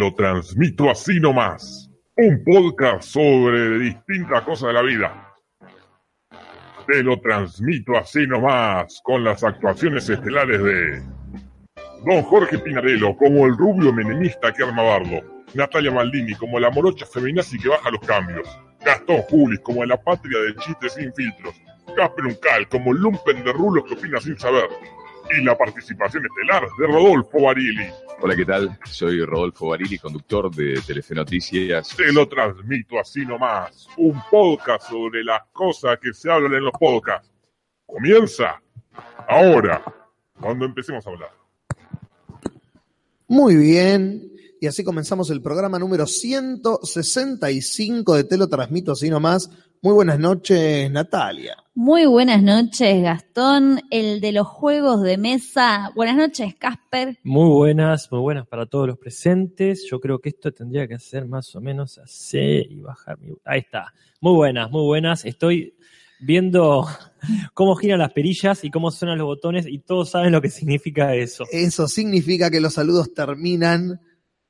lo transmito así nomás. Un podcast sobre distintas cosas de la vida. Te lo transmito así nomás con las actuaciones estelares de Don Jorge Pinarello como el rubio menemista que arma bardo. Natalia Maldini como la morocha feminazi que baja los cambios. Gastón Julis como la patria del chiste sin filtros. Casper Uncal como el lumpen de rulos que opina sin saber y la participación estelar de Rodolfo Barili. Hola, ¿qué tal? Soy Rodolfo Barili, conductor de Telefe Noticias. Te lo transmito así nomás. Un podcast sobre las cosas que se hablan en los podcasts. Comienza ahora, cuando empecemos a hablar. Muy bien. Y así comenzamos el programa número 165 de Te lo transmito así nomás. Muy buenas noches, Natalia. Muy buenas noches, Gastón, el de los juegos de mesa. Buenas noches, Casper. Muy buenas, muy buenas para todos los presentes. Yo creo que esto tendría que hacer más o menos así y bajar mi... Ahí está. Muy buenas, muy buenas. Estoy viendo cómo giran las perillas y cómo suenan los botones y todos saben lo que significa eso. Eso significa que los saludos terminan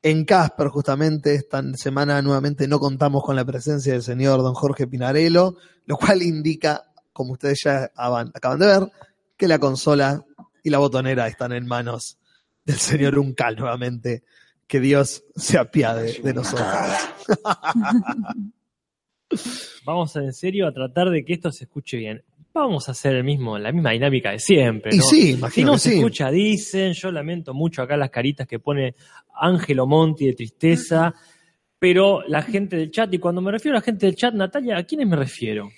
en Casper, justamente. Esta semana nuevamente no contamos con la presencia del señor don Jorge Pinarello, lo cual indica, como ustedes ya acaban, de ver, que la consola y la botonera están en manos del señor Uncal nuevamente. Que Dios se apiade de nosotros. Vamos en serio a tratar de que esto se escuche bien. Vamos a hacer el mismo, la misma dinámica de siempre. Y ¿no? sí, Si no que se sí. escucha, dicen, yo lamento mucho acá las caritas que pone Ángelo Monti de tristeza, pero la gente del chat, y cuando me refiero a la gente del chat, Natalia, ¿a quiénes me refiero?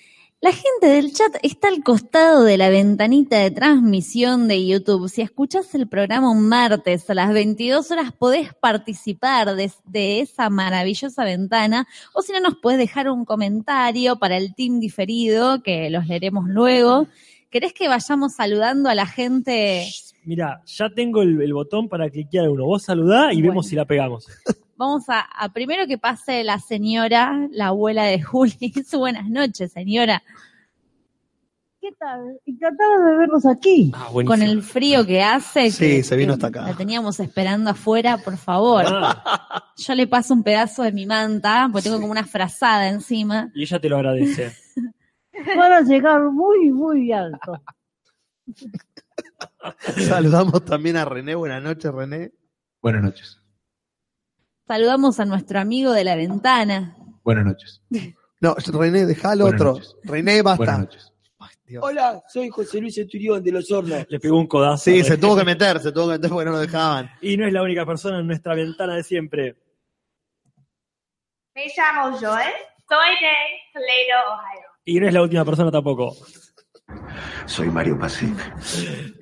La gente del chat está al costado de la ventanita de transmisión de YouTube. Si escuchás el programa un martes a las 22 horas, podés participar de, de esa maravillosa ventana. O si no, nos podés dejar un comentario para el team diferido, que los leeremos luego. ¿Querés que vayamos saludando a la gente? Mira, ya tengo el, el botón para cliquear uno. Vos saludá y Bueno. vemos si la pegamos. Vamos a, a primero que pase la señora, la abuela de Juli. Buenas noches, señora. ¿Qué tal? Encantada de verlos aquí. Ah, buenísimo. Con el frío que hace. Sí, que- se vino hasta acá. La teníamos esperando afuera, por favor. Ah, Yo le paso un pedazo de mi manta, porque tengo como una frazada encima. y ella te lo agradece. Van a llegar muy, muy alto. Saludamos también a René. Buenas noches, René. Buenas noches. Saludamos a nuestro amigo de la ventana. Buenas noches. No, René, dejalo Buenas otro. noches. René, basta. Buenas noches. Ay. Hola, soy José Luis Esturión de Los Hornos. Le pegó un codazo. Sí, se tuvo que meter, se tuvo que meter porque no lo dejaban. Y no es la única persona en nuestra ventana de siempre. Me llamo Joel, soy de Toledo, Ohio. Y no es la última persona tampoco. Soy Mario Pasek.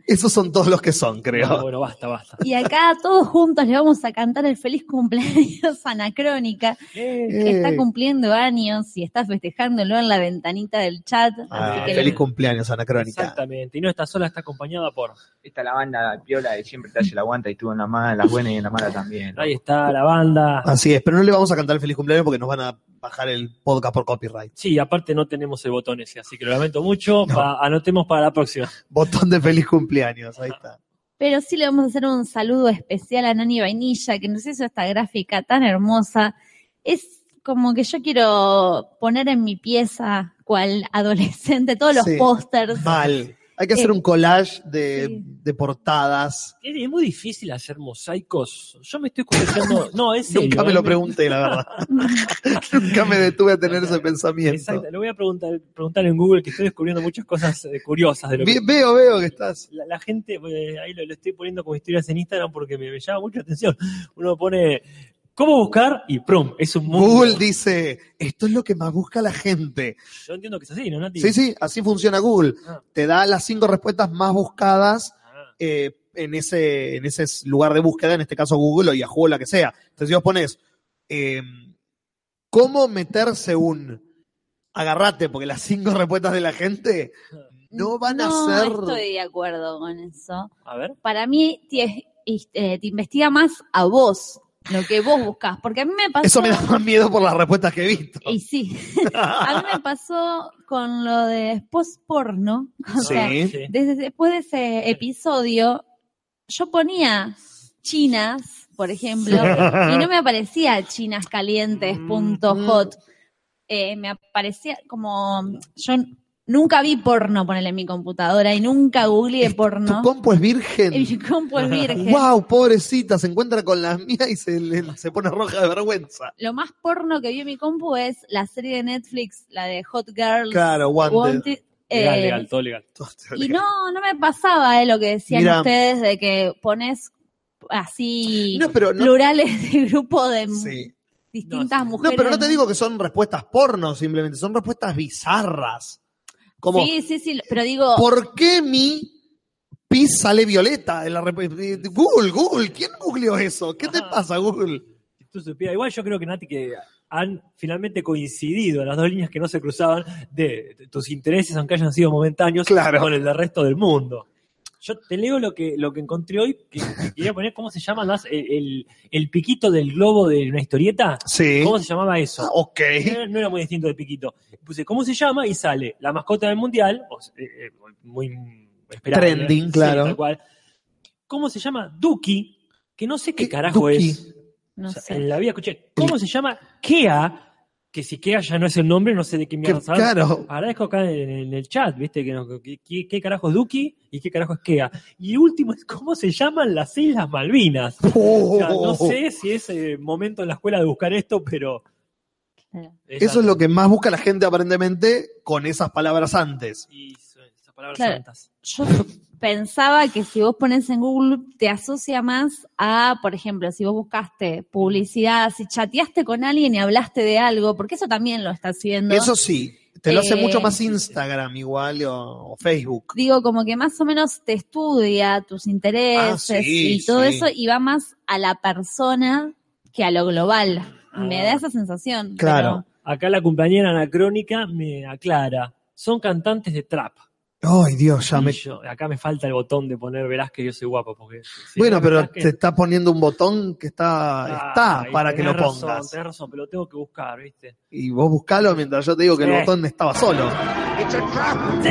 Esos son todos los que son, creo. No, bueno, basta, basta. Y acá todos juntos le vamos a cantar el feliz cumpleaños Anacrónica, Eh, que está Eh. cumpliendo años y está festejándolo en la ventanita del chat. Ah, así que feliz cumpleaños, Anacrónica. Exactamente. Y no está sola, está acompañada por. Esta es la banda piola de siempre te hace la aguanta y tú en la mala, en las buenas y en la mala también. Ahí está la banda. Así es, pero no le vamos a cantar el feliz cumpleaños porque nos van a bajar el podcast por copyright. Sí, aparte no tenemos el botón ese, así que lo lamento mucho. Pa- anotemos para la próxima. Botón de feliz cumpleaños, ahí está. Pero sí le vamos a hacer un saludo especial a Nani Vainilla, que nos hizo esta gráfica tan hermosa. Es como que yo quiero poner en mi pieza, cual adolescente, todos los Sí. pósters. Mal. Hay que hacer Eh, un collage de, sí. de portadas. Es, es muy difícil hacer mosaicos. Yo me estoy escuchando. No, es serio. Nunca me ¿eh? lo pregunté, la verdad. Nunca me detuve a tener ese pensamiento. Exacto, le voy a preguntar, preguntar en Google que estoy descubriendo muchas cosas eh, curiosas de lo que Ve- Veo, veo que estás. la, la gente, eh, ahí lo, lo estoy poniendo como historias en Instagram porque me, me llama mucho la atención. Uno pone cómo buscar y prum, es un mundo. Google dice, esto es lo que más busca la gente. Yo entiendo que es así, ¿no, Nati? Sí, sí, así funciona Google. Ah. Te da las cinco respuestas más buscadas Ah, eh, en, ese, en ese lugar de búsqueda, en este caso Google o Yahoo o la que sea. Entonces, si vos pones eh, cómo meterse un agarrate, porque las cinco respuestas de la gente no van no a ser. estoy de acuerdo con eso. a ver. Para mí te, eh, te investiga más a vos, lo que vos buscás. Porque a mí me pasó... Eso me da más miedo por las respuestas que he visto. Y sí, a mí me pasó con lo de post porno. O Sí. sea, desde después de ese episodio, yo ponía chinas, por ejemplo, y no me aparecía chinascalientes.hot. Eh, me aparecía como, yo nunca vi porno, ponerle en mi computadora, y nunca googleé Tu porno. compu es virgen. Y mi compu es virgen. Wow, pobrecita, se encuentra con las mías y se, le- se pone roja de vergüenza. Lo más porno que vi en mi compu es la serie de Netflix, la de Hot Girls. Claro, Wanted. Wanted. Legal, Eh, legal, todo legal. Y no, no me pasaba eh, lo que decían Mira. ustedes de que pones así No, pero no- plurales de grupo de Sí. distintas No, mujeres. pero no te digo que son respuestas porno, simplemente, son respuestas bizarras. Como, Sí, sí, sí, pero digo, ¿por qué mi pis sale violeta? En la Google, Google, ¿quién googleó eso? ¿Qué te pasa, Google? Si tú supieras- igual yo creo que Nati que han finalmente coincidido las dos líneas que no se cruzaban de, de tus intereses, aunque hayan sido momentáneos, Claro. con el del resto del mundo. Yo te leo lo que, lo que encontré hoy, que, que quería poner cómo se llama las- el, el- el piquito del globo de una historieta. Sí. ¿Cómo se llamaba eso? Ah, ok. No, no era muy distinto de piquito. Puse cómo se llama y sale la mascota del mundial, o sea, eh, eh, muy esperable. Trending, Sí, claro. tal cual. ¿Cómo se llama? Duki, que no sé qué ¿Qué? carajo Duki. es. no O sea, sé. En la vida escuché. ¿Cómo se llama? Kea, que si Kea ya no es el nombre, no sé de qué mierda hablas. caro. Agradezco acá en, en el chat, ¿viste? Que no- que- que- ¿Qué carajo es Duki y qué carajo es Kea? Y último es cómo se llaman las Islas Malvinas. O sea, no sé si es eh, momento en la escuela de buscar esto, pero. Claro. Eso es lo que más busca la gente aparentemente con esas palabras antes. Y palabras Claro. santas. Yo pensaba que si vos pones en Google te asocia más a, por ejemplo, si vos buscaste publicidad, si chateaste con alguien y hablaste de algo, porque eso también lo está haciendo. Eso sí, te lo hace Eh, mucho más Instagram igual o, o Facebook. digo, como que más o menos te estudia tus intereses Ah, sí, y todo sí. eso y va más a la persona que a lo global. Me Ah. da esa sensación. Claro. Acá la compañera anacrónica me aclara. Son cantantes de trap. Ay, Dios, ya me... yo- acá me falta el botón de poner verás que yo soy guapo. Porque si Bueno, no, pero te está poniendo un botón que está, Ah, está para que lo tenés razón, pongas. tenés razón, pero lo tengo que buscar, ¿viste? Y vos buscalo mientras yo te digo que el botón estaba solo. ¡Sí!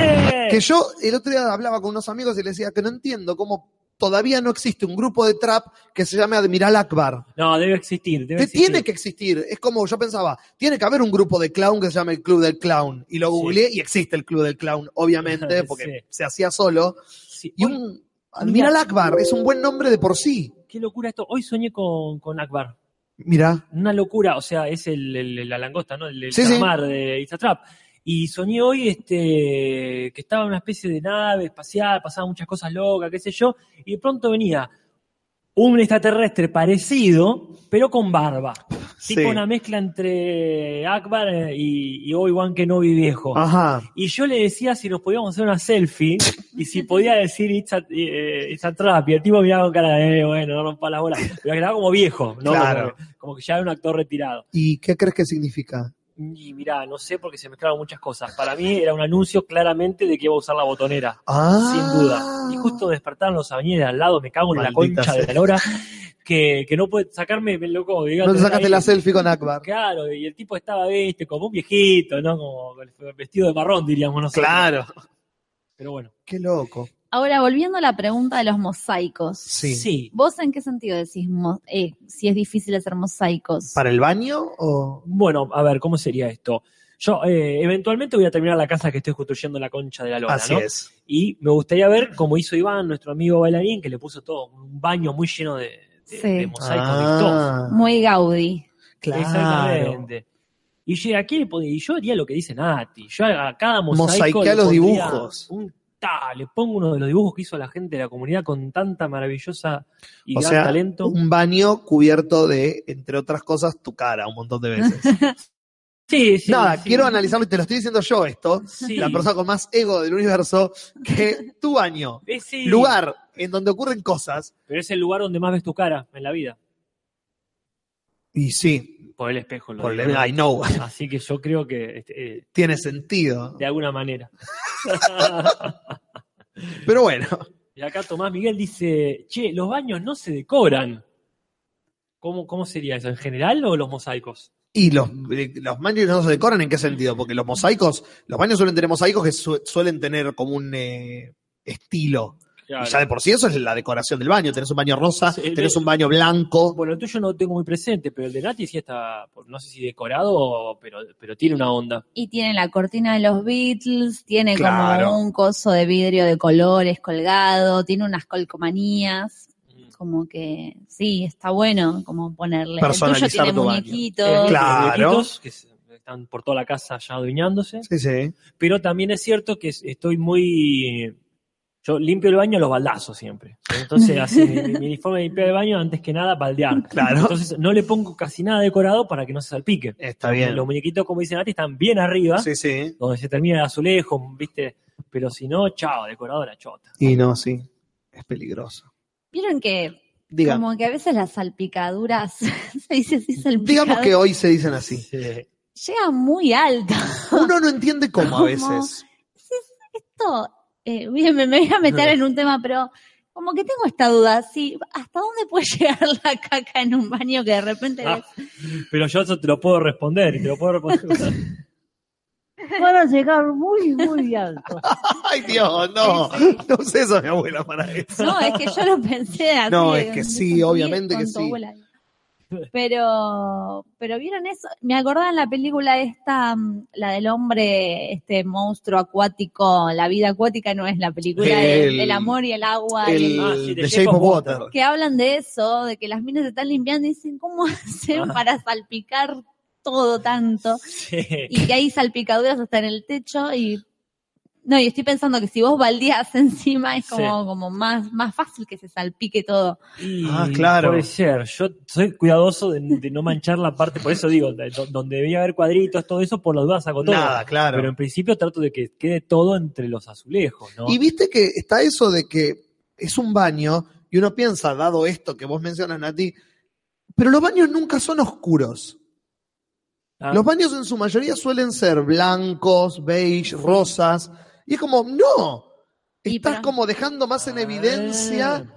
Que yo el otro día hablaba con unos amigos y les decía que no entiendo cómo todavía no existe un grupo de trap que se llame Admiral Akbar. No, debe existir. Debe Que existir. tiene que existir. Es como yo pensaba, tiene que haber un grupo de clown que se llame el Club del Clown. Y lo Sí. googleé y existe el Club del Clown, obviamente, porque Sí. se hacía solo. Sí. Y un Admiral Akbar es un buen nombre de por sí. Qué locura esto. Hoy soñé con, con Akbar. Mira, Una locura. O sea, es el, el- la langosta, ¿no? El, el calamar de It's a Trap. Y soñé hoy este, que estaba en una especie de nave espacial, pasaban muchas cosas locas, qué sé yo, y de pronto venía un extraterrestre parecido, pero con barba. Sí. Tipo una mezcla entre Akbar eh, y, y Obi-Wan Kenobi viejo. ajá. Y yo le decía si nos podíamos hacer una selfie y si podía decir It's a, eh, it's a trap. Y el tipo miraba con cara de, eh, bueno, no rompa la bola. Pero quedaba como viejo, ¿no? Claro. Como, como que ya era un actor retirado. ¿Y qué crees que significa? Y mirá, no sé porque se mezclaron muchas cosas. Para mí era un anuncio claramente de que iba a usar la botonera. Ah. Sin duda. Y justo despertaron los avenidas al lado, me cago en la concha de la lora, que, que no puede sacarme, me loco. No te sacaste la selfie con Akbar. Claro, y el tipo estaba, viste, como un viejito, ¿no? Como vestido de marrón, diríamos nosotros. Claro. Pero bueno. Qué loco. Ahora, volviendo a la pregunta de los mosaicos. Sí. Sí. ¿Vos en qué sentido decís eh, si es difícil hacer mosaicos? ¿Para el baño o...? Bueno, a ver, ¿cómo sería esto? Yo eh, eventualmente voy a terminar la casa que estoy construyendo en la concha de la lona, Así ¿no? es. Y me gustaría ver cómo hizo Iván, nuestro amigo bailarín, que le puso todo un baño muy lleno de, de- Sí. de mosaicos. Ah, Muy Gaudí. claro. Exactamente. Y yo, aquí y yo haría lo que dice Nati. Yo a cada mosaico Mosaiquea le los dibujos. Un ta, le pongo uno de los dibujos que hizo la gente de la comunidad con tanta maravillosa y O gran sea, talento. un baño cubierto de, entre otras cosas, tu cara un montón de veces. Sí, sí. Nada, sí. quiero analizarlo y te lo estoy diciendo yo esto, Sí. la persona con más ego del universo, que tu baño, Eh, sí. lugar en donde ocurren cosas, Pero es el lugar donde más ves tu cara en la vida. Y sí, Por el espejo. Lo por digo, el- ¿no? I know, Así que yo creo que este, eh, tiene sentido. de alguna manera. Pero bueno, y acá Tomás Miguel dice, che, los baños no se decoran. ¿Cómo, cómo sería eso? ¿En general o los mosaicos? y los, eh, los baños no se decoran en qué sentido, porque los mosaicos, los baños suelen tener mosaicos que su- suelen tener como un eh, estilo. Claro. Y ya de por sí eso es la decoración del baño. Tenés un baño rosa, Sí, tenés un baño blanco. Bueno, el tuyo no tengo muy presente, pero el de Nati sí está, no sé si decorado, pero, pero tiene una onda. Y tiene la cortina de los Beatles, tiene Claro. como un coso de vidrio de colores colgado, tiene unas colcomanías. Como que sí, está bueno como ponerle. El tuyo Personalizar tiene tu baño. muñequitos. Eh, Claro. muñequitos que están por toda la casa ya adueñándose. Sí, sí. Pero también es cierto que es- estoy muy. Yo limpio el baño a los baldazos siempre. Entonces, así, mi, mi uniforme de limpiar el baño, antes que nada, baldear. Claro. Entonces, no le pongo casi nada decorado para que no se salpique. Está bien. Los muñequitos, como dice Nati, están bien arriba, Sí, sí. donde se termina el azulejo, ¿viste? Pero si no, chao, decorado la chota. Y no, sí. Es peligroso. Vieron que Diga, como que a veces las salpicaduras, se dice así salpicaduras, digamos que hoy se dicen así. Sí. llegan muy alto. Uno no entiende cómo a veces. Esto, eh, bien, me, voy a meter en un tema, pero como que tengo esta duda, si ¿hasta dónde puede llegar la caca en un baño que de repente Ah, ves? Pero yo eso te lo puedo responder y te lo puedo responder. Van a llegar muy, muy alto. Ay, Dios, no. No sé eso, mi abuela, para eso. No, es que yo lo pensé así. No, de- es que sí, obviamente que sí. abuela. Pero, pero vieron eso, me acordaba en la película esta, mm, la del hombre, este monstruo acuático, la vida acuática no es la película del- El- amor y el agua, y El, Ah, sí, The Shape of Water. que hablan de eso, de que las minas se están limpiando y dicen, ¿cómo hacen Ah. para salpicar todo tanto? Sí. Y que hay salpicaduras hasta en el techo y... No, y estoy pensando que si vos baldías encima es como, Sí. como más, más fácil que se salpique todo. Y Ah, claro. Puede ser. Yo soy cuidadoso de, de no manchar la parte, por eso digo, de- do- donde debía haber cuadritos, todo eso, por las dudas saco todo. Nada, claro. Pero en principio trato de que quede todo entre los azulejos, ¿no? Y viste que está eso de que es un baño y uno piensa, dado esto que vos mencionas, Nati, pero los baños nunca son oscuros. Ah, Los baños en su mayoría suelen ser blancos, beige, rosas. Y es como, no, estás pero- como dejando más en evidencia Ah.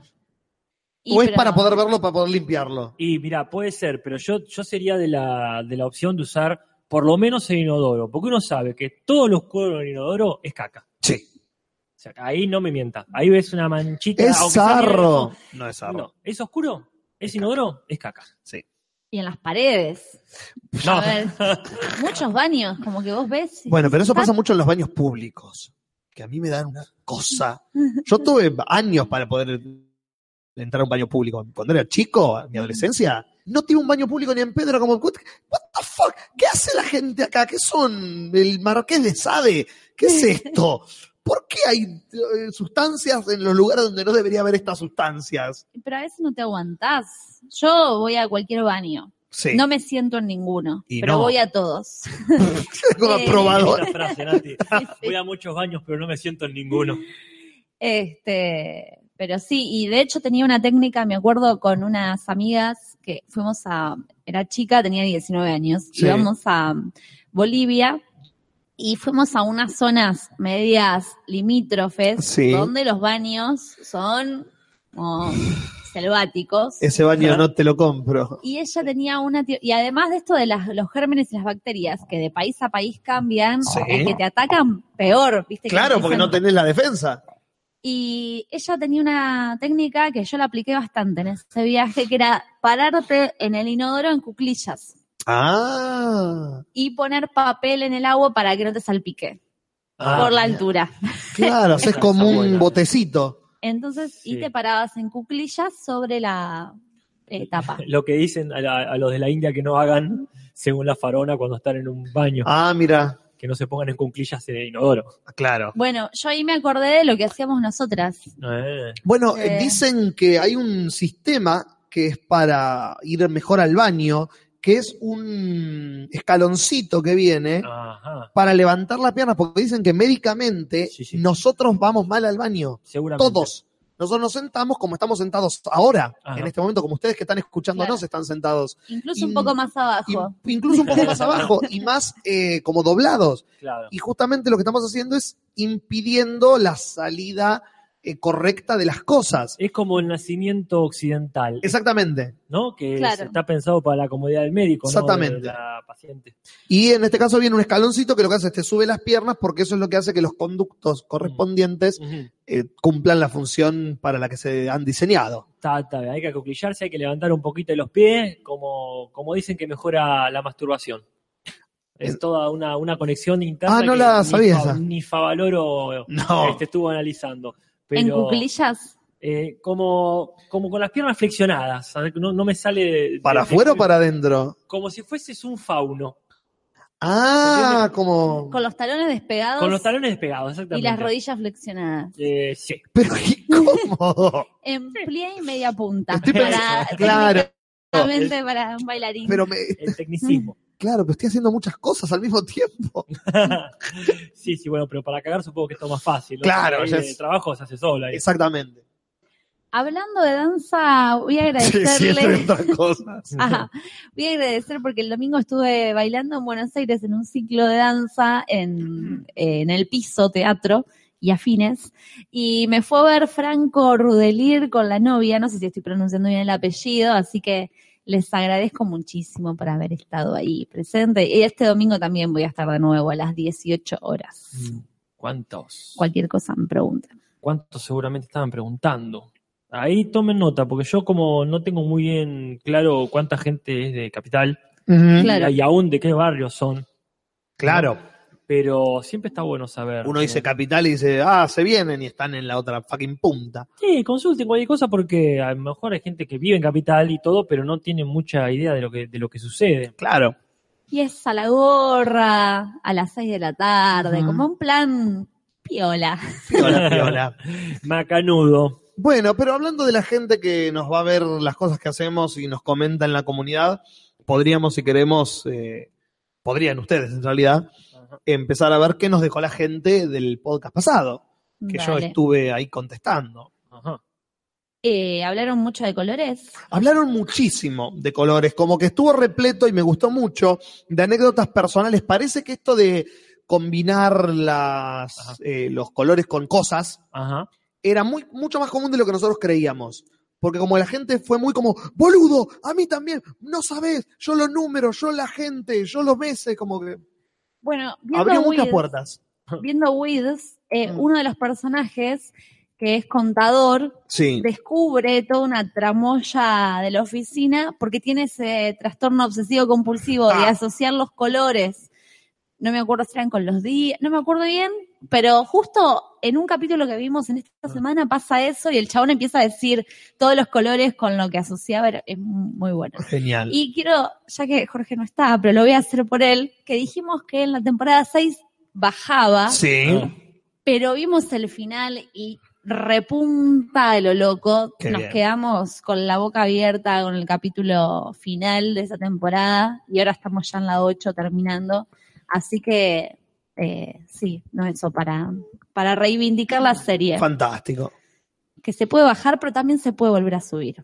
Y o es pero- para poder verlo, para poder limpiarlo. Y mira, puede ser, pero yo, yo sería de la, de la opción de usar por lo menos el inodoro, porque uno sabe que todo lo oscuro del inodoro es caca. Sí. O sea, ahí no me mienta. Ahí ves una manchita. Es sarro. No es sarro. No, ¿es oscuro? ¿Es inodoro? Es caca. Sí. Y en las paredes. No. A ver, muchos baños, como que vos ves. Bueno, pero eso pasa mucho en los baños públicos, que a mí me dan una cosa. Yo tuve años para poder entrar a un baño público. Cuando era chico, en mi adolescencia, no tuve un baño público ni en Pedro, como, what, what the fuck? ¿Qué hace la gente acá? ¿Qué son? ¿El Marqués de Sade? ¿Qué es esto? ¿Por qué hay eh, sustancias en los lugares donde no debería haber estas sustancias? Pero a veces no te aguantás. Yo voy a cualquier baño. Sí, No me siento en ninguno, Y pero no. voy a todos. como eh, aprobador. Frase, Nati. Voy a muchos baños, pero no me siento en ninguno. Este, pero sí, y de hecho tenía una técnica, me acuerdo con unas amigas que fuimos a, era chica, tenía 19 años, Sí. íbamos a Bolivia y fuimos a unas zonas medias limítrofes Sí. donde los baños son como selváticos. Ese baño no te lo compro. Y ella tenía una y además de esto de las, los gérmenes y las bacterias que de país a país cambian Sí. y que te atacan peor, ¿viste? Claro, porque no tenés la defensa. y ella tenía una técnica que yo la apliqué bastante en ese viaje, que era pararte en el inodoro en cuclillas Ah, y poner papel en el agua para que no te salpique Ah, por la altura. claro, haces Esa como un botecito. Entonces, y te parabas en cuclillas sobre la eh, tapa. Lo que dicen a, la- a los de la India que no hagan según la farona cuando están en un baño, Ah, mira, que no se pongan en cunclillas de inodoro. claro. Bueno, yo ahí me acordé de lo que hacíamos nosotras. Eh, Bueno, Eh. dicen que hay un sistema que es para ir mejor al baño, que es un escaloncito que viene Ajá, para levantar la pierna, porque dicen que médicamente Sí, sí. nosotros vamos mal al baño, seguramente. todos. Nosotros nos sentamos como estamos sentados ahora, Ajá. en este momento, como ustedes que están escuchándonos Claro. están sentados. Incluso Y- un poco más abajo. Y- incluso un poco más abajo y más eh, como doblados. Claro. Y justamente lo que estamos haciendo es impidiendo la salida eh, correcta de las cosas. Es como el nacimiento occidental, Exactamente. ¿no? Que Claro. está pensado para la comodidad del médico, ¿no? Exactamente. De la paciente. Y en este caso viene un escaloncito que lo que hace es te sube las piernas porque eso es lo que hace que los conductos correspondientes eh, cumplan la función para la que se han diseñado. Está, está, hay que aconcillarse, hay que levantar un poquito los pies, como, como dicen que mejora la masturbación. Es toda una, una conexión interna Ah, no que la ni sabía Fa- esa. Ni Favaloro No. este, estuvo analizando. En cuclillas. eh, como, como con las piernas flexionadas. No, no me sale... ¿Para de- afuera o para adentro? Como si fueses un fauno, Ah, como... Con los talones despegados con los talones despegados, y exactamente. las rodillas flexionadas. Eh, sí. Pero qué cómodo. En plie y media punta. Estoy para, pensando- claro, técnicamente para un bailarín. pero me, El tecnicismo. Claro, pero estoy haciendo muchas cosas al mismo tiempo. sí, sí, bueno, pero para cagar supongo que esto es más fácil. ¿no? Claro, ya el trabajo se hace solo. ahí. Exactamente. Hablando de danza, voy a Sí, sí, agradecerle. entre otras cosas. Ajá. Voy a agradecer porque el domingo estuve bailando en Buenos Aires en un ciclo de danza en, en el piso teatro y afines. Y me fue a ver Franco Rudelir con la novia, no sé si estoy pronunciando bien el apellido, así que les agradezco muchísimo por haber estado ahí presente. Y este domingo también voy a estar de nuevo a las 18 horas. Mm, ¿Cuántos? Cualquier cosa me pregunten. ¿Cuántos seguramente estaban preguntando? Ahí tomen nota, porque yo como no tengo muy bien claro cuánta gente es de Capital Claro. y aún de qué barrios son, Claro. Pero siempre está bueno saber. Uno dice capital y dice, ah, se vienen y están en la otra fucking punta. Sí, consulten cualquier cosa porque a lo mejor hay gente que vive en Capital y todo, pero no tiene mucha idea de lo que, de lo que sucede. Claro. Y es a la gorra, a las 6 de la tarde, Ujú. como un plan piola. Piola, piola. Macanudo. Bueno, pero hablando de la gente que nos va a ver las cosas que hacemos y nos comenta en la comunidad, podríamos, si queremos, eh, podrían ustedes en realidad, empezar a ver qué nos dejó la gente del podcast pasado, que yo estuve ahí contestando. Ajá. Eh, hablaron mucho de colores. Hablaron muchísimo de colores, como que estuvo repleto y me gustó mucho de anécdotas personales. Parece que esto de combinar las, eh, los colores con cosas Ajá. era muy, mucho más común de lo que nosotros creíamos. Porque como la gente fue muy como, boludo, a mí también, no sabes, yo los números, yo la gente, yo los meses, como que Bueno, viendo abrió muchas puertas. Viendo Weeds, eh, Mm. uno de los personajes, que es contador, Sí. descubre toda una tramoya de la oficina porque tiene ese trastorno obsesivo compulsivo de Ah. asociar los colores. No me acuerdo si eran con los días, no me acuerdo bien, pero justo en un capítulo que vimos en esta Ah. semana pasa eso y el chabón empieza a decir todos los colores con lo que asociaba, es muy bueno. Genial. Y quiero, ya que Jorge no está, pero lo voy a hacer por él, que dijimos que en la temporada 6 bajaba, sí. Pero vimos el final y repunta de lo loco. Qué Nos bien. quedamos con la boca abierta con el capítulo final de esa temporada y ahora estamos ya en la 8 terminando. Así que, eh, sí, no eso, para, para reivindicar la serie. Fantástico. Que se puede bajar, pero también se puede volver a subir.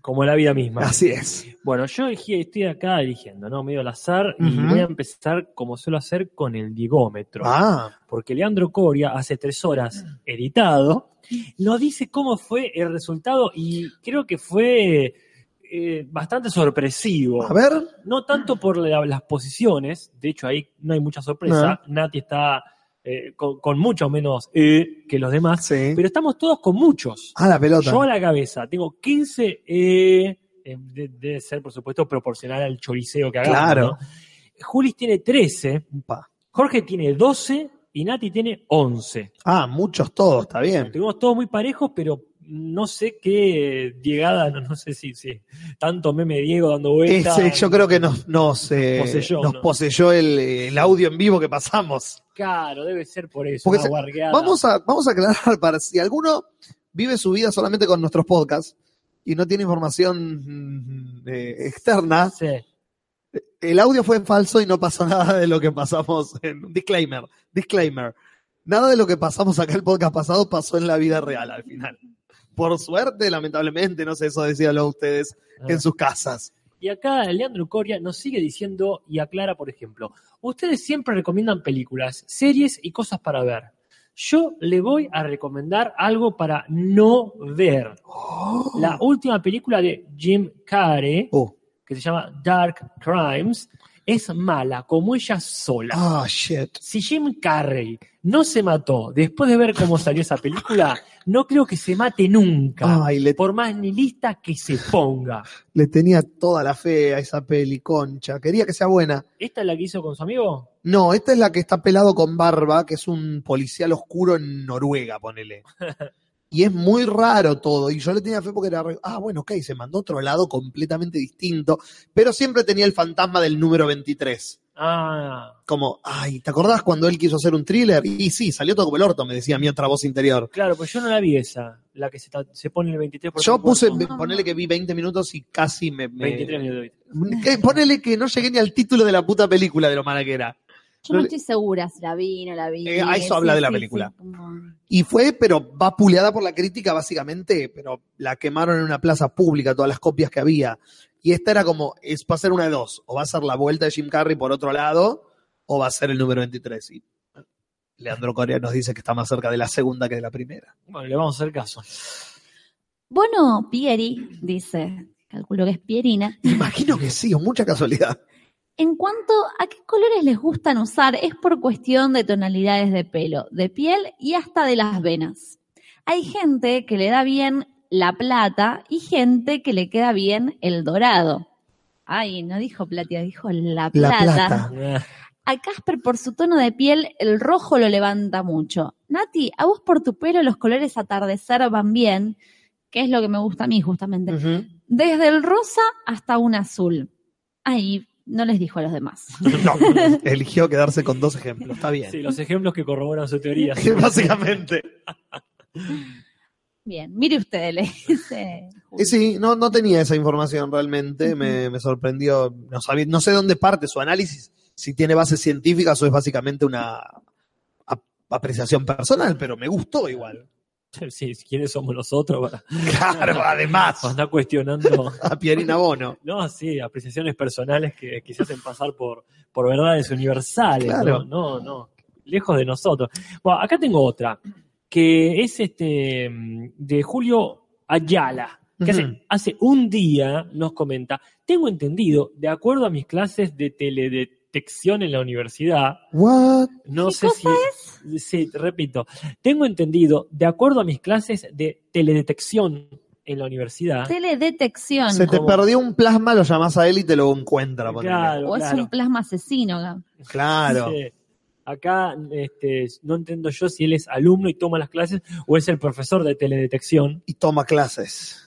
Como la vida misma. Así es. Bueno, yo estoy acá eligiendo, ¿no? Medio al azar y voy a empezar como suelo hacer con el digómetro. Ah, Porque Leandro Coria, hace tres horas editado, nos dice cómo fue el resultado y creo que fue eh, bastante sorpresivo. a ver. No tanto por la- las posiciones, de hecho ahí no hay mucha sorpresa. Nati está eh, con, con mucho menos E que los demás, Sí. pero estamos todos con muchos. Ah, la pelota. Yo a la cabeza tengo 15 E, eh, de- debe ser por supuesto proporcional al choriceo que hagamos. Claro. ¿no? Julis tiene 13, Pa. Jorge tiene 12 y Nati tiene 11. Ah, muchos todos, está bien. Tuvimos todos muy parejos, pero no sé qué llegada, no, no sé si, si tanto meme Diego dando vueltas. Ese, yo creo que nos, nos, eh, Poseyó, nos ¿no? poseyó el, el audio en vivo que pasamos. Claro, debe ser por eso. Una se-. Vamos a, vamos a aclarar para si alguno vive su vida solamente con nuestros podcasts y no tiene información mm, eh, externa, Sí. el audio fue falso y no pasó nada de lo que pasamos en disclaimer, disclaimer. Nada de lo que pasamos acá el podcast pasado pasó en la vida real al final. Por suerte, lamentablemente, no sé, eso decíanlo ustedes en sus casas. Y acá Leandro Coria nos sigue diciendo y aclara, por ejemplo, ustedes siempre recomiendan películas, series y cosas para ver. Yo le voy a recomendar algo para no ver. La última película de Jim Carrey, Oh. que se llama Dark Crimes, es mala, como ella sola. Ah, shit. Si Jim Carrey no se mató después de ver cómo salió esa película, no creo que se mate nunca. Ay, le, Por más nihilista que se ponga. le tenía toda la fe a esa peli, concha. Quería que sea buena. ¿Esta es la que hizo con su amigo? No, esta es la que está pelado con barba, que es un policial oscuro en Noruega, ponele. Y es muy raro todo. Y yo le tenía fe porque era. re- Ah, bueno, ok, se mandó a otro lado completamente distinto. Pero siempre tenía el fantasma del número 23. Ah, Como, ay, ¿te acordás cuando él quiso hacer un thriller? Y sí, salió todo como el orto, me decía mi otra voz interior. claro, pues yo no la vi esa, la que se, se pone el 23 por Yo puse, cuarto. ponele que vi 20 minutos y casi me. me- 23 minutos. que- ponele que no llegué ni al título de la puta película de lo mala que era. Yo no estoy segura si la vi, no la vi. Eh, a eso habla de la película. Y fue, pero va puleada por la crítica, básicamente, pero la quemaron en una plaza pública, todas las copias que había. Y esta era como, es, va a ser una de dos. O va a ser la vuelta de Jim Carrey por otro lado, o va a ser el número 23. Y Leandro Corea nos dice que está más cerca de la segunda que de la primera. Bueno, le vamos a hacer caso. Bueno, Pieri dice, calculo que es Pierina, Imagino que sí, o mucha casualidad. En cuanto a qué colores les gustan usar, es por cuestión de tonalidades de pelo, de piel y hasta de las venas. Hay gente que le da bien la plata y gente que le queda bien el dorado. Ay, no dijo plata, dijo la La plata. plata. Eh, A Casper por su tono de piel, el rojo lo levanta mucho. Nati, a vos por tu pelo los colores atardecer van bien, que es lo que me gusta a mí justamente. Desde el rosa hasta un azul. Ahí no les dijo a los demás. No, eligió quedarse con dos ejemplos, está bien. Sí, los ejemplos que corroboran su teoría. Básicamente. Bien, mire usted, le dice. Y sí, no, no tenía esa información realmente, me, me sorprendió. No, sabía- no sé dónde parte su análisis, si tiene bases científicas o es básicamente una ap- apreciación personal, pero me gustó igual. Sí, ¿quiénes somos nosotros Claro, además, para andar cuestionando? a Pierina Bono. No, sí, apreciaciones personales que, que se hacen pasar por, por verdades universales. Claro. No, no, no, lejos de nosotros. Bueno, acá tengo otra, que es este de Julio Ayala, que hace, hace un día nos comenta, tengo entendido, de acuerdo a mis clases de teledetección en la universidad, What? no ¿Qué sé cosa si. Sí, repito. Tengo entendido, de acuerdo a mis clases de teledetección en la universidad. Teledetección. Se te perdió un plasma, lo llamás a él y te lo encuentra. Claro, o es un plasma asesino. Gab. Claro. Sí. Acá este, no entiendo yo si él es alumno y toma las clases o es el profesor de teledetección. Y toma clases.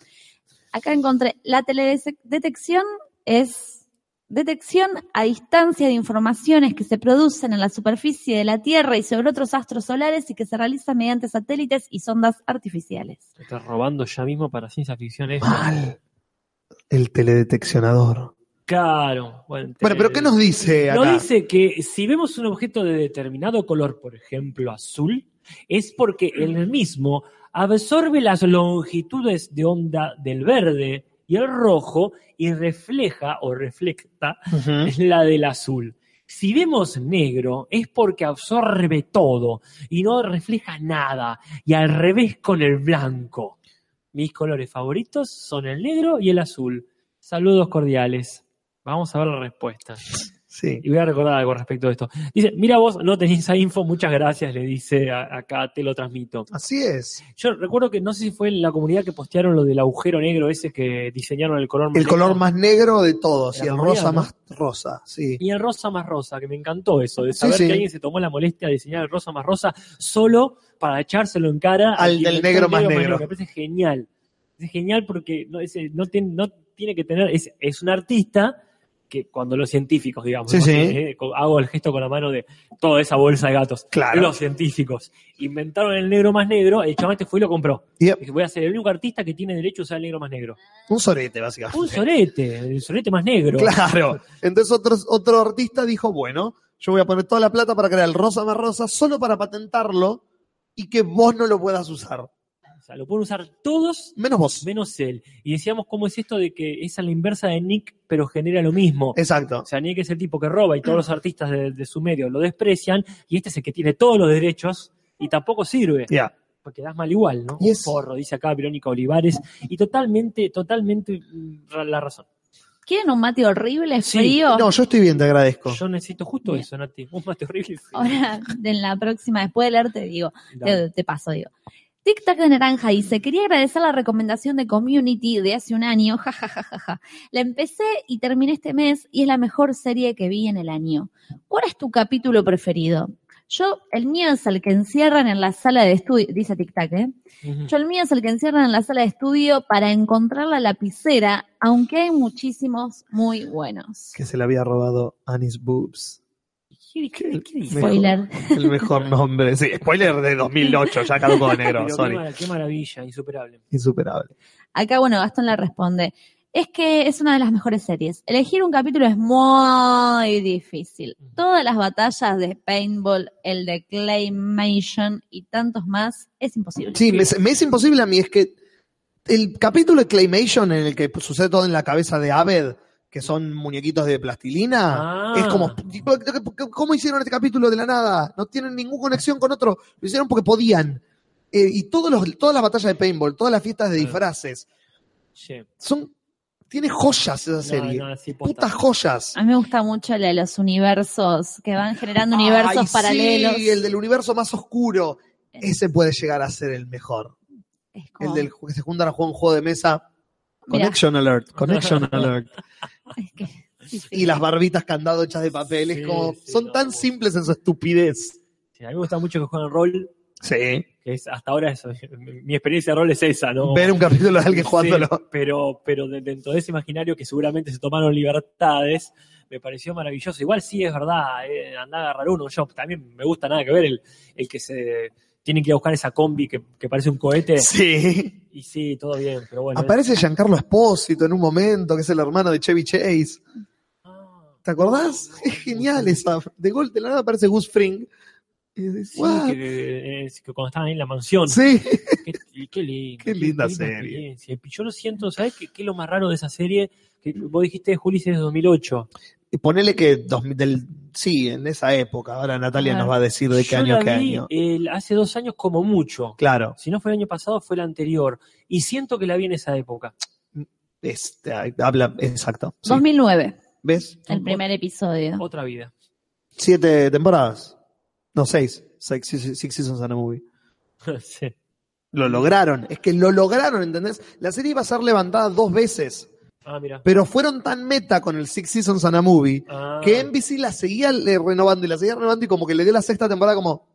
Acá encontré, la teledetección es detección a distancia de informaciones que se producen en la superficie de la Tierra y sobre otros astros solares y que se realizan mediante satélites y sondas artificiales. Me Está robando ya mismo para ciencia ficción. esto. Mal. El teledeteccionador. Claro. Bueno, Bueno, pero ¿qué nos dice acá? Nos dice que si vemos un objeto de determinado color, por ejemplo azul, es porque el mismo absorbe las longitudes de onda del verde y el rojo y refleja o reflecta la del azul. Si vemos negro es porque absorbe todo y no refleja nada. Y al revés con el blanco. Mis colores favoritos son el negro y el azul. Saludos cordiales. Vamos a ver la respuesta. Sí. Y voy a recordar algo respecto de esto. Dice, mira vos, no tenés esa info, muchas gracias, le dice a- acá, te lo transmito. Así es. Yo recuerdo que no sé si fue en la comunidad que postearon lo del agujero negro ese que diseñaron el color más El negro. color más negro de todos La y el rosa ¿no? más rosa, sí. Y el rosa más rosa, que me encantó eso, de saber sí. que alguien se tomó la molestia de diseñar el rosa más rosa solo para echárselo en cara Al del negro el más negro. Me parece genial. Es genial porque no, ese- no, tiene, no tiene que tener, es, es un artista que cuando los científicos, digamos, Sí, ¿no? sí. Eh, hago el gesto con la mano de toda esa bolsa de gatos. Claro. Los científicos inventaron el negro más negro, el chaval este fue y lo compró. Yep. Dije, voy a ser el único artista que tiene derecho a usar el negro más negro. Un sorete, básicamente. Un sorete, el sorete más negro. Claro. Entonces otro, otro artista dijo, bueno, yo voy a poner toda la plata para crear el rosa más rosa solo para patentarlo y que vos no lo puedas usar. O sea, lo pueden usar todos Menos vos. menos él. Y decíamos cómo es esto de que es a la inversa de Nick, pero genera lo mismo. Exacto. O sea, Nick es el tipo que roba y todos los artistas de, de su medio lo desprecian, y este es el que tiene todos los derechos y tampoco sirve. Ya. Porque das mal igual, ¿no? Y Un es- porro, dice acá Verónica Olivares. Y totalmente, totalmente mm, la razón. ¿Quieren un mate horrible, Sí. frío? No, yo estoy bien, te agradezco. Yo necesito justo Bien. eso, Nati. Un mate horrible. Ahora, en la próxima, después de leer, te digo, te paso, digo. Tic Tac de Naranja dice, quería agradecer la recomendación de Community de hace un año, jajajaja. La empecé y terminé este mes y es la mejor serie que vi en el año. ¿Cuál es tu capítulo preferido? Yo, el mío es el que encierran en la sala de estudio, dice Tic Tac, ¿eh? Yo el mío es el que encierran en la sala de estudio para encontrar la lapicera, aunque hay muchísimos muy buenos. Que se le había robado Anis Boobs. ¿Qué, qué- qué dice? Mejor. Spoiler. El mejor nombre. Sí, spoiler de 2008, ya caducó de negro, Pero qué, sorry. qué maravilla, insuperable. Insuperable. Acá, bueno, Gastón le responde. Es que es una de las mejores series. Elegir un capítulo es muy difícil. Todas las batallas de Paintball, el de Claymation y tantos más es imposible. Sí, me, me es imposible a mí, es que el capítulo de Claymation en el que sucede todo en la cabeza de Aved, que son muñequitos de plastilina, Ah. es como, ¿cómo hicieron este capítulo de la nada? No tienen ninguna conexión con otro, lo hicieron porque podían. Eh, y todos los, todas las batallas de paintball, todas las fiestas de disfraces, Sí. son, tiene joyas esa serie. No, no, sí, posta. Putas joyas. A mí me gusta mucho la de los universos, que van generando universos Ay, paralelos. Sí, el del universo más oscuro. Ese puede llegar a ser el mejor. Es como- El del que se juntan a jugar un juego de mesa. Mirá. Connection alert, connection alert. Es que- sí, sí. Y las barbitas candado hechas de papel. Es como, sí, son no. tan simples en su estupidez. Sí, a mí me gusta mucho que jueguen rol, Sí. que es hasta ahora eso, mi experiencia de rol es esa, ¿no? Ver un capítulo de alguien Sí, jugándolo. pero, pero de- dentro de ese imaginario que seguramente se tomaron libertades, me pareció maravilloso. Igual sí es verdad, eh, andá a agarrar uno. Yo también me gusta nada que ver el, el que se tienen que ir a buscar esa combi que, que parece un cohete. Sí. Y sí, todo bien, pero bueno. Aparece Giancarlo Espósito en un momento, que es el hermano de Chevy Chase. Ah, ¿Te acordás? Es genial esa. De golpe de la nada aparece Gus Fring. Y dices, sí, "What?". que, que cuando estaban ahí en la mansión. Sí. Qué, qué lindo. Qué linda linda serie. Yo lo siento, ¿sabes qué, qué es lo más raro de esa serie? Que vos dijiste, Juli, es de 2008. Y ponele que dos del, sí, en esa época. Ahora Natalia Ah. nos va a decir de qué Yo año la qué vi, año. el- hace dos años como mucho. Claro. Si no fue el año pasado, fue el anterior. Y siento que la vi en esa época. Este, habla, exacto. Sí. 2009, ¿Ves? el primer episodio. Otra vida. Siete temporadas. No, seis. Six, six- six seasons and a movie. sí. Lo lograron. Es que lo lograron, ¿entendés? La serie iba a ser levantada dos veces. Ah, mira. Pero fueron tan meta con el Six Seasons and a Movie Ah, que NBC la seguía renovando y la seguía renovando y como que le dio la sexta temporada como,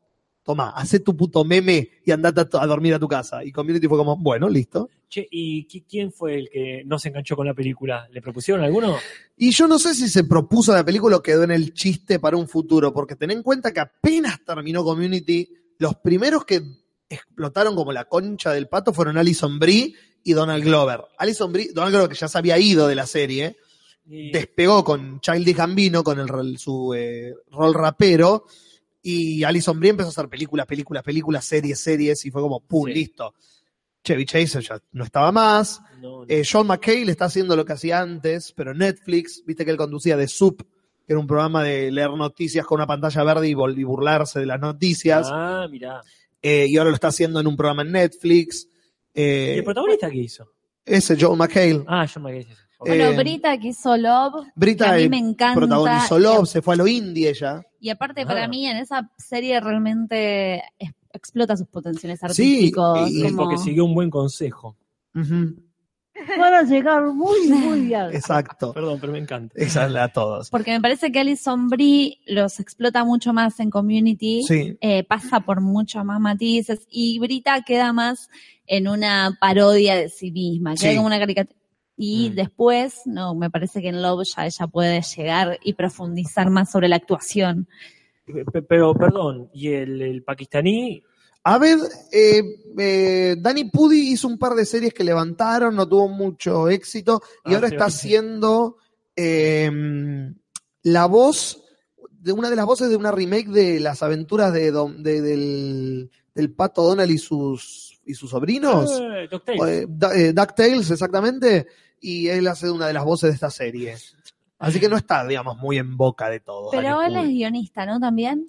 toma, hacé tu puto meme y andate a, dormir a tu casa. Y Community fue como, bueno, listo. che, ¿y qui- quién fue el que no se enganchó con la película? ¿Le propusieron alguno? Y yo no sé si se propuso la película o quedó en el chiste para un futuro, porque ten en cuenta que apenas terminó Community, los primeros que explotaron como la concha del pato fueron Alison Brie y Donald Glover. Alison Brie, Donald Glover que ya se había ido de la serie, Y- despegó con Childish Gambino, con el, su eh, rol rapero, y Alison Brie empezó a hacer películas, películas, películas, series, series, y fue como, pum, Sí. listo. Chevy Chase ya no estaba más. no, no. Eh, John McKay le está haciendo lo que hacía antes, pero Netflix, viste que él conducía The Soup, que era un programa de leer noticias con una pantalla verde y burlarse de las noticias, Ah, mirá. eh, y ahora lo está haciendo en un programa en Netflix. ¿Y Eh, el protagonista qué hizo? ese John McHale. Ah, me quedé. Bueno, Eh, Brita que hizo Love, que Brita a mí me encanta. protagonizó Love, se fue a lo indie ella. Y aparte, Ah. para mí, en esa serie realmente explota sus potenciales Sí, artísticos. y- como- porque siguió un buen consejo. Ujú, Van a llegar muy, muy bien. Exacto. Perdón, pero me encanta. Esa es la a todos. Porque me parece que Alison Brie los explota mucho más en Community. Sí. eh, pasa por muchos más matices y Brita queda más en una parodia de sí misma, queda Sí. como una caricatura. Y Mm. después, no, me parece que en Love ya ella puede llegar y profundizar más sobre la actuación. Pe- Pero, perdón, ¿y el, el pakistaní? A ver, eh, eh, Danny Pudi hizo un par de series que levantaron, no tuvo mucho éxito, y Ah, ahora sí, está sí. haciendo eh, la voz de una de las voces de una remake de las aventuras de, Don- de- del, del pato Donald y sus, y sus sobrinos. Eh, DuckTales. Eh, eh, DuckTales, exactamente, y él hace una de las voces de esta serie. Así que no está, digamos, muy en boca de todos. Pero Danny él es guionista, ¿no? También.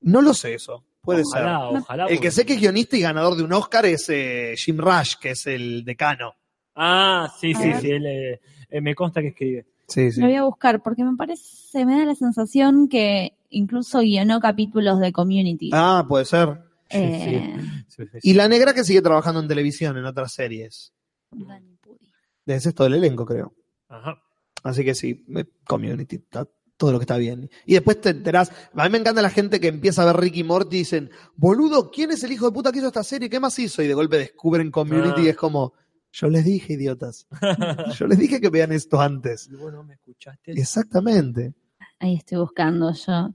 No lo sé eso. Puede ojalá, ser. ojalá. El que sé que es guionista y ganador de un Oscar es eh, Jim Rush, que es el decano. Ah, sí, sí, sí, él, eh, eh, me consta que escribe. Sí, Lo voy a buscar porque me parece, me da la sensación que incluso guionó capítulos de Community. Ah, puede ser. Eh, Sí, sí, sí. Y la negra que sigue trabajando en televisión, en otras series. Dani Pudi. Ese es todo el elenco, creo. Ajá. Así que sí, community, está todo lo que está bien. Y después te enterás, a mí me encanta la gente que empieza a ver Ricky Morty y dicen, boludo, ¿quién es el hijo de puta que hizo esta serie? ¿Qué más hizo? Y de golpe descubren community Ah. y es como, yo les dije, idiotas. Yo les dije que vean esto antes. Y bueno, ¿me escuchaste? Exactamente. Ahí estoy buscando yo.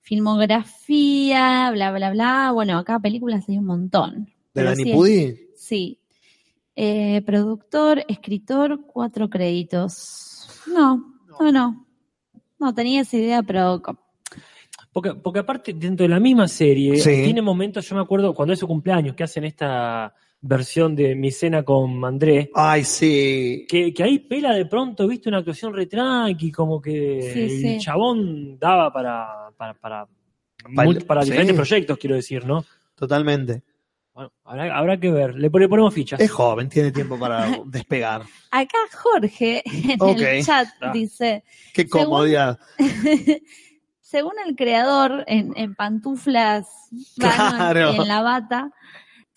Filmografía, bla, bla, bla. Bueno, acá películas hay un montón. ¿De Dani sí, Pudi? Sí. Eh, productor, escritor, cuatro créditos. No, no, no. No tenía esa idea, pero Porque, porque aparte, dentro de la misma serie, Sí. tiene momentos, yo me acuerdo cuando es su cumpleaños, que hacen esta versión de Mi Cena con André, Ay, sí. que, que ahí pela de pronto, viste, una actuación re tranqui, como que Sí, el sí. chabón daba para, para, para, Para para sí. diferentes proyectos, quiero decir, ¿no? Totalmente. Bueno, habrá, habrá que ver, le, le ponemos fichas. Es joven, tiene tiempo para despegar. acá Jorge en el chat Ah. dice, Qué Según- comodidad. según el creador en, en pantuflas Claro. y en la bata,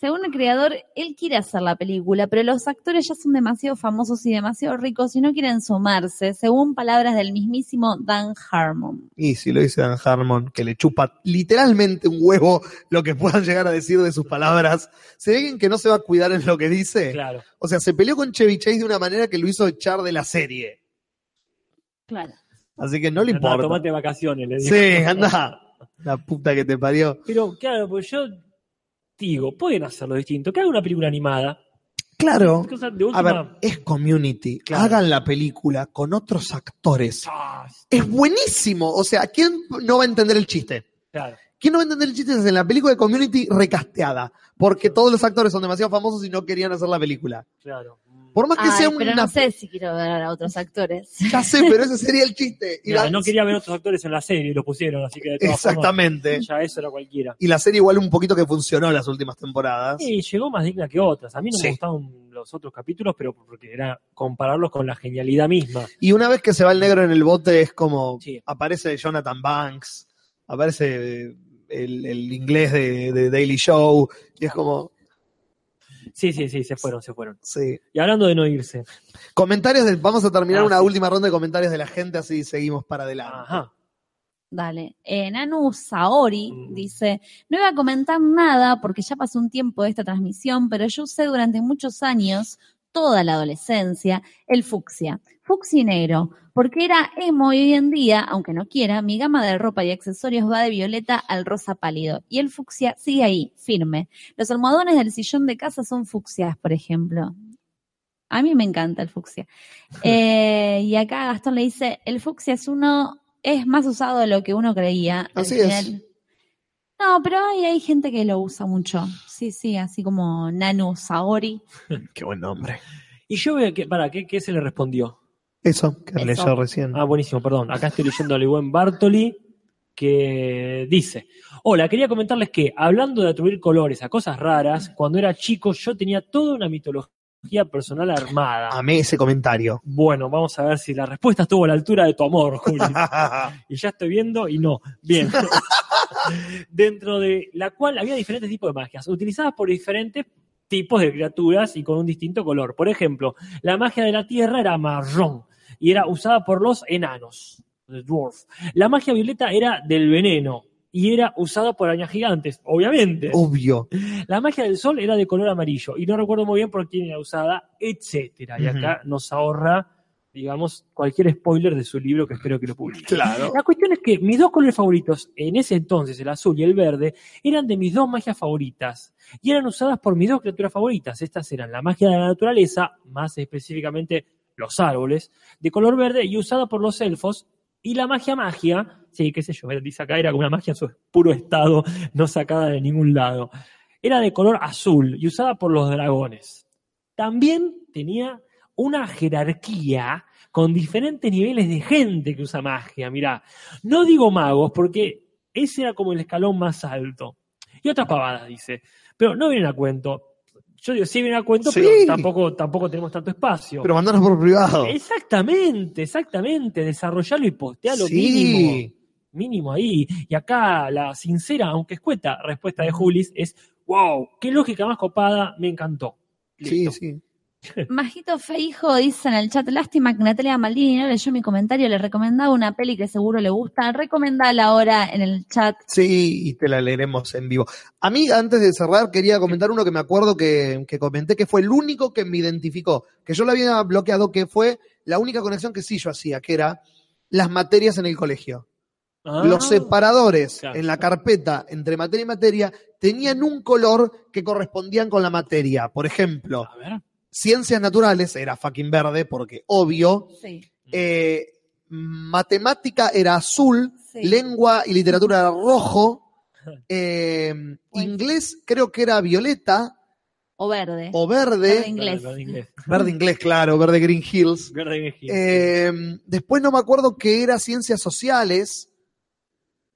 según el creador, él quiere hacer la película, pero los actores ya son demasiado famosos y demasiado ricos y no quieren sumarse, según palabras del mismísimo Dan Harmon. Y si lo dice Dan Harmon, que le chupa literalmente un huevo lo que puedan llegar a decir de sus palabras. ¿Se ve alguien que no se va a cuidar en lo que dice? Claro. O sea, se peleó con Chevy Chase de una manera que lo hizo echar de la serie. Claro. Así que no le importa. tomate vacaciones, le dijo. Sí, anda. La puta que te parió. Pero claro, pues yo pueden hacerlo distinto, que haga una película animada. Claro. A ver, es community. Claro. Hagan la película con otros actores. Ah, Es buenísimo. O sea, ¿quién no va a entender el chiste? claro. ¿Quién no va a entender el chiste? Es en la película de Community recasteada. Porque todos los actores son demasiado famosos y no querían hacer la película. Claro. Por más que Ay, sea pero una. no sé si quiero ver a otros actores. Ya sé, pero ese sería el chiste. Y Mira, la- no quería ver otros actores en la serie y lo pusieron, así que de todas formas, Exactamente. ya eso era cualquiera. Y la serie igual un poquito que funcionó las últimas temporadas. Y llegó más digna que otras. A mí no Sí. me gustaban los otros capítulos, pero porque era compararlos con la genialidad misma. Y una vez que se va el negro en el bote es como Sí. aparece Jonathan Banks, aparece el, el inglés de, de Daily Show, y es como, Sí, sí, sí, se fueron, se fueron. sí. Y hablando de no irse. Comentarios del, vamos a terminar Ah, una sí. última ronda de comentarios de la gente, así seguimos para adelante. Ajá. Dale. Eh, Nanu Saori Mm. dice, no iba a comentar nada porque ya pasó un tiempo de esta transmisión, pero yo usé durante muchos años, toda la adolescencia, el fucsia. Fucsia negro, porque era emo y hoy en día, aunque no quiera, mi gama de ropa y accesorios va de violeta al rosa pálido. Y el fucsia sigue ahí, firme. Los almohadones del sillón de casa son fucsias, por ejemplo. A mí me encanta el fucsia. Eh, y acá Gastón le dice, el fucsia es uno, es más usado de lo que uno creía. Así es. No, pero hay, hay gente que lo usa mucho. Sí, sí, así como Nanu Saori. Qué buen nombre. Y yo veo que, para, ¿qué, qué se le respondió? Eso, que Eso. leyó recién. Ah, buenísimo, perdón. Acá estoy leyendo al buen Bartoli que dice, hola, quería comentarles que hablando de atribuir colores a cosas raras, cuando era chico yo tenía toda una mitología personal armada. Amé ese comentario. Bueno, vamos a ver si la respuesta estuvo a la altura de tu amor, Juli. y ya estoy viendo y no. Bien. Dentro de la cual había diferentes tipos de magias, utilizadas por diferentes tipos de criaturas y con un distinto color. Por ejemplo, la magia de la tierra era marrón y era usada por los enanos, dwarf. La magia violeta era del veneno y era usada por arañas gigantes, obviamente. Obvio. La magia del sol era de color amarillo y no recuerdo muy bien por quién era usada, etcétera. Y acá nos ahorra, digamos, cualquier spoiler de su libro que espero que lo publique. Claro. La cuestión es que mis dos colores favoritos en ese entonces, el azul y el verde, eran de mis dos magias favoritas y eran usadas por mis dos criaturas favoritas. Estas eran la magia de la naturaleza, más específicamente los árboles, de color verde y usada por los elfos, y la magia magia, sí, qué sé yo, dice acá, era como una magia en su puro estado, no sacada de ningún lado. Era de color azul y usada por los dragones. También tenía una jerarquía con diferentes niveles de gente que usa magia. Mirá, no digo magos porque ese era como el escalón más alto. Y otras pavadas, dice. Pero no vienen a cuento. Yo digo, sí vienen a cuento, Sí. pero tampoco, tampoco tenemos tanto espacio. Pero mandanos por privado. Exactamente, exactamente. Desarrollarlo y postearlo Sí. mínimo. Mínimo ahí. Y acá la sincera, aunque escueta, respuesta de Julis es: wow, qué lógica más copada, me encantó. Sí, sí. Majito Feijo dice en el chat, lástima que Natalia Maldini no leyó mi comentario, le recomendaba una peli que seguro le gusta, recomendala ahora en el chat. Sí, y te la leeremos en vivo. A mí, antes de cerrar, quería comentar uno que me acuerdo que, que comenté, que fue el único que me identificó, que yo lo había bloqueado, que fue la única conexión que sí yo hacía, que era las materias en el colegio. Ah, Los separadores Claro. en la carpeta entre materia y materia tenían un color que correspondían con la materia. Por ejemplo, A ver. ciencias naturales era fucking verde, porque obvio. Sí, Eh, matemática era azul, sí. lengua y literatura era rojo, eh, inglés creo que era violeta O verde. o verde, Verde inglés. Verde inglés. verde inglés, claro, verde Green Hills. Verde inglés. Eh, después no me acuerdo que era ciencias sociales,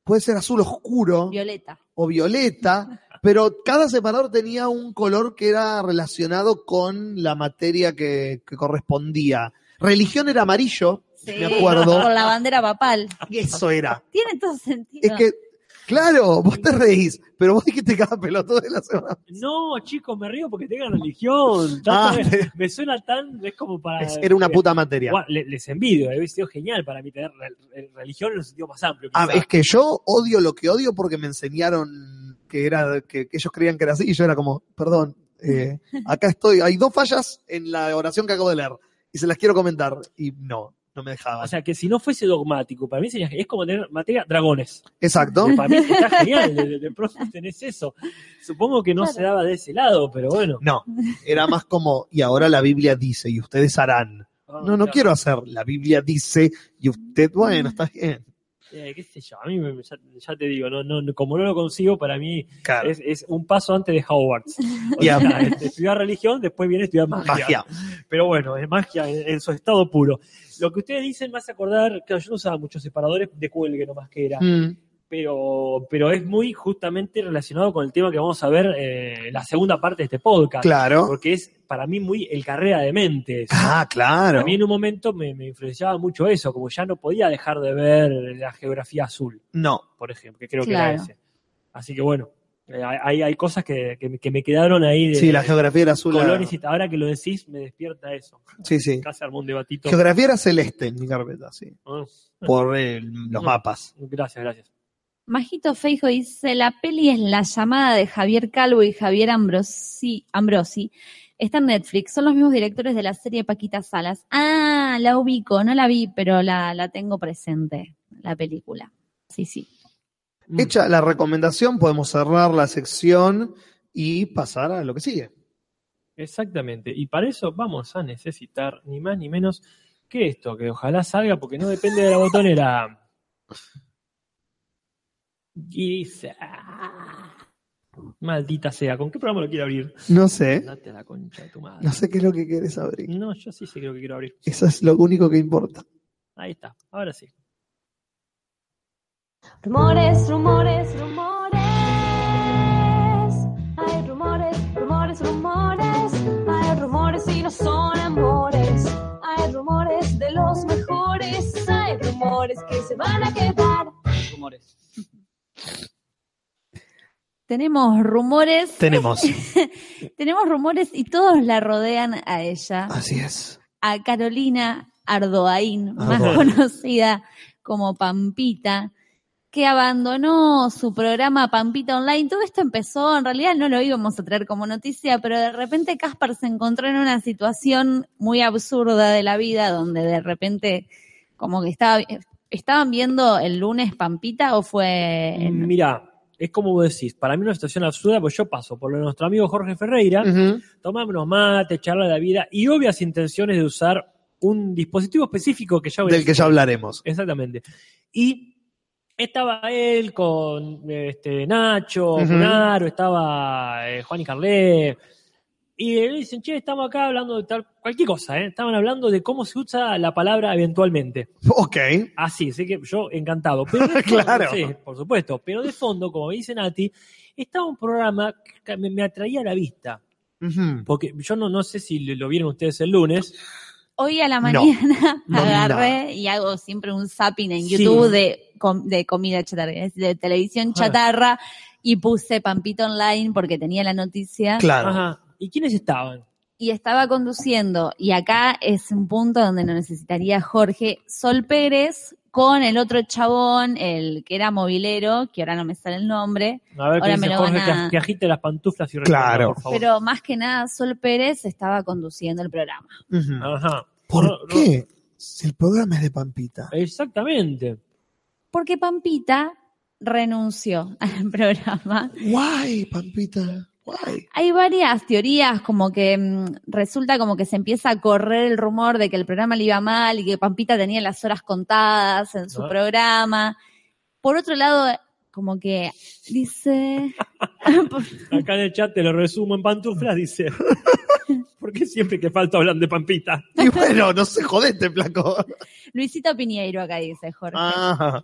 puede ser azul oscuro Violeta. o violeta, pero cada separador tenía un color que era relacionado con la materia que, que correspondía. Religión era amarillo, Sí, me acuerdo. Con la bandera papal. eso era. Tiene todo sentido. Es que, claro, vos te reís, pero vos dijiste cada pelotudo de la semana. No, chicos, me río porque tengan religión. Ah, me, suena tan. Es como para. es- era una puta materia. Guau, le- les envidio, debe sido genial para mí tener re- re- religión en un sentido más amplio. Ah, es que yo odio lo que odio porque me enseñaron que era que, que ellos creían que era así y yo era como, perdón, eh, acá estoy, hay dos fallas en la oración que acabo de leer y se las quiero comentar y no, no me dejaban. O sea, que si no fuese dogmático, para mí sería, es como tener materia dragones. Exacto. Para mí está genial, de, de- de pronto tenés eso. Supongo que no se daba de ese lado, pero bueno. No, era más como, y ahora la Biblia dice, y ustedes harán. Ah, No, no claro. quiero hacer, la Biblia dice, y usted, bueno, está bien. Eh, qué sé yo, a mí me- ya, ya te digo, no, no, como no lo consigo, para mí Claro. es, es un paso antes de Hogwarts. O Ya. sea, este, estudiar religión, después viene estudiar magia. Magia. Pero bueno, es magia en, en su estado puro. Lo que ustedes dicen me hace acordar, claro, yo no usaba muchos separadores de cuelgue nomás que era, Mm, pero, pero es muy justamente relacionado con el tema que vamos a ver eh, la segunda parte de este podcast. claro. Porque es para mí muy el carrera de mentes. Ah, claro. A mí en un momento me, me influenciaba mucho eso, como ya no podía dejar de ver la geografía azul, No, por ejemplo, que creo que era ese. Así que bueno, hay, hay cosas que, que me- que me quedaron ahí de sí, la geografía era azul. colores y ahora que lo decís me despierta eso. Sí, sí. Casi armó un debatito. Geografía era celeste en mi carpeta, sí. Ah, Por eh, los mapas. gracias, gracias. Majito Feijo dice, la peli es La llamada de Javier Calvo y Javier Ambrosi, Ambrosi. Está en Netflix, son los mismos directores de la serie Paquita Salas. Ah, la ubico, no la vi, pero la, la tengo presente, la película. Sí, sí. Mm. Hecha la recomendación, podemos cerrar la sección y pasar a lo que sigue. Exactamente. Y para eso vamos a necesitar ni más ni menos que esto, que ojalá salga porque no depende de la botonera. Dice, ah, maldita sea, ¿con qué programa lo quiere abrir? No sé, Date a la concha de tu madre. no sé qué es lo que quieres abrir. No, yo sí sé creo que quiero abrir. Eso es lo único que importa. Ahí está, ahora sí. Rumores, rumores, rumores. Hay rumores, rumores, rumores. Hay rumores y no son amores. Hay rumores de los mejores. Hay rumores que se van a quedar. Rumores. Tenemos rumores, Tenemos. tenemos rumores y todos la rodean a ella, Así es. a Carolina Ardoaín, más Ardoaín. conocida como Pampita, que abandonó su programa Pampita Online. Todo esto empezó, en realidad no lo íbamos a traer como noticia, pero de repente Caspar se encontró en una situación muy absurda de la vida, donde de repente como que estaba, estaban viendo el lunes Pampita o fue... en- Mira, es como vos decís, para mí una situación absurda, pues yo paso por lo de nuestro amigo Jorge Ferreira, tomamos unos mates, charla de la vida y obvias intenciones de usar un dispositivo específico que ya Del que ya hablaremos. Exactamente. Y estaba él con este, Nacho, Ujú. Munaro, estaba eh, Juan y Carlé. Y le dicen, che, estamos acá hablando de tal, cualquier cosa, ¿eh? Estaban hablando de cómo se usa la palabra eventualmente. Ok. Así, así que yo encantado. Pero fondo- Claro. Sí, por supuesto. Pero de fondo, como dice Nati, estaba un programa que me, me atraía a la vista. Porque yo no, no sé si lo vieron ustedes el lunes. Hoy a la mañana No agarré y hago siempre un zapping en Sí. YouTube de, com- de comida chatarra, es de televisión Ajá. chatarra y puse Pampito Online porque tenía la noticia Claro. Ajá. ¿Y quiénes estaban? y estaba conduciendo y acá es un punto donde no necesitaría Jorge Sol Pérez con el otro chabón, el que era movilero, que ahora no me sale el nombre, A ver, Ahora que me dice lo Jorge van a- que, que agite las pantuflas y Claro. por favor. pero más que nada Sol Pérez estaba conduciendo el programa. Ajá. ¿Por No, no, qué? Si el programa es de Pampita. Exactamente. Porque Pampita renunció al programa. Guay, Pampita. Guay. Hay varias teorías, como que mm, resulta como que se empieza a correr el rumor de que el programa le iba mal y que Pampita tenía las horas contadas en su Ah. programa. Por otro lado, como que dice... Acá en el chat te lo resumo en pantuflas, dice. ¿Por qué siempre que falta hablan de Pampita? Y bueno, no se jodete, flaco. Luisito Piñeiro acá dice Jorge. Ah,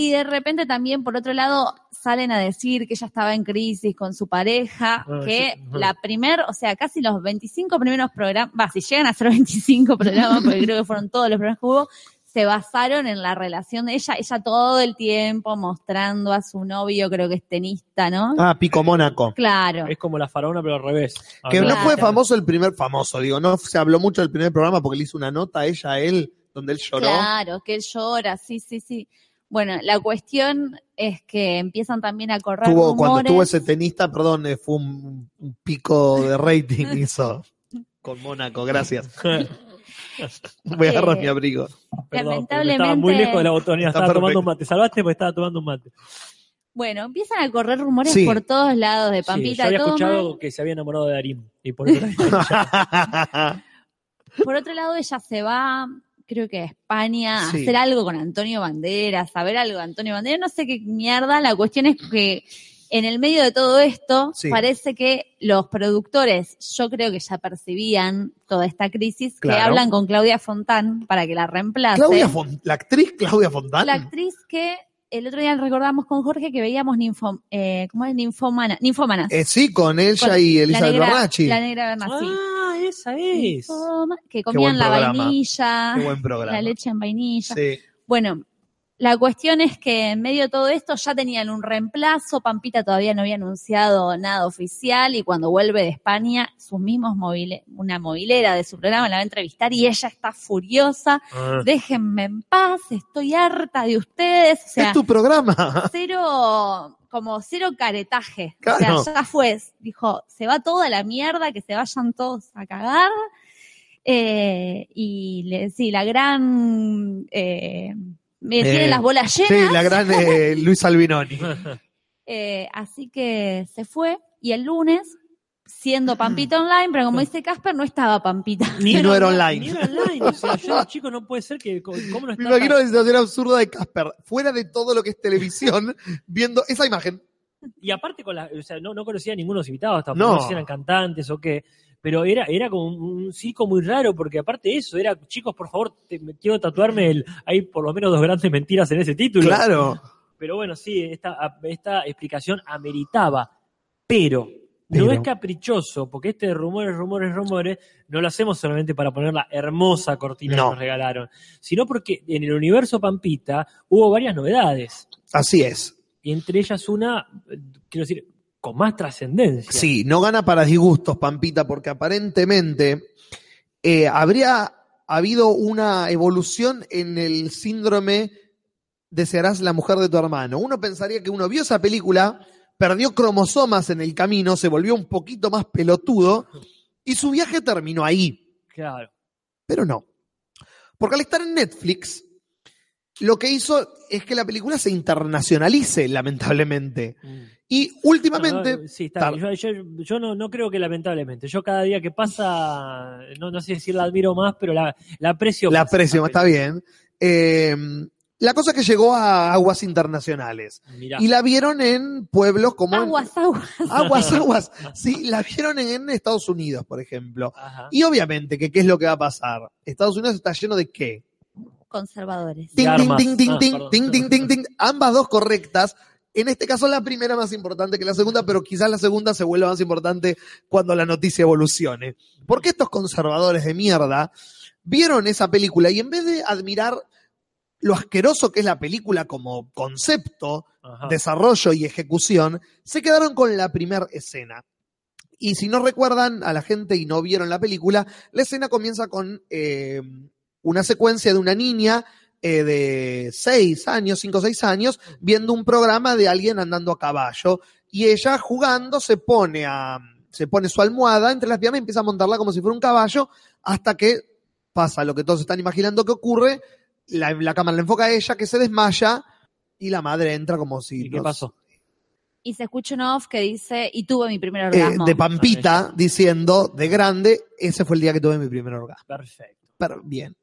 Y de repente también, por otro lado, salen a decir que ella estaba en crisis con su pareja, Ah, que sí, la primer, o sea, casi los 25 primeros programas, va, si llegan a ser 25 programas, porque creo que fueron todos los programas que hubo, se basaron en la relación de ella, ella todo el tiempo mostrando a su novio, creo que es tenista, ¿no? ah, Pico Mónaco. Claro. Es como la faraona, pero al revés. Que no fue famoso el primer famoso, digo, no se habló mucho del primer programa porque le hizo una nota a ella, a él, donde él lloró. Claro, que él llora, sí, sí, sí. Bueno, la cuestión es que empiezan también a correr Tuvo, cuando rumores. estuvo ese tenista, perdón, eh, fue un, un pico de rating hizo con Mónaco, gracias. Voy a agarrar Eh, mi abrigo. Perdón, Lamentablemente- estaba muy lejos de la botonera, estaba tomando un mate. Salvaste porque estaba tomando un mate. Bueno, empiezan a correr rumores Sí. por todos lados de Sí, Pampita. yo había todo escuchado mal. que se había enamorado de Darín. Y por eso Por otro lado, ella se va, creo que a España, Sí. hacer algo con Antonio Banderas, a ver algo de Antonio Banderas. No sé qué mierda. La cuestión es que en el medio de todo esto, Sí. parece que los productores, yo creo que ya percibían toda esta crisis, que hablan con Claudia Fontán para que la reemplace. Claudia la actriz Claudia Fontana. La actriz que el otro día recordamos con Jorge que veíamos ninfo, eh, ¿cómo es? Ninfomana, ninfómanas. Eh, sí, con ella Con y negra, Bernacci. La negra Bernacci. Ah, esa es. Ninfoma- que comían la vainilla, Qué buen programa. la leche en vainilla. Sí. Bueno, la cuestión es que en medio de todo esto ya tenían un reemplazo, Pampita todavía no había anunciado nada oficial y cuando vuelve de España, sus mismos una movilera de su programa la va a entrevistar y ella está furiosa, Ah. déjenme en paz, estoy harta de ustedes, o sea, es tu programa. cero, como cero caretaje. Claro. O sea, ya fue. Dijo, se va toda la mierda, que se vayan todos a cagar. Eh, y le, sí, la gran, eh, me Eh, tiene las bolas Sí, llenas. la gran eh, Luis Albinoni. Eh, así que se fue. Y el lunes, siendo Pampita online, pero como dice Casper, no estaba Pampita. Y no era online. Ni era online. O sea, yo, chico, no puede ser que. ¿Cómo no Me imagino la situación absurda de Casper, fuera de todo lo que es televisión, viendo esa imagen. Y aparte, con la, o sea, no, no conocía a ninguno de los invitados, tampoco No. si eran cantantes o qué. Pero era, era como un, un circo muy raro, porque aparte de eso, era, chicos, por favor, te- quiero tatuarme el. Hay por lo menos dos grandes mentiras en ese título. Claro. Pero bueno, sí, esta, esta explicación ameritaba. Pero, Pero. no es caprichoso, porque este de rumores, rumores, rumores, no lo hacemos solamente para poner la hermosa cortina No. que nos regalaron, sino porque en el universo Pampita hubo varias novedades. Así es. Y entre ellas una, quiero decir, con más trascendencia. Sí, no gana para disgustos, Pampita, porque aparentemente eh, habría habido una evolución en el síndrome de serás la mujer de tu hermano. Uno pensaría que uno vio esa película, perdió cromosomas en el camino, se volvió un poquito más pelotudo y su viaje terminó ahí. Claro. Pero no. Porque al estar en Netflix, lo que hizo es que la película se internacionalice, lamentablemente. Y últimamente, Ah, sí, está. Yo, yo- yo no, no creo que lamentablemente. Yo cada día que pasa, no, no sé si la admiro más, pero la, la aprecio la más. aprecio, está bien. Eh, La cosa que llegó a aguas internacionales. Mirá. Y la vieron en pueblos como... en- Aguas, aguas. Aguas, aguas. Sí, la vieron en Estados Unidos, por ejemplo. Ajá. Y obviamente que qué es lo que va a pasar. Estados Unidos está lleno de qué? Conservadores. Ting, ting, ting, ting, Ah, ting, ting, ting, ting, ting. Ambas dos correctas. En este caso la primera más importante que la segunda, pero quizás la segunda se vuelva más importante cuando la noticia evolucione. Porque estos conservadores de mierda vieron esa película y en vez de admirar lo asqueroso que es la película como concepto, Ajá. desarrollo y ejecución, se quedaron con la primera escena. Y si no recuerdan a la gente y no vieron la película, la escena comienza con eh, una secuencia de una niña eh, de seis años, cinco o seis años, viendo un programa de alguien andando a caballo. Y ella jugando se pone a, se pone su almohada entre las piernas y empieza a montarla como si fuera un caballo, hasta que pasa lo que todos están imaginando que ocurre. La, la cámara la enfoca a ella, que se desmaya, y la madre entra como si. ¿Y qué no- pasó? Y se escucha un off que dice, y tuve mi primer eh, orgasmo. de Pampita diciendo de grande, ese fue el día que tuve mi primer orgasmo. Perfecto. Pero bien.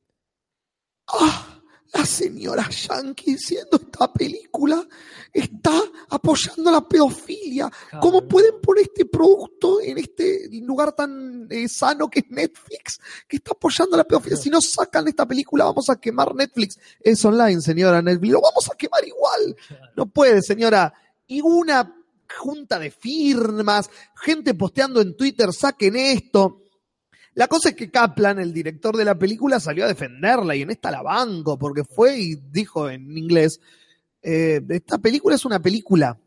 Ah, la señora Yankee diciendo esta película está apoyando la pedofilia. ¿Cómo pueden poner este producto en este lugar tan eh, sano que es Netflix, que está apoyando la pedofilia? Si no sacan esta película, vamos a quemar Netflix. Es online, señora Netflix. Lo vamos a quemar igual. No puede, señora. Y una junta de firmas, gente posteando en Twitter, saquen esto. La cosa es que Kaplan, el director de la película, salió a defenderla y en esta la banco, porque fue y dijo en inglés, eh, esta película es una película.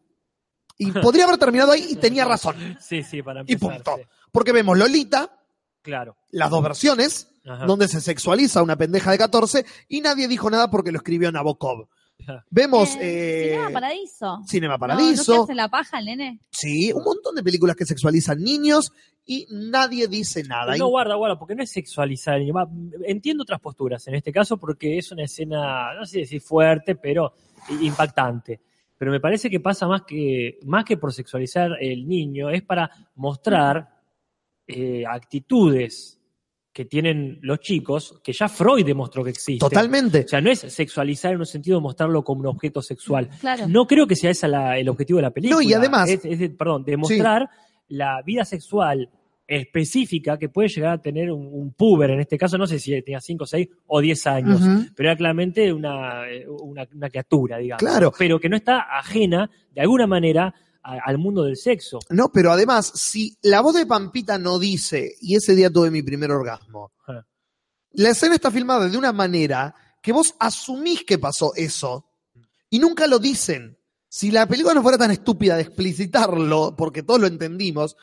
Y podría haber terminado ahí y tenía razón, Sí, sí, para Y empezar. punto. sí. porque vemos Lolita, Claro. las dos versiones, Ajá. donde se sexualiza a una pendeja de 14 y nadie dijo nada porque lo escribió Nabokov. Vemos Eh, eh, Cinema Paradiso. Cinema No, ¿No, Paradiso, se hace la paja el nene? sí, un montón de películas que sexualizan niños y nadie dice nada. No, guarda, guarda, porque no es sexualizar al niño. Va, Entiendo otras posturas en este caso porque es una escena, no sé si fuerte, pero impactante. Pero me parece que pasa más que, más que por sexualizar el niño, es para mostrar eh, actitudes que tienen los chicos, que ya Freud demostró que existen. Totalmente. O sea, no es sexualizar en un sentido de mostrarlo como un objeto sexual. Claro. No creo que sea ese el objetivo de la película. No, y además- Es, es de- perdón, demostrar la vida sexual específica que puede llegar a tener un, un puber, en este caso, no sé si tenía 5, 6 o 10 años, pero era claramente una, eh, una, una criatura, digamos. Claro. Pero que no está ajena, de alguna manera, a- al mundo del sexo. No, pero además, si la voz de Pampita no dice, y ese día tuve mi primer orgasmo, Ajá. la escena está filmada de una manera que vos asumís que pasó eso y nunca lo dicen. Si la película no fuera tan estúpida de explicitarlo, porque todos lo entendimos,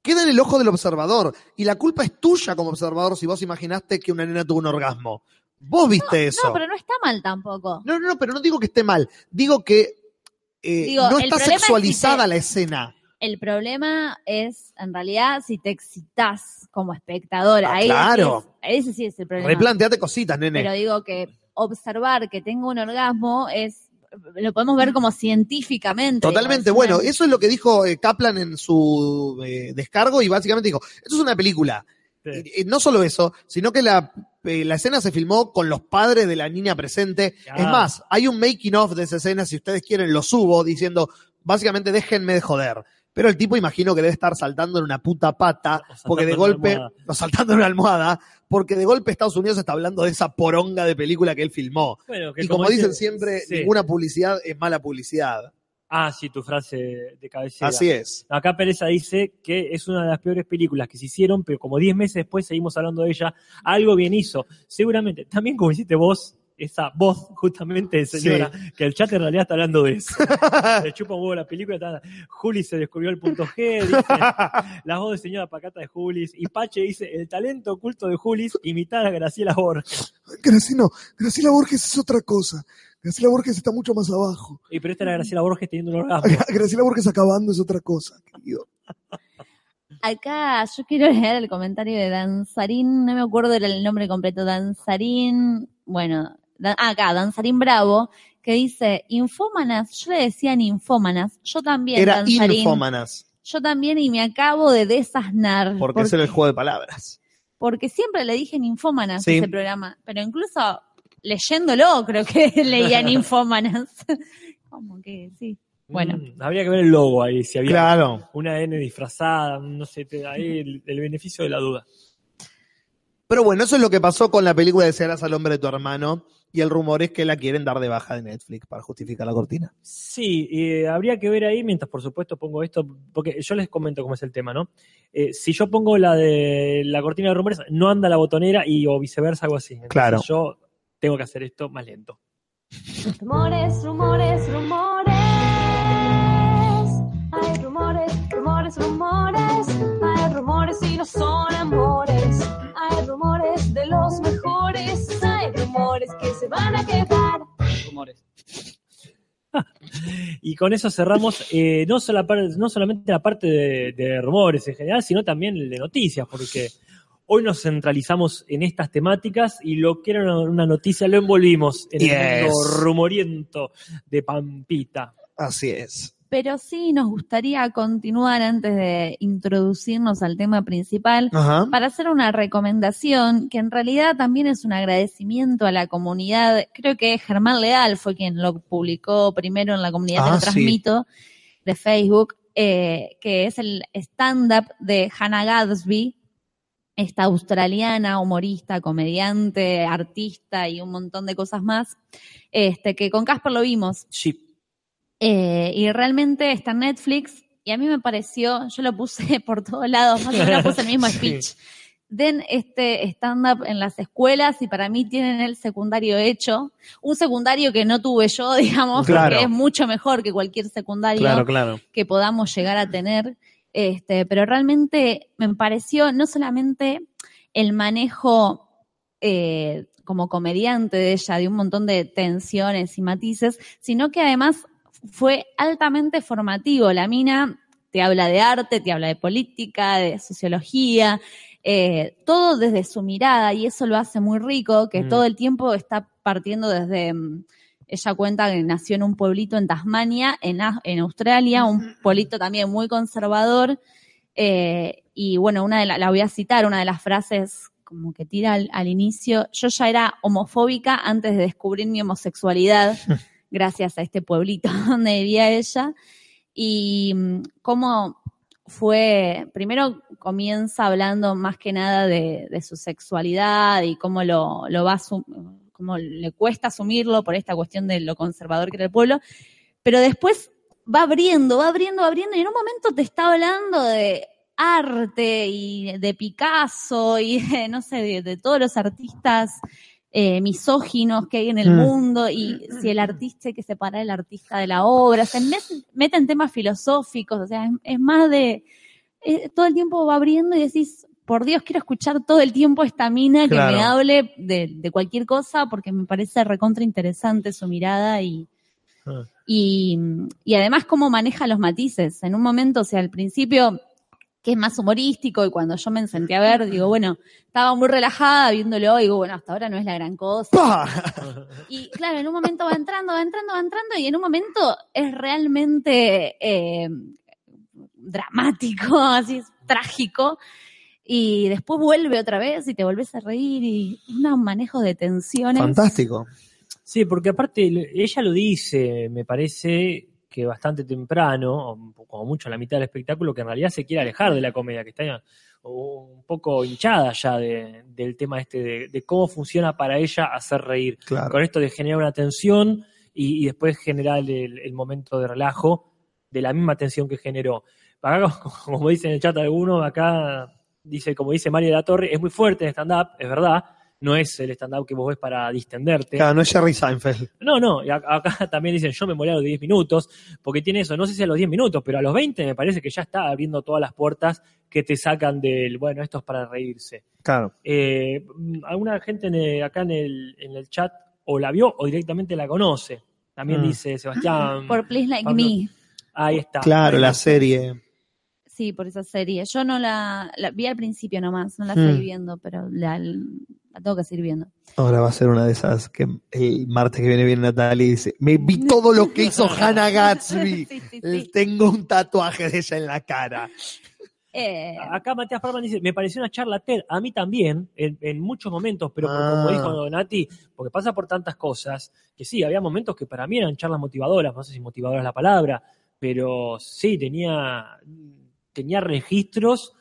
queda en el ojo del observador. Y la culpa es tuya como observador si vos imaginaste que una nena tuvo un orgasmo. Vos viste eso. No, pero no está mal tampoco. No, no, no, pero no digo que esté mal. Digo que eh, Digo, no está es sexualizada la escena. El problema es, en realidad, si te excitas como espectador. Ah, ahí claro. es- ese sí es el problema. Replanteate cositas, nene. Pero digo que observar que tengo un orgasmo es lo podemos ver como científicamente. Totalmente, bueno, eso es lo que dijo eh, Kaplan en su eh, descargo y básicamente dijo, esto es una película. Sí. Y, y no solo eso, sino que la, eh, la escena se filmó con los padres de la niña presente. Ah. Es más, hay un making of de esa escena, si ustedes quieren lo subo, diciendo, básicamente déjenme de joder. Pero el tipo imagino que debe estar saltando en una puta pata, porque de golpe, o saltando en una almohada, porque de golpe Estados Unidos está hablando de esa poronga de película que él filmó. Bueno, que Y como, dice- dicen siempre, sí. ninguna publicidad es mala publicidad. Ah, sí, tu frase de cabecera. Así es. Acá Pereza dice que es una de las peores películas que se hicieron, pero como 10 meses después seguimos hablando de ella, algo bien hizo. Seguramente, también como hiciste vos, esa voz justamente, señora, que el chat en realidad está hablando de eso. Le chupa un huevo la película, está, Juli se descubrió el punto G, dice, la voz de señora Pacata de Julis, y Pache dice, el talento oculto de Julis, imitar a Graciela Borges. Graciela, no, Graciela Borges es otra cosa. Graciela Borges está mucho más abajo. Y pero esta era Graciela Borges teniendo un orgasmo. Graciela Borges acabando es otra cosa, querido. Acá yo quiero leer el comentario de Danzarín, no me acuerdo el nombre completo, Danzarín, bueno, da- ah, acá, Danzarín Bravo, que dice, infómanas, yo le decía infómanas, yo también, Era Danzarín, infómanas, yo también y me acabo de desasnar. porque porque, ese era el juego de palabras. porque siempre le dije infómanas Sí. ese programa, pero incluso leyéndolo, creo que leían infómanas. Como que sí. Bueno. Mm, habría que ver el logo ahí, si había Claro. una N disfrazada, no sé, te- ahí el, el beneficio de la duda. Pero bueno, eso es lo que pasó con la película de Serás al hombre de tu hermano. Y el rumor es que la quieren dar de baja de Netflix para justificar la cortina. Sí, eh, habría que ver ahí, mientras por supuesto pongo esto, porque yo les comento cómo es el tema, ¿no? Eh, si yo pongo la de la cortina de rumores, no anda la botonera y o viceversa, algo así. Entonces Claro. Yo tengo que hacer esto más lento. Rumores, rumores, rumores. Hay rumores, rumores, rumores. Hay rumores y no son amores. Hay rumores de los mejores. Hay rumores que se van a quedar. Rumores. Y con eso cerramos eh, no, sola no solamente la parte de, de rumores en general, sino también el de noticias, porque hoy nos centralizamos en estas temáticas y lo que era una, noticia lo envolvimos en Yes. el mundo rumoriento de Pampita. Así es. Pero sí nos gustaría continuar antes de introducirnos al tema principal Ajá. para hacer una recomendación que en realidad también es un agradecimiento a la comunidad. Creo que Germán Leal fue quien lo publicó primero en la comunidad Ah, sí. transmito de Facebook, eh, que es el stand-up de Hannah Gadsby, esta australiana, humorista, comediante, artista y un montón de cosas más, este, que con Casper lo vimos. Sí. Eh, y realmente está en Netflix y a mí me pareció, yo lo puse por todos lados, más o menos puse el mismo Sí. speech. Den este stand-up en las escuelas y para mí tienen el secundario hecho. Un secundario que no tuve yo, digamos, Claro. porque es mucho mejor que cualquier secundario Claro, claro. que podamos llegar a tener. Este, pero realmente me pareció no solamente el manejo eh, como comediante de ella, de un montón de tensiones y matices, sino que además fue altamente formativo. La mina te habla de arte, te habla de política, de sociología, eh, todo desde su mirada y eso lo hace muy rico, que Mm. todo el tiempo está partiendo desde... ella cuenta que nació en un pueblito en Tasmania, en, Australia, un pueblito también muy conservador. eh, y bueno, una de la, la voy a citar, una de las frases como que tira al, al inicio. Yo ya era homofóbica antes de descubrir mi homosexualidad, gracias a este pueblito donde vivía ella. Y mm, cómo fue, primero comienza hablando más que nada de, de su sexualidad y cómo lo, lo va cómo le cuesta asumirlo por esta cuestión de lo conservador que era el pueblo, pero después va abriendo, va abriendo, va abriendo y en un momento te está hablando de arte y de Picasso y de, no sé, de, de todos los artistas eh, misóginos que hay en el Mm. mundo y si el artista hay que separar el artista de la obra, se met- mete en temas filosóficos, o sea, es, es más de, eh, todo el tiempo va abriendo y decís, por Dios, quiero escuchar todo el tiempo a esta mina que Claro. me hable de, de cualquier cosa porque me parece recontra interesante su mirada y, Ah. y, y además cómo maneja los matices. En un momento, o sea, al principio, que es más humorístico, y cuando yo me senté a ver, digo, bueno, estaba muy relajada viéndolo, y digo, bueno, hasta ahora no es la gran cosa. ¡Pah! Y claro, en un momento va entrando, va entrando, va entrando, y en un momento es realmente eh, dramático, así es trágico. Y después vuelve otra vez y te volvés a reír y un manejo de tensiones. Fantástico. Sí, porque aparte ella lo dice, me parece que bastante temprano, como mucho a la mitad del espectáculo, que en realidad se quiere alejar de la comedia, que está ya un poco hinchada ya de- del tema este de, de cómo funciona para ella hacer reír. Claro. Con esto de generar una tensión y, y después generar el, el momento de relajo de la misma tensión que generó. Acá, como dice en el chat alguno, acá dice, como dice Mario de la Torre, es muy fuerte el stand-up, es verdad, no es el stand-up que vos ves para distenderte. Claro, no es Jerry Seinfeld. No, no, y acá también dicen, yo me morí a los 10 minutos, porque tiene eso, no sé si a los 10 minutos, pero a los 20 me parece que ya está abriendo todas las puertas que te sacan del, bueno, esto es para reírse. Claro. Eh, alguna gente en el- acá en el, en el chat o la vio o directamente la conoce. También Mm. dice Sebastián. Por Please Like Pablo. Me. Ahí está. Claro, Ahí la está. serie. Sí, por esa serie. Yo no la, la vi al principio nomás, no la Mm. estoy viendo, pero la, la tengo que seguir viendo. Ahora va a ser una de esas que el martes que viene viene Natalia y dice, me vi todo lo que hizo Hannah Gatsby. Sí, sí, sí. Tengo un tatuaje de ella en la cara. Eh, Acá Matías Parman dice, me pareció una charla TED, a mí también, en, en muchos momentos, pero como Ah. dijo Donati, porque pasa por tantas cosas, que sí, había momentos que para mí eran charlas motivadoras, no sé si motivadora es la palabra, pero sí, tenía, tenía registros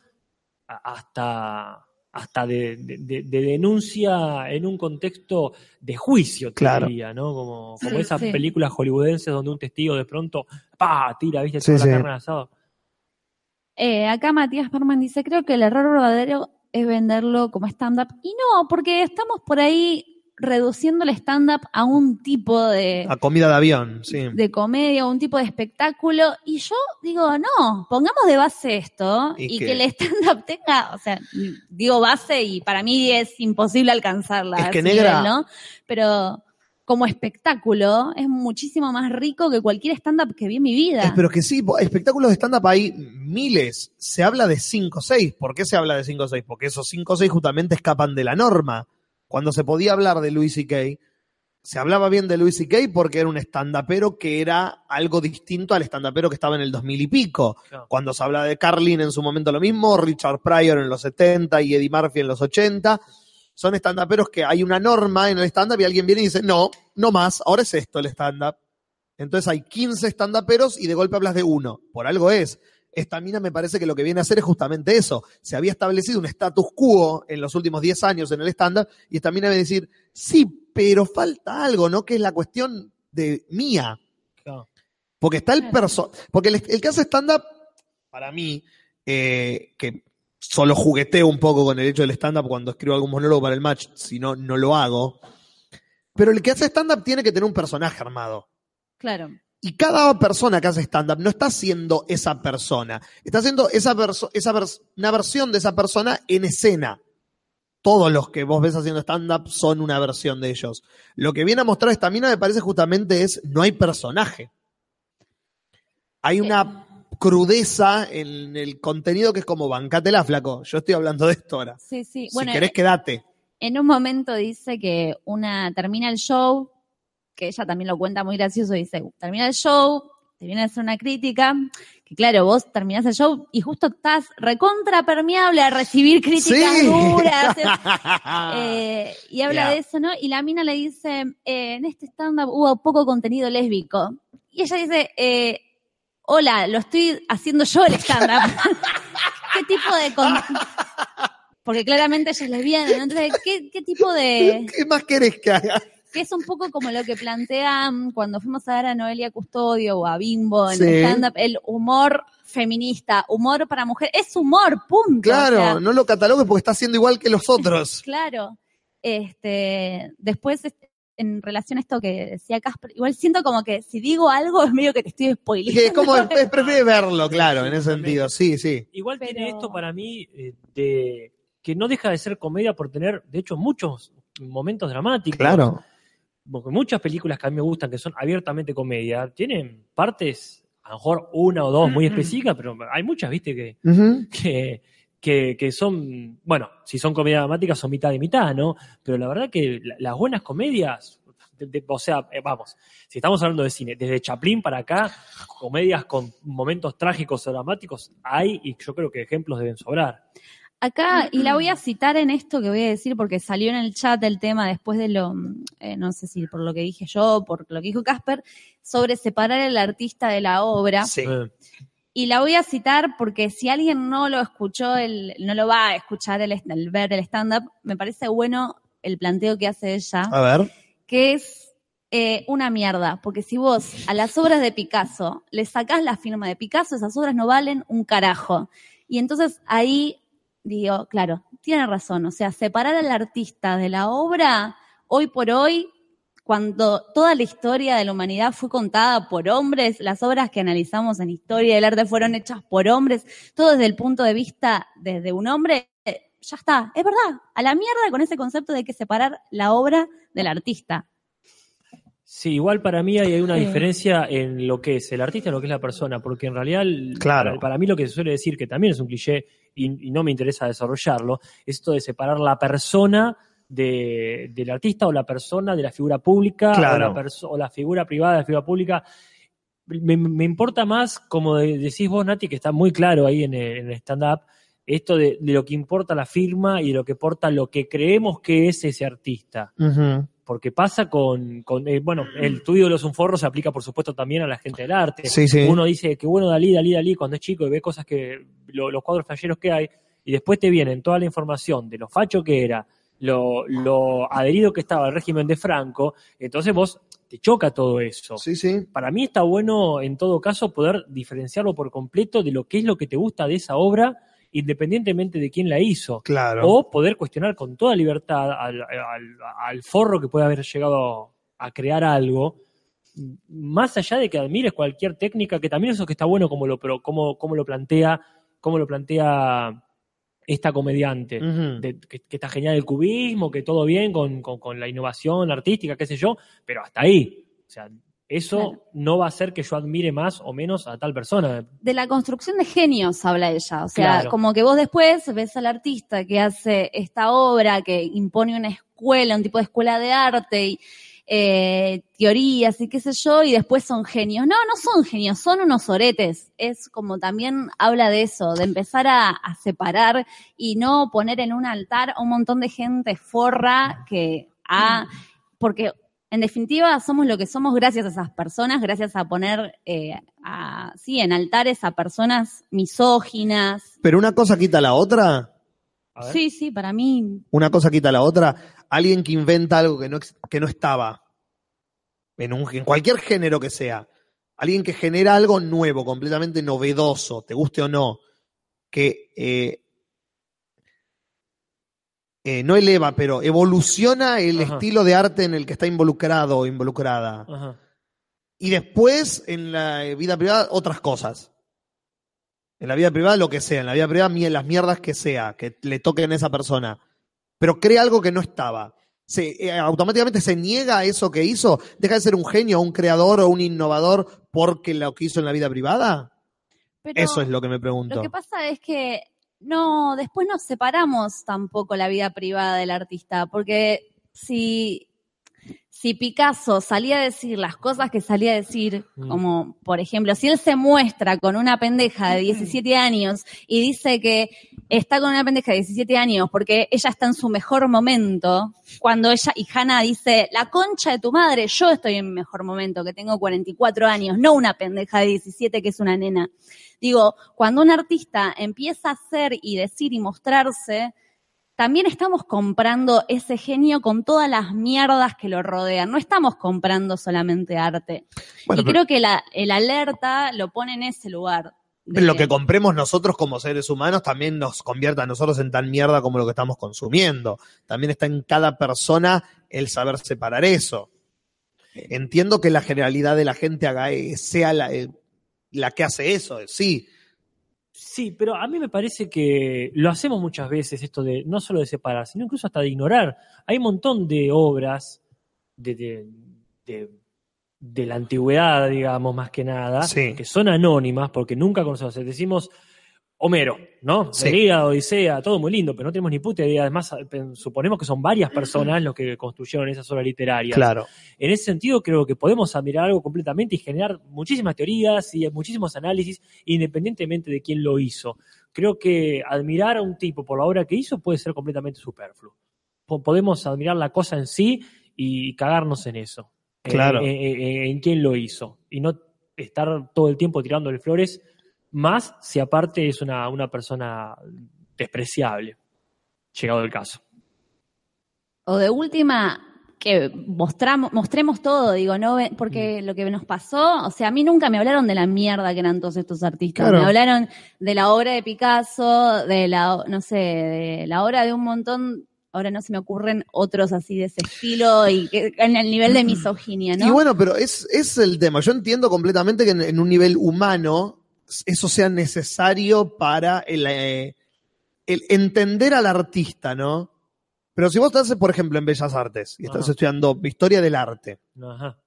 hasta, hasta de, de- de- de denuncia en un contexto de juicio, te Claro. diría, ¿no? Como, como Sí, esas sí. películas hollywoodenses donde un testigo de pronto, pa, tira, viste, toda sí. la carne al asado. Eh, acá Matías Parman dice, creo que el error verdadero es venderlo como stand-up. Y no, porque estamos por ahí reduciendo el stand-up a un tipo de, A comida de avión, sí. de comedia, un tipo de espectáculo. Y yo digo, no, pongamos de base esto Y y, que- que... el stand-up tenga, o sea, digo base y para mí es imposible alcanzarla. Es que, negra- nivel, ¿no? Pero como espectáculo es muchísimo más rico que cualquier stand-up que vi en mi vida. Es, pero que sí, espectáculos de stand-up hay miles. Se habla de 5 o 6. ¿Por qué se habla de 5 o 6? Porque esos 5 o 6 justamente escapan de la norma. Cuando se podía hablar de Louis C.K., se hablaba bien de Louis C.K. porque era un stand-upero que era algo distinto al stand-upero que estaba en el 2000 y pico. Claro. Cuando se habla de Carlin en su momento lo mismo, Richard Pryor en los 70 y Eddie Murphy en los 80. Son stand-uperos que hay una norma en el stand-up y alguien viene y dice, no, no más, ahora es esto el stand-up. Entonces hay 15 stand-uperos y de golpe hablas de uno. Por algo es. Esta mina me parece que lo que viene a hacer es justamente eso. Se había establecido un status quo en los últimos 10 años en el stand-up y esta mina viene a decir, sí, pero falta algo, ¿no? Que es la cuestión de mía. Claro. Porque está el perso... Porque el, el que hace stand-up, para mí, eh, que solo jugueteo un poco con el hecho del stand-up cuando escribo algún monólogo para el match, si no, no lo hago. Pero el que hace stand-up tiene que tener un personaje armado. Claro. Y cada persona que hace stand-up no está siendo esa persona, está haciendo esa, perso- esa vers- una versión de esa persona en escena. Todos los que vos ves haciendo stand-up son una versión de ellos. Lo que viene a mostrar esta mina me parece justamente es, no hay personaje. Hay una crudeza en el contenido que es como, bancátela, flaco. Yo estoy hablando de esto ahora. Sí, sí. Si Bueno, querés, quedate. En un momento dice que una termina el show, que ella también lo cuenta muy gracioso, dice, termina el show, te viene a hacer una crítica, que claro, vos terminás el show y justo estás recontra permeable a recibir críticas Sí. duras. eh, y habla de eso, ¿no? Y la mina le dice, eh, en este stand-up hubo poco contenido lésbico. Y ella dice, eh, hola, lo estoy haciendo yo el stand-up. ¿Qué tipo de... con- Porque claramente ella es lesbiana, ¿no? Entonces, ¿qué, qué tipo de...? ¿Qué más querés que haga? Que es un poco como lo que plantean cuando fuimos a ver a Noelia Custodio o a Bimbo en Sí. el stand-up, el humor feminista, humor para mujer, es humor, punto. Claro, O sea, no lo catalogues porque está haciendo igual que los otros. claro. Este, después, este, en relación a esto que decía Casper, igual siento como que si digo algo es medio que te estoy spoileando. Que es como, es, prefiere verlo, claro, en ese sentido, sí, sí. Igual tiene Pero- esto para mí eh, de que no deja de ser comedia por tener, de hecho, muchos momentos dramáticos. Claro. Porque muchas películas que a mí me gustan, que son abiertamente comedia, tienen partes, a lo mejor una o dos muy específicas, pero hay muchas, viste, que, que, que, que son, bueno, si son comedias dramáticas son mitad y mitad, ¿no? Pero la verdad que la- las buenas comedias, de- de- o sea, eh, vamos, si estamos hablando de cine, desde Chaplin para acá, comedias con momentos trágicos o dramáticos hay y yo creo que ejemplos deben sobrar. Acá, y la voy a citar en esto que voy a decir porque salió en el chat el tema después de lo, eh, no sé si por lo que dije yo, por lo que dijo Casper, sobre separar el artista de la obra. Sí. Y la voy a citar porque si alguien no lo escuchó, el, no lo va a escuchar el, el ver el stand-up, me parece bueno el planteo que hace ella, A ver. que es eh, una mierda. Porque si vos a las obras de Picasso le sacás la firma de Picasso, esas obras no valen un carajo. Y entonces ahí digo, claro, tiene razón. O sea, separar al artista de la obra, hoy por hoy, cuando toda la historia de la humanidad fue contada por hombres, las obras que analizamos en historia del arte fueron hechas por hombres, todo desde el punto de vista desde un hombre, ya está, es verdad, a la mierda con ese concepto de que separar la obra del artista. Sí, igual para mí hay una diferencia en lo que es el artista y lo que es la persona, porque en realidad, Claro. para, para mí lo que se suele decir, que también es un cliché y, y no me interesa desarrollarlo, es esto de separar la persona de- del artista o la persona de la figura pública o, Claro. la o la figura privada de la figura pública. me, me importa más, como de- decís vos, Nati, que está muy claro ahí en el, en el stand-up, esto de, de lo que importa la firma y de lo que importa lo que creemos que es ese artista. Ujú. Porque pasa con, con, eh, bueno, el tu ídolo es un forro se aplica por supuesto también a la gente del arte. Sí, sí. Uno dice que bueno Dalí, Dalí, Dalí cuando es chico y ve cosas que, lo- los cuadros talleros que hay, y después te vienen toda la información de lo facho que era, lo, lo adherido que estaba al régimen de Franco, entonces vos te choca todo eso. Sí, sí. Para mí está bueno, en todo caso, poder diferenciarlo por completo de lo que es lo que te gusta de esa obra, independientemente de quién la hizo. Claro. O poder cuestionar con toda libertad al, al- al forro que puede haber llegado a crear algo, más allá de que admires cualquier técnica, que también eso que está bueno como lo, pero plantea, cómo lo plantea esta comediante, de- que, que está genial el cubismo, que todo bien con, con- con la innovación artística, qué sé yo, pero hasta ahí. O sea, eso Claro. no va a hacer que yo admire más o menos a tal persona. de la construcción de genios habla ella. O sea, Claro. como que vos después ves al artista que hace esta obra, que impone una escuela, un tipo de escuela de arte y eh, teorías y qué sé yo, y después son genios. No, no son genios, son unos oretes. Es como también habla de eso, de empezar a, a separar y no poner en un altar a un montón de gente forra que ha, porque en definitiva, somos lo que somos gracias a esas personas, gracias a poner eh, a, sí, en altares a personas misóginas. Pero una cosa quita la otra. Sí, sí, para mí. Una cosa quita la otra. Alguien que inventa algo que no, que no estaba. En, un, en cualquier género que sea. Alguien que genera algo nuevo, completamente novedoso, te guste o no. Que eh, eh, no eleva, pero evoluciona el Ajá. estilo de arte en el que está involucrado o involucrada. Ajá. Y después, en la vida privada, otras cosas. En la vida privada, lo que sea. En la vida privada, las mierdas que sea, que le toquen a esa persona. Pero crea algo que no estaba. Se, eh, automáticamente se niega a eso que hizo. Deja de ser un genio, un creador o un innovador porque lo que hizo en la vida privada. Pero eso es lo que me pregunto. Lo que pasa es que no, después nos separamos tampoco la vida privada del artista, porque si, si Picasso salía a decir las cosas que salía a decir, Mm. como por ejemplo, si él se muestra con una pendeja de 17 años y dice que está con una pendeja de 17 años porque ella está en su mejor momento, cuando ella y Hannah dice, la concha de tu madre, yo estoy en mi mejor momento, que tengo 44 años, no una pendeja de 17 que es una nena. Digo, cuando un artista empieza a hacer y decir y mostrarse, también estamos comprando ese genio con todas las mierdas que lo rodean. No estamos comprando solamente arte. Bueno, y pero- creo que la, el alerta lo pone en ese lugar. Pero lo que compremos nosotros como seres humanos también nos convierte a nosotros en tan mierda como lo que estamos consumiendo. También está en cada persona el saber separar eso. Entiendo que la generalidad de la gente haga, eh, sea la, eh, la que hace eso, sí. Sí, pero a mí me parece que lo hacemos muchas veces, esto de no solo de separar, sino incluso hasta de ignorar. Hay un montón de obras de, de, de- de la antigüedad, digamos, más que nada, Sí. que son anónimas porque nunca conocemos. Decimos Homero, ¿no? Sí. Odisea, todo muy lindo, pero no tenemos ni puta idea. Además, suponemos que son varias personas los que construyeron esas obras literarias. Claro. En ese sentido, creo que podemos admirar algo completamente y generar muchísimas teorías y muchísimos análisis, independientemente de quién lo hizo. Creo que admirar a un tipo por la obra que hizo puede ser completamente superfluo. Po- Podemos admirar la cosa en sí y cagarnos en eso. Claro. En, en- en quién lo hizo. Y no estar todo el tiempo tirándole flores, más si aparte es una, una persona despreciable, llegado el caso. O de última, que mostramos, mostremos todo, digo, no ve- Mm. porque lo que nos pasó, o sea, a mí nunca me hablaron de la mierda que eran todos estos artistas. Claro. Me hablaron de la obra de Picasso, de la, no sé, de la obra de un montón, ahora no se me ocurren otros así de ese estilo y que en el nivel de misoginia, ¿no? Y bueno, pero es, es el tema. Yo entiendo completamente que en, en un nivel humano eso sea necesario para el, eh, el entender al artista, ¿no? Pero si vos estás, por ejemplo, en Bellas Artes y estás Ajá. estudiando historia del arte, Ajá.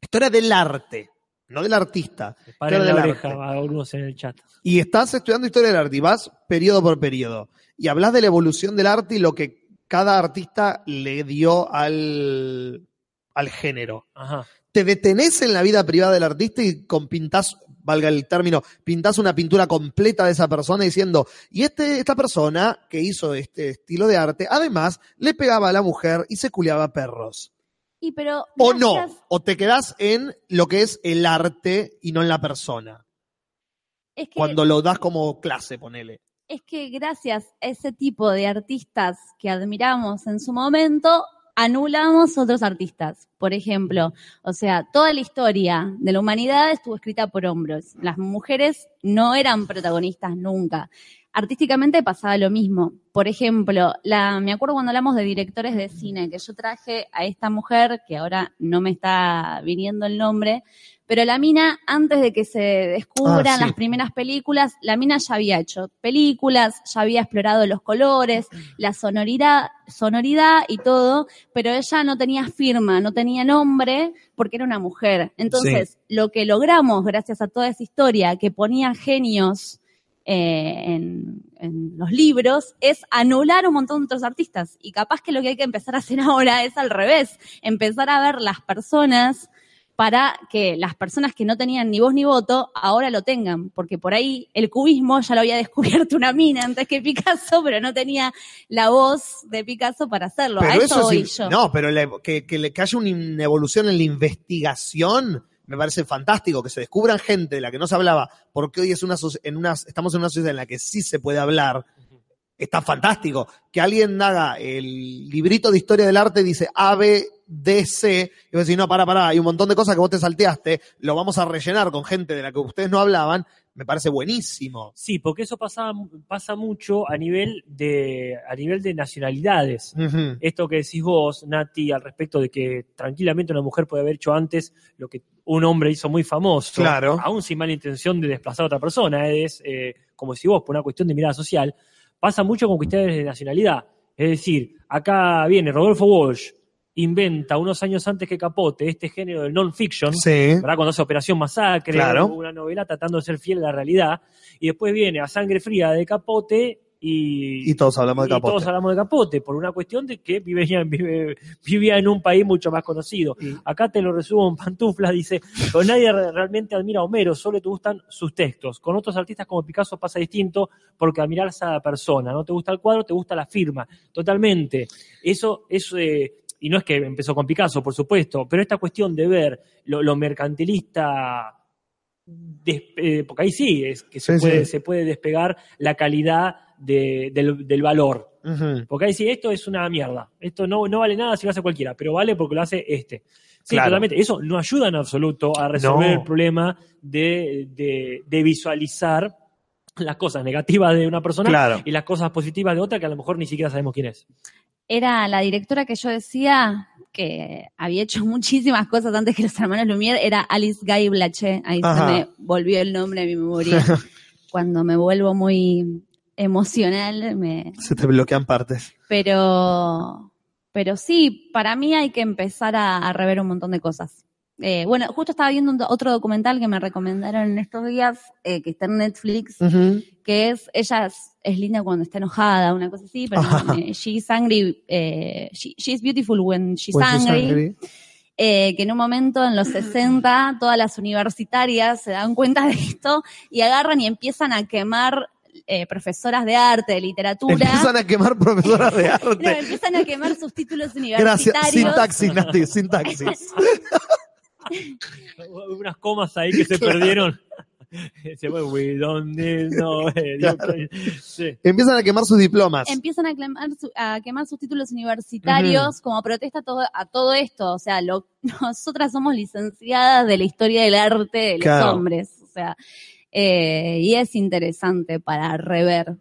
historia del arte, no del artista, historia la oreja arte. a algunos en el chat. y estás estudiando historia del arte y vas periodo por periodo y hablas de la evolución del arte y lo que cada artista le dio al, al género. Ajá. te detenés en la vida privada del artista y con pintás, valga el término, pintás una pintura completa de esa persona diciendo, y este, esta persona que hizo este estilo de arte, además le pegaba a la mujer y se culeaba perros. Y pero O no, gracias- o te quedás en lo que es el arte y no en la persona. es que Cuando lo das como clase, ponele. es que gracias a ese tipo de artistas que admiramos en su momento, anulamos otros artistas. Por ejemplo, o sea, toda la historia de la humanidad estuvo escrita por hombres. Las mujeres no eran protagonistas nunca. Artísticamente pasaba lo mismo. Por ejemplo, la, me acuerdo cuando hablamos de directores de cine, que yo traje a esta mujer, que ahora no me está viniendo el nombre, pero la mina, antes de que se descubran Ah, sí. las primeras películas, la mina ya había hecho películas, ya había explorado los colores, la sonoridad, sonoridad y todo, pero ella no tenía firma, no tenía nombre, porque era una mujer. Entonces, lo que logramos gracias a toda esa historia que ponía genios eh, en, en los libros es anular un montón de otros artistas. Y capaz que lo que hay que empezar a hacer ahora es al revés, empezar a ver las personas para que las personas que no tenían ni voz ni voto ahora lo tengan, porque por ahí el cubismo ya lo había descubierto una mina antes que Picasso, pero no tenía la voz de Picasso para hacerlo. a eso, voy es- yo. No, pero la- que, que, que haya una evolución en la investigación me parece fantástico. Que se descubran gente de la que no se hablaba, porque hoy es una, en una, estamos en una sociedad en la que sí se puede hablar. Está fantástico. Que alguien haga el librito de historia del arte, dice A, B, D, C, y vos decís, no, para, para, hay un montón de cosas que vos te salteaste, lo vamos a rellenar con gente de la que ustedes no hablaban, me parece buenísimo. Sí, porque eso pasa, pasa mucho a nivel de, a nivel de nacionalidades. Esto que decís vos, Nati, al respecto de que tranquilamente una mujer puede haber hecho antes lo que un hombre hizo muy famoso, Claro. aún sin mala intención de desplazar a otra persona, es eh, como si vos, por una cuestión de mirada social, pasa mucho con cuestiones de nacionalidad. Es decir, acá viene Rodolfo Walsh, inventa unos años antes que Capote este género del non-fiction, Sí. ¿verdad? Cuando hace Operación Masacre, Claro. una novela tratando de ser fiel a la realidad, y después viene a Sangre Fría de Capote y, Y todos hablamos de y Capote. todos hablamos de Capote, por una cuestión de que vivía, vive- vivía en un país mucho más conocido. Acá te lo resumo en pantuflas, dice, pero nadie re- realmente admira a Homero, solo te gustan sus textos. Con otros artistas como Picasso pasa distinto porque admirar a esa persona, no te gusta el cuadro, te gusta la firma. Totalmente. Eso es... eh, y no es que empezó con Picasso, por supuesto, pero esta cuestión de ver lo, lo mercantilista, des- eh, porque ahí sí, es que se, Sí, puede, sí. se puede despegar la calidad de- del, del valor. Ujú. Porque ahí sí, esto es una mierda. Esto no, no vale nada si lo hace cualquiera, pero vale porque lo hace este. Sí, Claro. totalmente. Eso no ayuda en absoluto a resolver No. el problema de, de- de visualizar las cosas negativas de una persona Claro. y las cosas positivas de otra que a lo mejor ni siquiera sabemos quién es. Era la directora que yo decía que había hecho muchísimas cosas antes que los hermanos Lumière, era Alice Guy Blaché. Ahí Ajá. se me volvió el nombre a mi memoria. Cuando me vuelvo muy emocional, me, Se te bloquean partes. pero, pero sí, para mí hay que empezar a, a rever un montón de cosas. Eh, bueno, justo estaba viendo un otro documental que me recomendaron en estos días, eh, que está en Netflix, que es, ella es, es linda cuando está enojada, una cosa así, pero eh, she's angry, eh, she- she's beautiful when she's When she's angry. angry. Eh, que en un momento en los 60 todas las universitarias se dan cuenta de esto y agarran y empiezan a quemar eh, profesoras de arte, de literatura. Empiezan a quemar profesoras de No, arte. empiezan a quemar sus títulos Gracias. universitarios. Sintaxis, Nati, sintaxis. Unas comas ahí que se perdieron. Se fue, we don't need no, eh, Dios, sí. Empiezan a quemar sus diplomas. empiezan a, quemar su- a quemar sus títulos universitarios como protesta a todo, a todo esto. O sea, lo- nosotras somos licenciadas de la historia del arte de los Claro. hombres. O sea, eh, y es interesante para rever.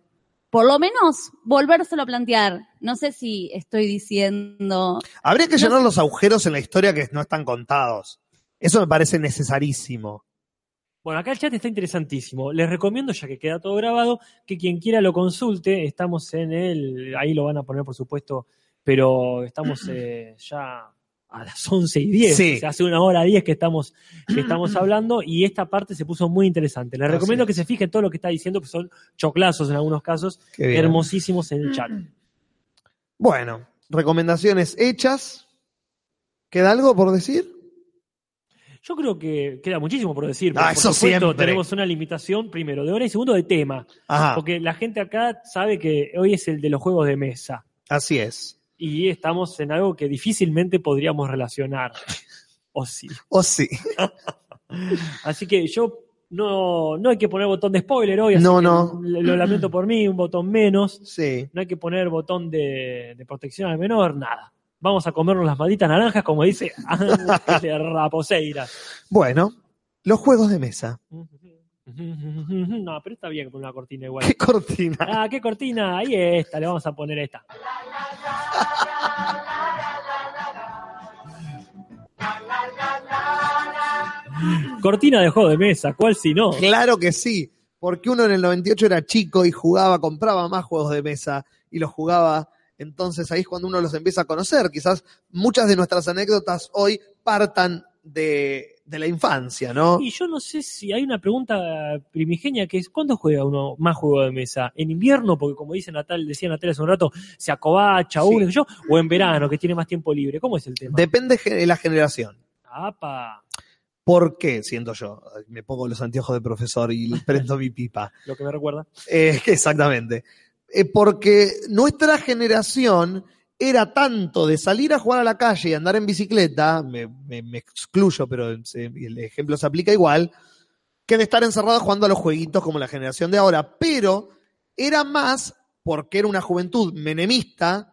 Por lo menos volvérselo a plantear. No sé si estoy diciendo. Habría que No llenar sé. los agujeros en la historia que no están contados. Eso me parece necesarísimo. Bueno, acá el chat está interesantísimo. Les recomiendo, ya que queda todo grabado, que quien quiera lo consulte. Estamos en el, ahí lo van a poner por supuesto, pero estamos eh, ya a las 11 y 10. Sí. O sea, hace una hora 10 que estamos, que estamos hablando y esta parte se puso muy interesante. Les recomiendo que se fijen todo lo que está diciendo, que son choclazos en algunos casos, hermosísimos en el chat. Bueno, recomendaciones hechas. ¿Queda algo por decir? Yo creo que queda muchísimo por decir. Ah, eso por supuesto, siempre. tenemos una limitación, primero, de hora y segundo, de tema. Ajá, Porque la gente acá sabe que hoy es el de los juegos de mesa. así es. Y estamos en algo que difícilmente podríamos relacionar. O sí. O sí. Así que yo no, no hay que poner botón de spoiler hoy. así No, que no. Lo lamento por mí, un botón menos. Sí. No hay que poner botón de, de protección al menor, nada. Vamos a comernos las malditas naranjas, como dice Ángel Raposeira. Bueno, los juegos de mesa. No, pero está bien con una cortina igual. ¿Qué cortina? Ah, qué cortina, ahí esta, le vamos a poner esta. Cortina de juego de mesa, ¿cuál si no? Claro que sí, porque uno en el 98 era chico y jugaba, compraba más juegos de mesa y los jugaba. Entonces ahí es cuando uno los empieza a conocer. Quizás muchas de nuestras anécdotas hoy partan de, de la infancia, ¿no? Y yo no sé si hay una pregunta primigenia que es ¿cuándo juega uno más juego de mesa? ¿En invierno? Porque como dice Natal, decía Natalia hace un rato, se acobacha Sí. uno, yo, o en verano, que tiene más tiempo libre. ¿Cómo es el tema? Depende de la generación. Apa, ¿Por qué? Siento yo. Me pongo los anteojos de profesor y prendo mi pipa. lo que me recuerda. Eh, exactamente. Eh, porque nuestra generación era tanto de salir a jugar a la calle y andar en bicicleta, me, me- excluyo, pero se- el ejemplo se aplica igual, que de estar encerrado jugando a los jueguitos como la generación de ahora. Pero era más, porque era una juventud menemista,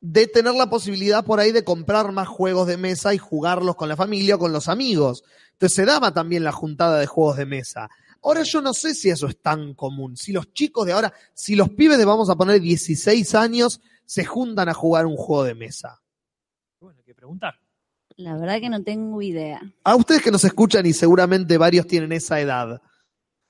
de tener la posibilidad por ahí de comprar más juegos de mesa y jugarlos con la familia o con los amigos. Entonces se daba también la juntada de juegos de mesa. Ahora yo no sé si eso es tan común. Si los chicos de ahora, si los pibes de vamos a poner 16 años, se juntan a jugar un juego de mesa. Bueno, hay que preguntar. La verdad que no tengo idea. A ustedes que nos escuchan y seguramente varios tienen esa edad,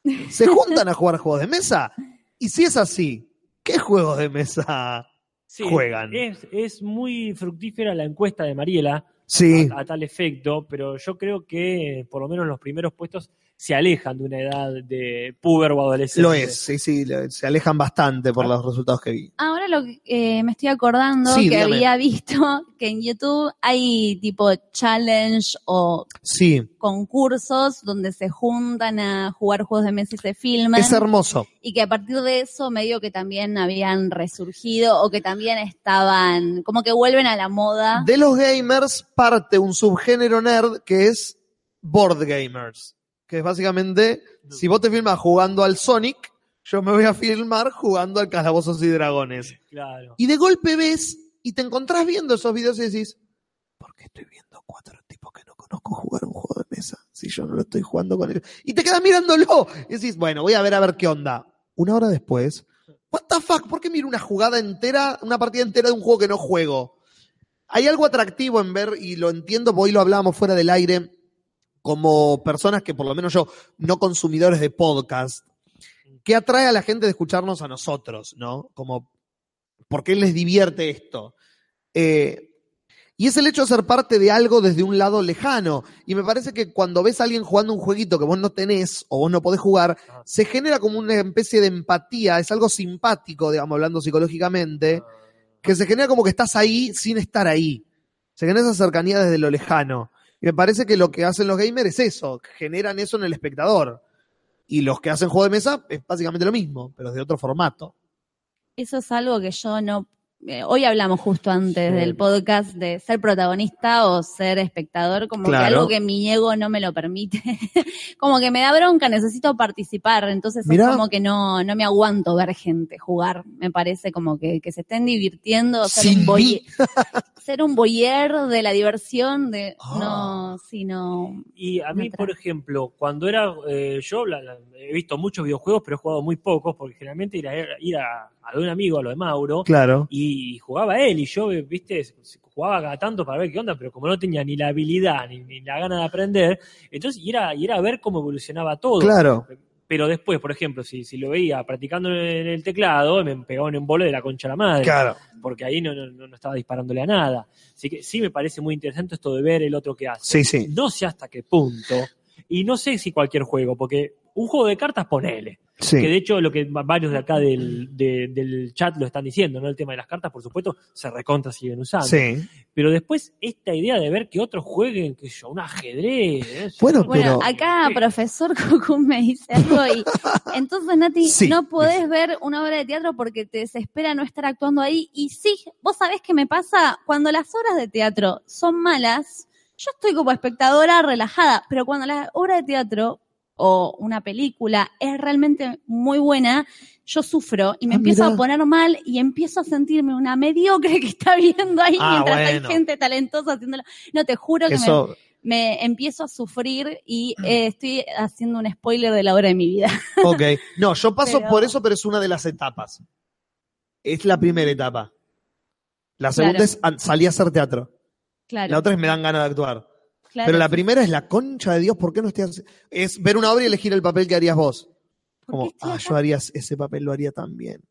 ¿se juntan a jugar juegos de mesa? Y si es así, ¿qué juegos de mesa Sí, juegan? Es, es muy fructífera la encuesta de Mariela Sí, a, a tal efecto, pero yo creo que por lo menos los primeros puestos se alejan de una edad de puber o adolescente. lo es, sí, sí, se alejan bastante por los resultados que vi. Ahora lo que eh, me estoy acordando Sí, que dígame. había visto que en YouTube hay tipo challenge o Sí, concursos donde se juntan a jugar juegos de mesa y se filman. es hermoso. y que a partir de eso medio que también habían resurgido o que también estaban, como que vuelven a la moda. De los gamers parte un subgénero nerd que es board gamers. Que es básicamente, si vos te filmas jugando al Sonic, yo me voy a filmar jugando al Calabozos y Dragones. Claro. Y de golpe ves y te encontrás viendo esos videos y decís, ¿por qué estoy viendo cuatro tipos que no conozco jugar un juego de mesa? Si yo no lo estoy jugando con ellos. Y te quedas mirándolo. Y decís, bueno, voy a ver a ver qué onda. Una hora después, what the fuck, ¿por qué miro una jugada entera, una partida entera de un juego que no juego? Hay algo atractivo en ver, y lo entiendo, porque hoy lo hablábamos fuera del aire, como personas que por lo menos yo, no consumidores de podcast, que atrae a la gente de escucharnos a nosotros, ¿no? Como, ¿por qué les divierte esto? Eh, y es el hecho de ser parte de algo desde un lado lejano. Y me parece que cuando ves a alguien jugando un jueguito que vos no tenés o vos no podés jugar, Ajá. se genera como una especie de empatía, es algo simpático, digamos, hablando psicológicamente, que se genera como que estás ahí sin estar ahí. Se genera esa cercanía desde lo lejano. Y me parece que lo que hacen los gamers es eso, generan eso en el espectador. Y los que hacen juego de mesa es básicamente lo mismo, pero de otro formato. Eso es algo que yo no... eh, hoy hablamos justo antes Sí. del podcast de ser protagonista o ser espectador, como Claro. que algo que mi ego no me lo permite. como que me da bronca, necesito participar, entonces Mirá. es como que no, no me aguanto ver gente jugar. Me parece como que, que se estén divirtiendo, ser Sin un, boy- mí. ser un boyer de la diversión, de Ah. no, sí, no. Y a mí, por ejemplo, cuando era eh, yo, la- la- he visto muchos videojuegos, pero he jugado muy pocos, porque generalmente ir a, ir a, a de un amigo, a lo de Mauro, Claro. y jugaba él, y yo, viste, jugaba cada tanto para ver qué onda, pero como no tenía ni la habilidad ni, ni la gana de aprender, entonces y era, y era ver cómo evolucionaba todo. Claro. Pero después, por ejemplo, si, si lo veía practicando en el teclado, me pegaba un embole de la concha de la madre. Claro. Porque ahí no, no, no estaba disparándole a nada. Así que sí me parece muy interesante esto de ver el otro que hace. Sí, sí. No sé hasta qué punto. Y no sé si cualquier juego, porque un juego de cartas, ponele. Sí. Que de hecho lo que va- varios de acá del, de- del chat lo están diciendo, ¿no? El tema de las cartas, por supuesto, se recontra siguen usando. Sí. Pero después esta idea de ver que otros jueguen, que yo, un ajedrez. ¿eh? Bueno, Bueno, pero acá profesor Cucum me dice algo y entonces Nati, Sí. no podés ver una obra de teatro porque te desespera no estar actuando ahí y sí, vos sabés qué me pasa cuando las obras de teatro son malas, yo estoy como espectadora relajada, pero cuando la obra de teatro o una película es realmente muy buena, yo sufro y me Ah, empiezo mirá. a poner mal y empiezo a sentirme una mediocre que está viendo ahí Ah, mientras bueno. hay gente talentosa haciéndolo. No, te juro que me eso, me empiezo a sufrir y eh, estoy haciendo un spoiler de la hora de mi vida. ok. No, yo paso Pero- por eso, pero es una de las etapas. Es la primera etapa. La segunda Claro. es salí a hacer teatro. Claro. La otra es me dan ganas de actuar. Claro. Pero la primera es la concha de Dios, ¿por qué no estoy haci- Es ver una obra y elegir el papel que harías vos. ¿Por Como, ah, yo haría ese papel, lo haría tan bien.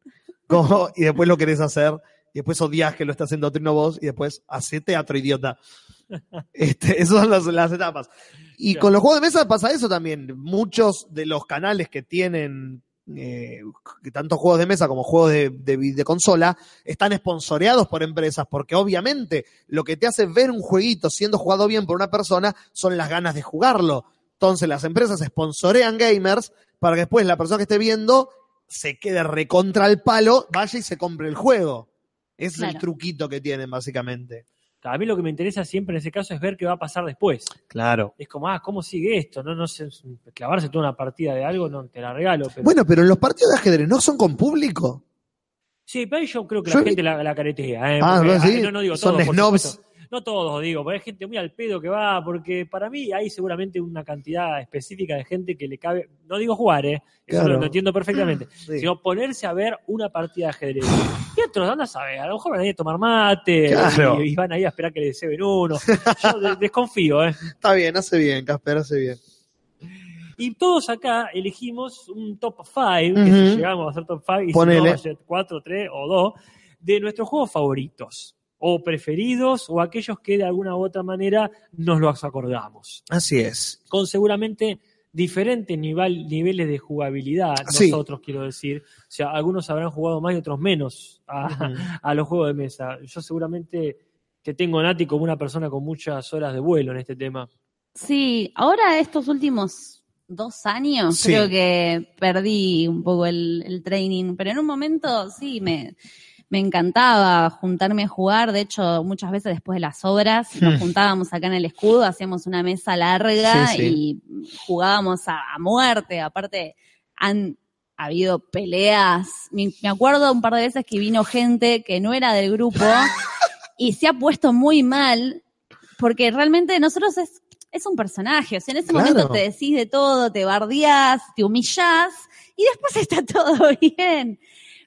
Como, y después lo querés hacer, y después odias que lo está haciendo Trino vos, y después hace teatro, idiota. Este, esas son las, las etapas. Y Claro. con los juegos de mesa pasa eso también. Muchos de los canales que tienen eh, tanto juegos de mesa como juegos de, de, de consola están esponsoreados por empresas, porque obviamente lo que te hace ver un jueguito siendo jugado bien por una persona son las ganas de jugarlo. Entonces las empresas sponsorean gamers para que después la persona que esté viendo se quede recontra el palo, vaya y se compre el juego. Ese es el truquito que tienen, básicamente. A mí lo que me interesa siempre en ese caso es ver qué va a pasar después. Claro. Es como, ah, ¿cómo sigue esto? No, no sé, clavarse toda una partida de algo, no te la regalo. Pero... Bueno, pero en los partidos de ajedrez no son con público. Sí, pero ahí yo creo que Yo- la gente la, la caretea. ¿eh? Ah, Porque, ¿no? ¿Sí? no, no digo Son snobs. supuesto. No todos, digo, pero hay gente muy al pedo que va, porque para mí hay seguramente una cantidad específica de gente que le cabe, no digo jugar, ¿eh? Eso Claro. lo, entiendo perfectamente, Sí. sino ponerse a ver una partida de ajedrez. Y otros, anda a saber, a lo mejor van a ir a tomar mate Claro. y, y van ahí a esperar que les ceben uno. Yo de- desconfío, ¿eh? Está bien, hace bien, Casper, hace bien. Y todos acá elegimos un top 5, que Ujú. si llegamos a hacer top 5, y Ponele. si no, 4, 3 o 2, de nuestros juegos favoritos, o preferidos, o aquellos que de alguna u otra manera nos los acordamos. Así es. Con seguramente diferentes nivel- niveles de jugabilidad, Sí. nosotros quiero decir. O sea, algunos habrán jugado más y otros menos a, a los juegos de mesa. Yo seguramente te tengo a Nati como una persona con muchas horas de vuelo en este tema. Sí, ahora estos últimos dos años Sí. creo que perdí un poco el, el training, pero en un momento sí me, me encantaba juntarme a jugar. De hecho, muchas veces después de las obras nos Hmm. juntábamos acá en el escudo, hacíamos una mesa larga Sí, y jugábamos a, a muerte. Aparte, han habido peleas. Me, me acuerdo un par de veces que vino gente que no era del grupo y se ha puesto muy mal porque realmente nosotros es, es un personaje, o sea, en ese Claro. momento te decís de todo, te bardeás, te humillás y después está todo bien.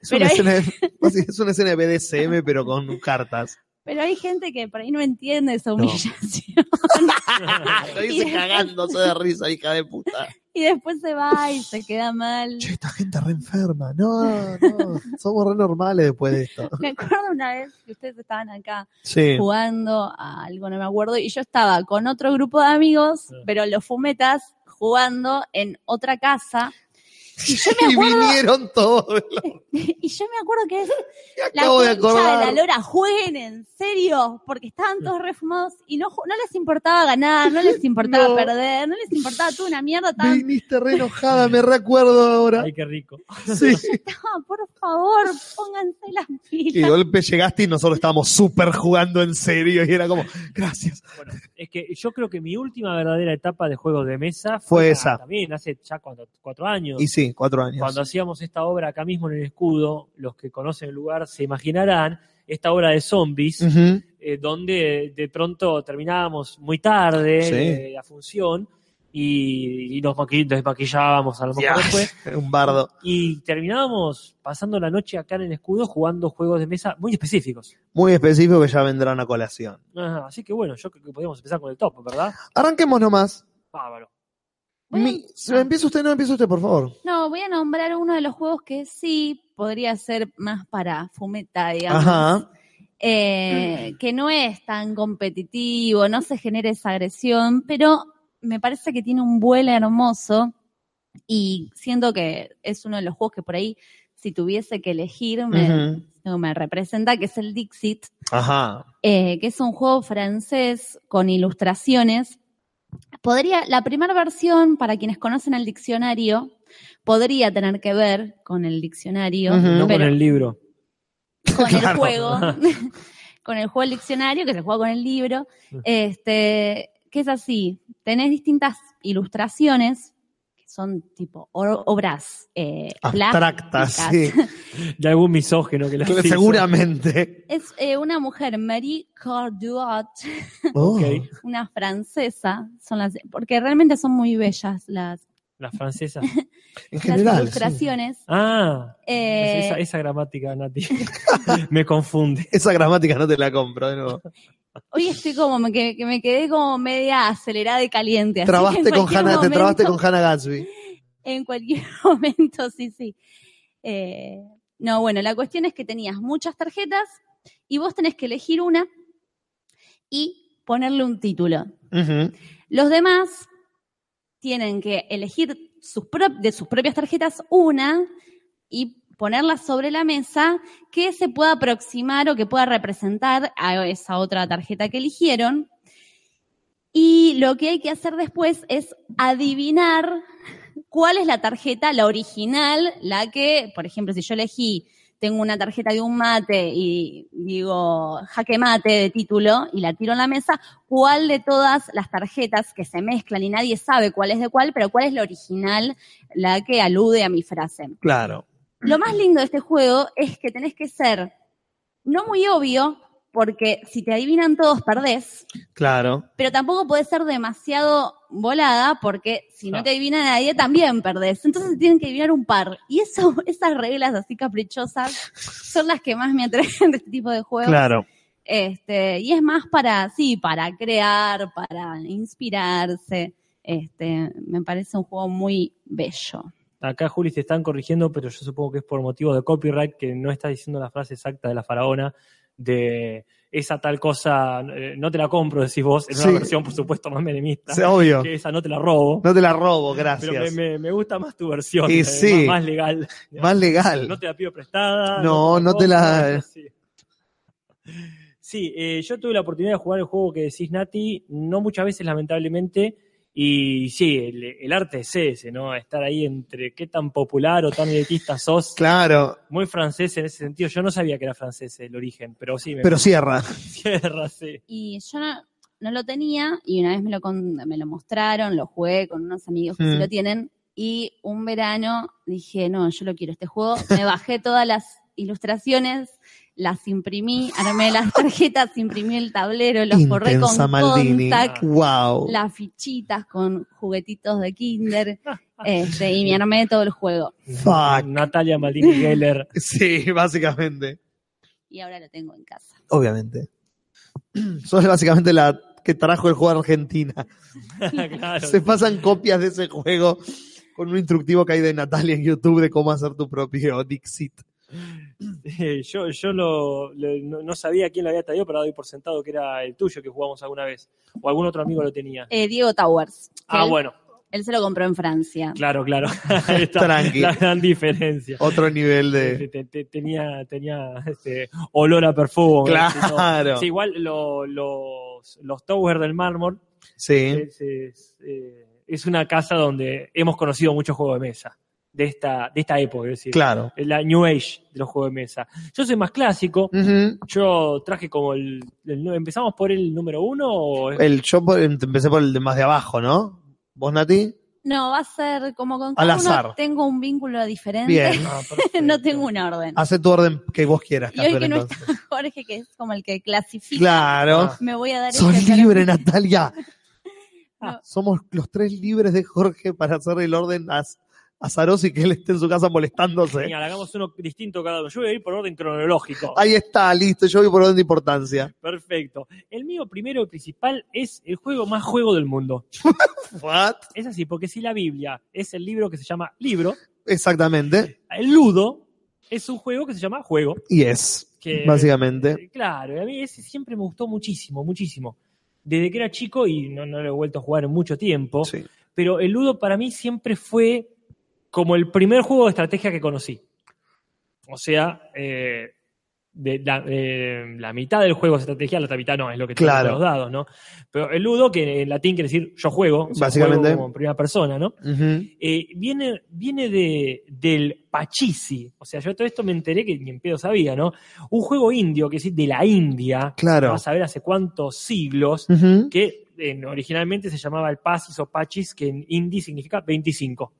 Es Pero una, hay- escena de, es una escena de BDSM, pero con cartas. Pero hay gente que por ahí no entiende esa No. humillación Lo dice cagándose de risa, hija de puta. y después se va y se queda mal. Che, esta gente re enferma. No, no, somos re normales después de esto. Me acuerdo una vez que ustedes estaban acá Sí. jugando a algo, no me acuerdo, y yo estaba con otro grupo de amigos, pero los fumetas jugando en otra casa. Y yo me Y acuerdo, vinieron todos. y yo me acuerdo que la de de la lora, jueguen en serio, porque estaban todos refumados y no, no les importaba ganar, no les importaba No. perder, no les importaba toda una mierda, estaban, Viniste re enojada, me recuerdo ahora. Ay, qué rico. Sí. "Ah, por favor, pónganse las Y de pilas. golpe llegaste y nosotros estábamos súper jugando en serio y era como, gracias. Bueno, es que yo creo que mi última verdadera etapa de juegos de mesa Fue fue, esa. también hace ya cuatro, cuatro años. Y sí, cuatro años. Cuando hacíamos esta obra acá mismo en el escudo, los que conocen el lugar se imaginarán esta obra de zombies, eh, donde de pronto terminábamos muy tarde Sí. eh, la función y, y nos maqui- desmaquillábamos a lo mejor después. Un bardo. Y terminábamos pasando la noche acá en el escudo jugando juegos de mesa muy específicos. Muy específico que ya vendrán a colación. Ajá, así que bueno, yo creo que podríamos empezar con el top, ¿verdad? Arranquemos nomás. Bárbaro. Mi, empieza usted, no empieza usted, por favor. No, voy a nombrar uno de los juegos que sí podría ser más para fumeta, digamos. Ajá. eh, que no es tan competitivo, no se genera esa agresión, pero me parece que tiene un vuelo hermoso Y siento que es uno de los juegos que por ahí, si tuviese que elegir, me, me representa, que es el Dixit, Ajá. eh, que es un juego francés con ilustraciones. Podría, la primera versión, para quienes conocen el diccionario, podría tener que ver con el diccionario. No con el libro. con el juego, con el juego del diccionario, que se juega con el libro, este, que es así, tenés distintas ilustraciones, son tipo obras eh, Abstractas, sí. De algún misógino que las hizo. Seguramente. Es eh, una mujer, Marie Corduot, Oh. Una francesa, son las, porque realmente son muy bellas las. En las general. sí. ilustraciones. Ah, Eh, esa, esa gramática, Nati. Me confunde. Esa gramática no te la compro de nuevo. Hoy estoy como, que me quedé como media acelerada y caliente. así Trabaste con Hannah, te trabaste con Hannah Gatsby. En cualquier momento, sí, sí. Eh, no, bueno, la cuestión es que tenías muchas tarjetas y vos tenés que elegir una y ponerle un título. Los demás tienen que elegir sus de sus propias tarjetas una y ponerla sobre la mesa que se pueda aproximar o que pueda representar a esa otra tarjeta que eligieron. Y lo que hay que hacer después es adivinar cuál es la tarjeta, la original, la que, por ejemplo, si yo elegí, tengo una tarjeta de un mate y digo jaque mate de título y la tiro en la mesa, cuál de todas las tarjetas que se mezclan y nadie sabe cuál es de cuál, pero cuál es la original, la que alude a mi frase. Claro. Lo más lindo de este juego es que tenés que ser no muy obvio, porque si te adivinan todos perdés, Claro. pero tampoco puede ser demasiado volada, porque si no te adivina nadie, también perdés. Entonces tienen que adivinar un par. Y eso, esas reglas así caprichosas son las que más me atraen de este tipo de juegos. Claro. Este, y es más para, sí, para crear, para inspirarse. Este, me parece un juego muy bello. Acá, Juli, te están corrigiendo, pero yo supongo que es por motivo de copyright que no está diciendo la frase exacta de la faraona de esa tal cosa, eh, no te la compro, decís vos, en una Sí. versión, por supuesto, más menemista. Sí, obvio. Que esa no te la robo. No te la robo, pero me, gracias. me- me gusta más tu versión, Y eh, sí. más, más legal. Más legal. No te la pido prestada. No, no te la-. Sí, eh, yo tuve la oportunidad de jugar el juego que decís, Nati, no muchas veces, lamentablemente, y sí, el, el arte es ese, ¿no? Estar ahí entre qué tan popular o tan elitista sos. Claro. Muy francés en ese sentido. Yo no sabía que era francés el origen, pero sí. Me Pero cierra. Cierra, sí. Y yo no, no lo tenía y una vez me lo, con- me lo mostraron, lo jugué con unos amigos que sí Mm. lo tienen y un verano dije, no, yo lo quiero este juego. Me bajé todas las ilustraciones, las imprimí, armé las tarjetas, imprimí el tablero, los forré con Maldini. contact, Wow. las fichitas con juguetitos de kinder este, y me armé todo el juego. Fuck. Natalia Maldini Geller. Sí, básicamente. Y ahora lo tengo en casa. Obviamente. Sos básicamente la que trajo el juego a Argentina. claro. Se pasan copias de ese juego con un instructivo que hay de Natalia en YouTube de cómo hacer tu propio Dixit. Eh, yo yo lo, lo- no, no sabía quién lo había traído, pero doy por sentado que era el tuyo que jugamos alguna vez. O algún otro amigo lo tenía. Eh, Diego Towers. Ah, él- bueno, Él se lo compró en Francia. claro, claro. Tranqui. la gran diferencia. Otro nivel de. te- te- tenía tenía este, olor a perfume. Claro. Sí, igual lo- los, los Towers del Mármol Sí. es, es, eh, es una casa donde hemos conocido muchos juegos de mesa de esta, de esta época, es decir, Claro. la New Age de los juegos de mesa. Yo soy más clásico, yo traje como el, el- ¿Empezamos por el número uno o El, yo por- empecé por el de más de abajo, ¿no? ¿Vos, Nati? No, va a ser como con Al uno azar. tengo un vínculo diferente. Bien. Ah, no tengo un orden. Hace tu orden que vos quieras, y hoy Casper, que no entonces. está Jorge, que es como el que clasifica, Claro. me voy a dar ese libre. Natalia. No. Somos los tres libres de Jorge para hacer el orden azaroso y que él esté en su casa molestándose. Genial, hagamos uno distinto cada uno. Yo voy a ir por orden cronológico. Ahí está, listo. Yo voy por orden de importancia. Perfecto. El mío primero y principal es el juego más juego del mundo. What? Es así, porque si la Biblia es el libro que se llama libro, Exactamente. el Ludo es un juego que se llama juego. Y es, básicamente. eh, Claro, y a mí ese siempre me gustó muchísimo, muchísimo. Desde que era chico, y no, no lo he vuelto a jugar en mucho tiempo, Sí. pero el Ludo para mí siempre fue como el primer juego de estrategia que conocí. O sea, eh, de la, eh, la mitad del juego es estrategia, la otra mitad no, es lo que Claro. los dados, ¿no? Pero el ludo, que en latín quiere decir yo juego, Básicamente. juego como primera persona, ¿no? Eh, viene, viene de, del Pachisi. O sea, yo todo esto me enteré que ni en pedo sabía, ¿no? Un juego indio, que es de la India. Claro. Vas a ver hace cuántos siglos, que en- originalmente se llamaba el Pasis o Pachis, que en hindi significa 25.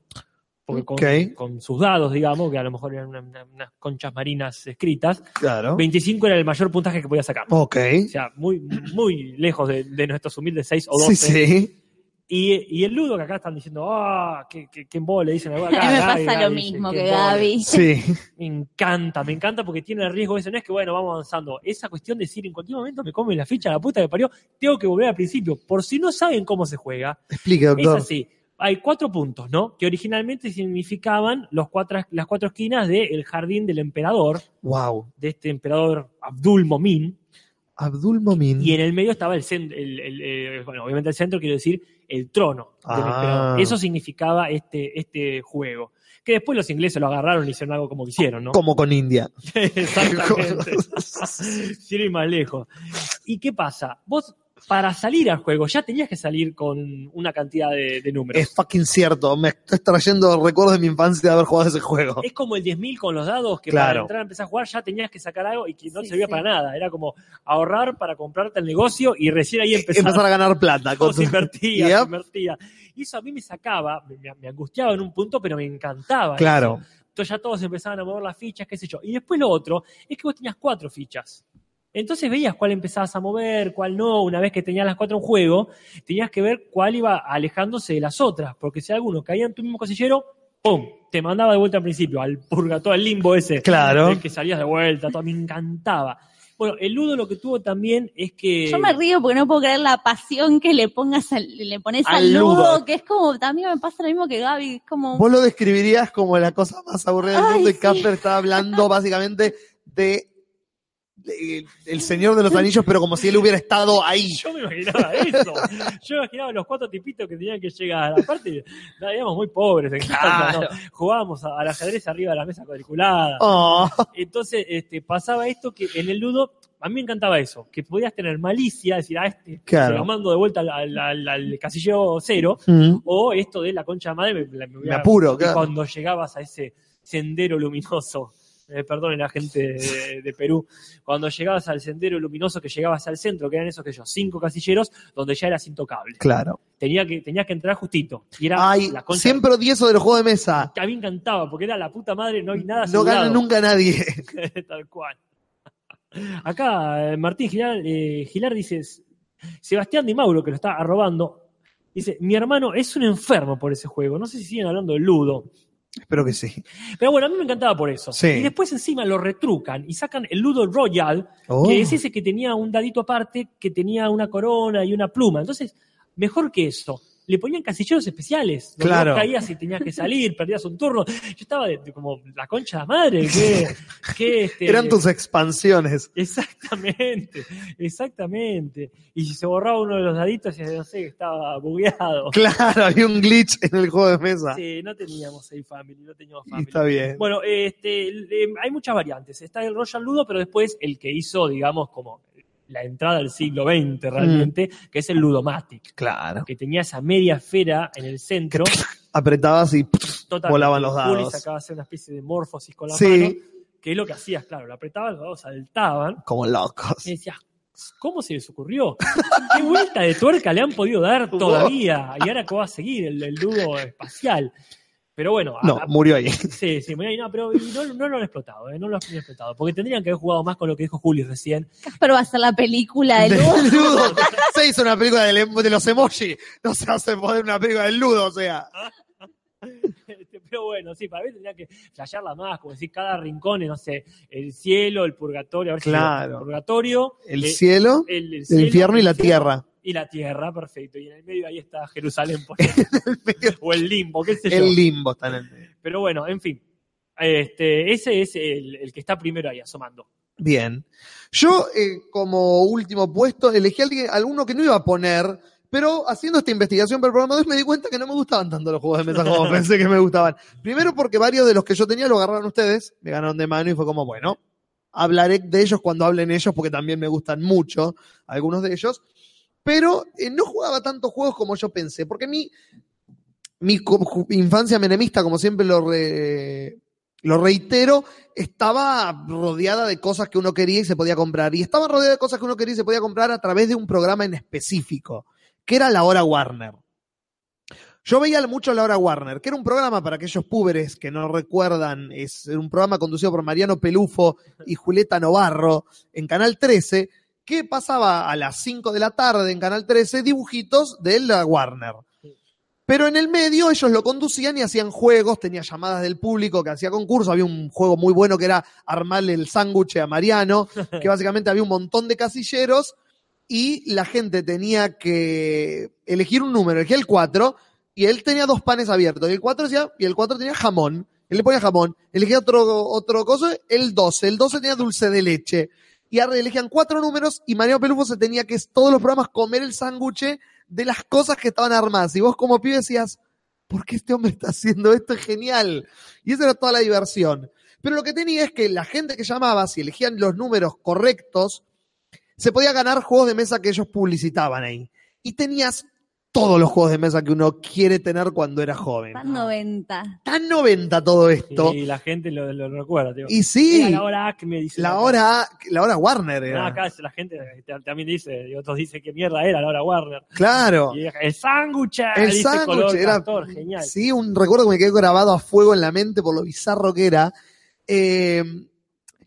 Porque con, sus dados, digamos, que a lo mejor eran una- una- unas conchas marinas escritas, Claro. 25 era el mayor puntaje que podía sacar. Ok. O sea, muy, muy lejos de, de nuestros humildes 6 o Sí, 12. sí. Y, y el ludo que acá están diciendo, ah, que, que, que embole, dicen acá. A mí me pasa Gaby, lo dice, mismo que. Gaby. Sí. Me encanta, me encanta porque tiene el riesgo ese. No es que, bueno, vamos avanzando. Esa cuestión de decir, en cualquier momento me come la ficha, la puta que parió, tengo que volver al principio. Por si no saben cómo se juega, Explique, es doctor. así. Hay cuatro puntos, ¿no? Que originalmente significaban los cuatro, las cuatro esquinas del jardín del emperador, Wow. de este emperador Abdul Momin. Abdul Momin. Y en el medio estaba el centro, bueno, obviamente el centro quiero decir el trono del Ah. emperador. Eso significaba este, este juego. Que después los ingleses lo agarraron y hicieron algo como quisieron, ¿no? Como con India. Exactamente. Sin ir más lejos. ¿Y qué pasa? Vos, para salir al juego, ya tenías que salir con una cantidad de, de números. Es fucking cierto. Me estoy trayendo recuerdos de mi infancia de haber jugado ese juego. Es como el 10.000 con los dados, que Claro. para entrar a empezar a jugar ya tenías que sacar algo y que no Sí, te servía sí. para nada. Era como ahorrar para comprarte el negocio y recién ahí empezar, Empezar a ganar plata. con Vos tu- invertías, Yep. invertías. Y eso a mí me sacaba, me, me angustiaba en un punto, pero me encantaba. Claro. eso. Entonces ya todos empezaban a mover las fichas, qué sé yo. Y después lo otro es que vos tenías cuatro fichas. Entonces veías cuál empezabas a mover, cuál no. Una vez que tenías las cuatro en juego, tenías que ver cuál iba alejándose de las otras. Porque si alguno caía en tu mismo casillero, ¡pum! Te mandaba de vuelta al principio, al purgatorio, al limbo ese. Claro. que salías de vuelta, todo, me encantaba. Bueno, el Ludo lo que tuvo también es que. Yo me río porque no puedo creer la pasión que le pongas al- le pones Al al ludo, ludo. que es como, también me pasa lo mismo que Gaby, es como, Vos lo describirías como la cosa más aburrida del Ay, mundo y. Casper está hablando básicamente de, El Señor de los Anillos, pero como si él hubiera estado ahí. Yo me imaginaba eso. Yo me imaginaba los cuatro tipitos que tenían que llegar. Aparte, éramos muy pobres en casa, ¿no? Jugábamos a- al ajedrez arriba de la mesa cuadriculada. Oh, Entonces, este, pasaba esto que en el ludo, a mí me encantaba eso, que podías tener malicia, decir, a este, Claro. se lo mando de vuelta al, al- al- al casillero cero, mm, o esto de la concha de madre, me, me- apuro, claro. cuando llegabas a ese sendero luminoso, eh, perdonen la gente de, de Perú, cuando llegabas al sendero luminoso que llegabas al centro, que eran esos que yo, cinco casilleros, donde ya eras intocable. claro. Tenía que, tenías que entrar justito. Y era Ay, la concha. siempre odié eso de los juegos de mesa. a mí encantaba, porque era la puta madre, no hay nada No gana nunca nadie. Tal cual. Acá eh, Martín Gilar, eh, Gilar dice, Sebastián Di Mauro, que lo está arrobando, dice, mi hermano es un enfermo por ese juego. No sé si siguen hablando del ludo. Espero que sí. Pero bueno, a mí me encantaba por eso. Sí. Y después encima lo retrucan y sacan el Ludo Royal, Oh. que es ese que tenía un dadito aparte, que tenía una corona y una pluma. Entonces, mejor que eso. Le ponían casilleros especiales. Donde Claro. vos caías y tenías que salir, perdías un turno. Yo estaba de- de como la concha de madre. Que, que, este, Eran tus expansiones. Exactamente, exactamente. Y si se borraba uno de los daditos, no sé, estaba bugueado. Claro, había un glitch en el juego de mesa. Sí, no teníamos Safe Family, no teníamos Y Family. está bien. Bueno, este, hay muchas variantes. Está el Royal Ludo, pero después el que hizo, digamos, como la entrada al siglo XX realmente, que es el Ludomatic, Claro. que tenía esa media esfera en el centro. Apretabas y totalmente. volaban los dados. sacaba hacer una especie de morfosis con la Sí. mano, que es lo que hacías, claro, lo apretabas, los dados saltaban, como locos. y decías, ¿cómo se les ocurrió? ¿Qué vuelta de tuerca le han podido dar todavía? Y ahora cómo va a seguir el, el ludo espacial. Pero bueno, No, a- murió ahí. Sí, sí, muy bien, no, pero no, no lo han explotado, eh, no lo han explotado, porque tendrían que haber jugado más con lo que dijo Juli recién. Casper va a hacer la película del ludo. Ludo. Se hizo una película em- de los emoji. No se hace poder una película del ludo, o sea. Este, pero bueno, sí, para mí tendría que flashearla más, como decir, cada rincón, no sé, el cielo, el purgatorio, a ver si- Claro. el purgatorio, El eh, cielo, el, el el cielo, infierno y la tierra. Y la tierra, perfecto. Y en el medio ahí está Jerusalén, por o el limbo, qué sé yo. El limbo está en el medio. Pero bueno, en fin. Este, ese es el, el que está primero ahí asomando. Bien. Yo, eh, como último puesto, elegí a alguien, alguno que no iba a poner, Pero haciendo esta investigación para el programa de hoy me di cuenta que no me gustaban tanto los juegos de mesa como pensé que me gustaban. Primero porque varios de los que yo tenía lo agarraron ustedes, me ganaron de mano y fue como, bueno, hablaré de ellos cuando hablen ellos porque también me gustan mucho algunos de ellos. Pero eh, no jugaba tantos juegos como yo pensé, porque mi, mi infancia menemista, como siempre lo, re- lo reitero, estaba rodeada de cosas que uno quería y se podía comprar. Y estaba rodeada de cosas que uno quería y se podía comprar a través de un programa en específico, que era la hora Warner. Yo veía mucho la hora Warner, que era un programa para aquellos púberes que no recuerdan, es un programa conducido por Mariano Pelufo y Julieta Novarro en Canal 13, que pasaba a las 5 de la tarde en Canal 13 dibujitos de la Warner. Pero en el medio ellos lo conducían y hacían juegos, tenía llamadas del público que hacía concursos, había un juego muy bueno que era armarle el sándwich a Mariano, que básicamente había un montón de casilleros y la gente tenía que elegir un número, elegía el 4 y él tenía dos panes abiertos y el 4 decía, y el 4 tenía jamón, él le ponía jamón, elegía otro, otro coso, el 12, el 12 tenía dulce de leche y ahora elegían cuatro números y Mariano Pelufo se tenía que todos los programas comer el sándwich de las cosas que estaban armadas. Y vos como pibe decías, ¿por qué este hombre está haciendo esto? Es genial. Y esa era toda la diversión. Pero lo que tenía es que la gente que llamaba, si elegían los números correctos, se podía ganar juegos de mesa que ellos publicitaban ahí. Y tenías todos los juegos de mesa que uno quiere tener cuando era joven. Tan 90. Tan 90 todo esto. Y la gente lo, lo recuerda. tío. Y sí. Era la hora Acme, dice. La hora, la hora Warner Ah, era. acá la gente t- también dice, y otros dicen que mierda era la hora Warner. Claro. Y el sándwich, El dice sándwich era. castor, genial. Sí, un recuerdo que me quedó grabado a fuego en la mente por lo bizarro que era. Eh,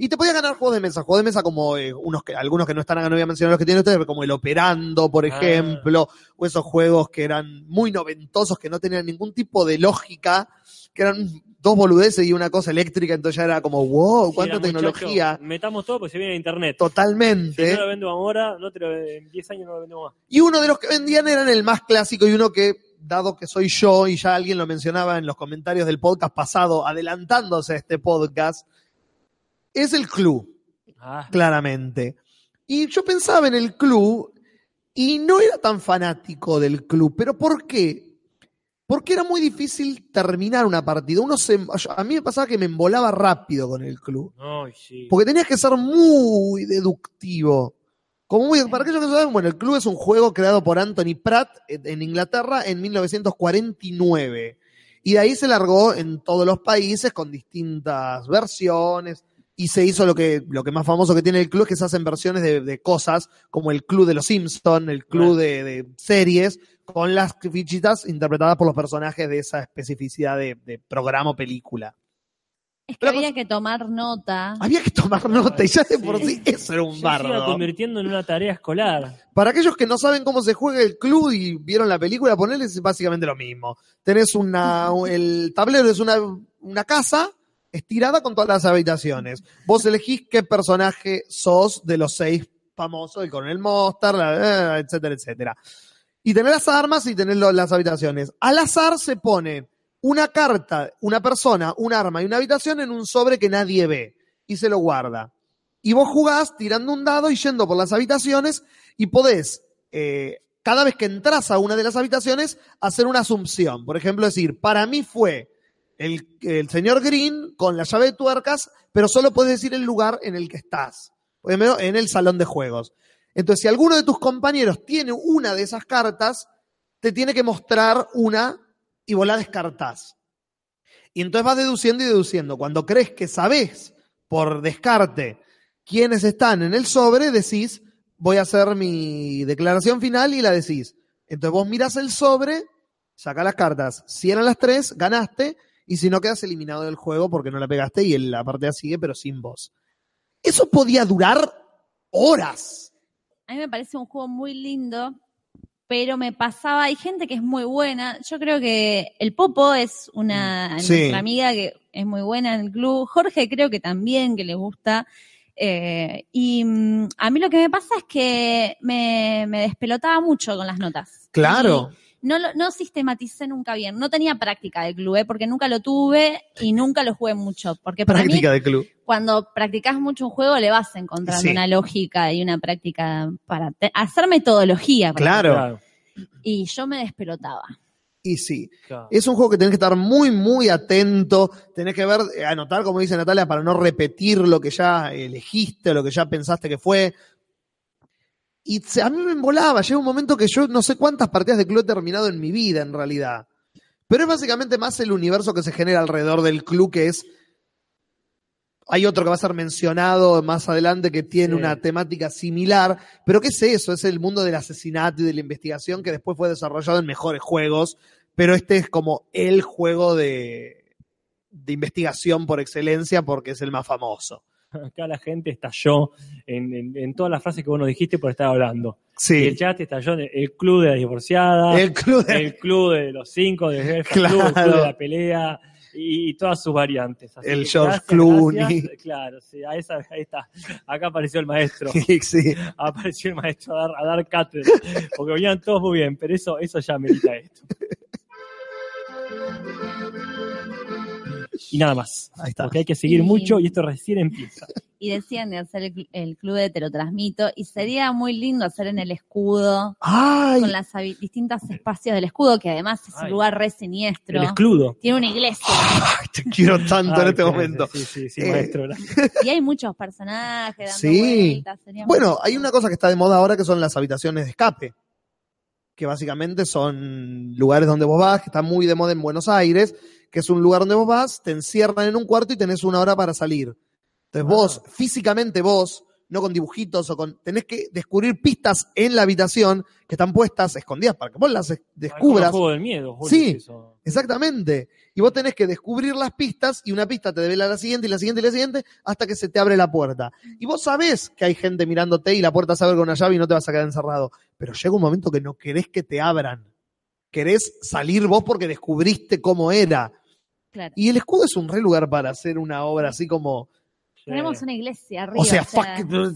y te podía ganar juegos de mesa, juegos de mesa como eh, unos que, algunos que no están acá, no voy a mencionar los que tienen ustedes, como el Operando, por Ah. ejemplo, o esos juegos que eran muy noventosos, que no tenían ningún tipo de lógica, que eran dos boludeces y una cosa eléctrica, entonces ya era como, wow, cuánta tecnología. muchacho, metamos todo porque se viene a internet. Totalmente. Si no lo vendo ahora, no te lo, en 10 años no lo vendo más. Y uno de los que vendían eran el más clásico y uno que, dado que soy yo, y ya alguien lo mencionaba en los comentarios del podcast pasado, adelantándose a este podcast, es el club, Ah, claramente. Y yo pensaba en el club y no era tan fanático del club, pero ¿por qué? Porque era muy difícil terminar una partida. Uno se, a mí me pasaba que me embolaba rápido con el club. ay, sí. Porque tenías que ser muy deductivo. Como muy, para aquellos que no saben, bueno, el club es un juego creado por Anthony Pratt en en Inglaterra en 1949. Y de ahí se largó en todos los países con distintas versiones. Y se hizo lo que, lo que más famoso que tiene el club, es que se hacen versiones de, de cosas, como el club de los Simpsons, el club de, de series, con las fichitas interpretadas por los personajes de esa especificidad de, de programa o película. Es que había que tomar nota. Había que tomar nota y ya de por sí eso era un Ya se iba bardo. convirtiendo en una tarea escolar. Para aquellos que no saben cómo se juega el club y vieron la película, ponerles es básicamente lo mismo. Tenés una, el tablero es una, una casa estirada con todas las habitaciones. Vos elegís qué personaje sos de los seis famosos, el coronel etcétera, etcétera. Y tenés las armas y tenés las habitaciones. Al azar se pone una carta, una persona, un arma y una habitación en un sobre que nadie ve y se lo guarda. Y vos jugás tirando un dado y yendo por las habitaciones y podés, eh, cada vez que entras a una de las habitaciones, hacer una asunción. Por ejemplo, decir, para mí fue el, señor Green con la llave de tuercas, pero solo puedes decir el lugar en el que estás. En el salón de juegos. Entonces, si alguno de tus compañeros tiene una de esas cartas, te tiene que mostrar una y vos la descartás. Y entonces vas deduciendo y deduciendo. Cuando crees que sabés por descarte quiénes están en el sobre, decís, voy a hacer mi declaración final y la decís. Entonces vos mirás el sobre, sacás las cartas. Si eran las tres, ganaste. Y si no, quedas eliminado del juego porque no la pegaste y la partida sigue, pero sin vos. Eso podía durar horas. A mí me parece un juego muy lindo, pero me pasaba, hay gente que es muy buena. Yo creo que el Popo es una Sí. nuestra amiga que es muy buena en el club. Jorge creo que también, que le gusta. Eh, y mm, a mí lo que me pasa es que me, me despelotaba mucho con las notas. Claro. Y no, lo- no sistematicé nunca bien. No tenía práctica de club, ¿eh? porque nunca lo tuve y nunca lo jugué mucho. Porque para mí de club. cuando practicas mucho un juego le vas encontrando Sí. una lógica y una práctica para te- hacer metodología. para Claro. Claro. y yo me despelotaba. Y sí, Claro. es un juego que tenés que estar muy, muy atento, tenés que ver, eh, anotar, como dice Natalia, para no repetir lo que ya elegiste, lo que ya pensaste que fue. Y a mí me embolaba, llega un momento que yo no sé cuántas partidas de club he terminado en mi vida, en realidad. Pero es básicamente más el universo que se genera alrededor del club, que es... Hay otro que va a ser mencionado más adelante que tiene Sí. una temática similar, pero ¿qué es eso? Es el mundo del asesinato y de la investigación que después fue desarrollado en mejores juegos, pero este es como el juego de, de investigación por excelencia porque es el más famoso. Acá la gente estalló en, en- en todas las frases que vos nos dijiste por estar hablando. Sí, el chat estalló en el club de la divorciada, el club de... el club de los cinco, de Belfast Claro. Club, el club de la pelea y, y todas sus variantes. Así El George Clooney. gracias. Claro, sí, a esa, ahí está. Acá apareció el maestro. sí. Apareció el maestro a dar, a dar cátedra. Porque venían todos muy bien, pero eso, eso ya merita esto. Y nada más. Ahí está. Porque hay que seguir Y- mucho y esto recién empieza. Y decían de hacer el, cl- el club de Te lo transmito, y sería muy lindo hacer en el escudo, ¡Ay! con las distintos espacios del escudo, que además es un lugar re siniestro. El excludo. Tiene una iglesia Ay, te quiero tanto en este momento. Sí, sí, sí, Eh, maestro. gracias. y hay muchos personajes dando Sí. vueltas. sería muy Bueno, hay una cosa que está de moda ahora que son las habitaciones de escape, que básicamente son lugares donde vos vas, que está muy de moda en Buenos Aires, que es un lugar donde vos vas, te encierran en un cuarto y tenés una hora para salir. Entonces Ah. vos, físicamente vos, no con dibujitos o con... Tenés que descubrir pistas en la habitación que están puestas escondidas para que vos las descubras. el juego del miedo, Juli, Sí. eso. Exactamente. Y vos tenés que descubrir las pistas y una pista te devela la siguiente y la siguiente y la siguiente hasta que se te abre la puerta. Y vos sabés que hay gente mirándote y la puerta se abre con una llave y no te vas a quedar encerrado. Pero llega un momento que no querés que te abran. Querés salir vos porque descubriste cómo era. Claro. Y el escudo es un re lugar para hacer una obra así como. Tenemos una iglesia arriba. O sea, fuck,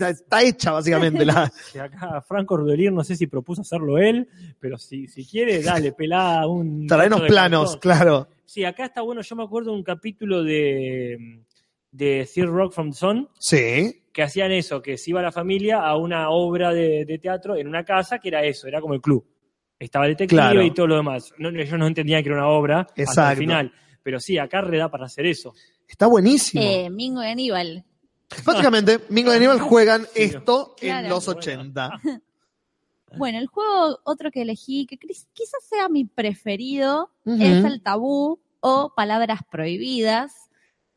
está hecha básicamente la. Acá Franco Rudelier no sé si propuso hacerlo él, pero si, si quiere, dale, pelá un. Traenos planos, cartón. claro. Sí, acá está bueno. Yo me acuerdo de un capítulo de, de Third Rock from the Sun Sí. que hacían eso, que se iba la familia a una obra de, de teatro en una casa que era eso, era como el club. Estaba el Claro. y todo lo demás. No, no, ellos no entendían que era una obra hasta el Exacto. final. Pero sí, acá reda para hacer eso. Está buenísimo. Eh, Mingo y Aníbal. Básicamente, Mingo y Aníbal juegan Sí. esto Claro. en los 80. Bueno, el juego otro que elegí, que quizás sea mi preferido, Ujú. es el tabú o palabras prohibidas,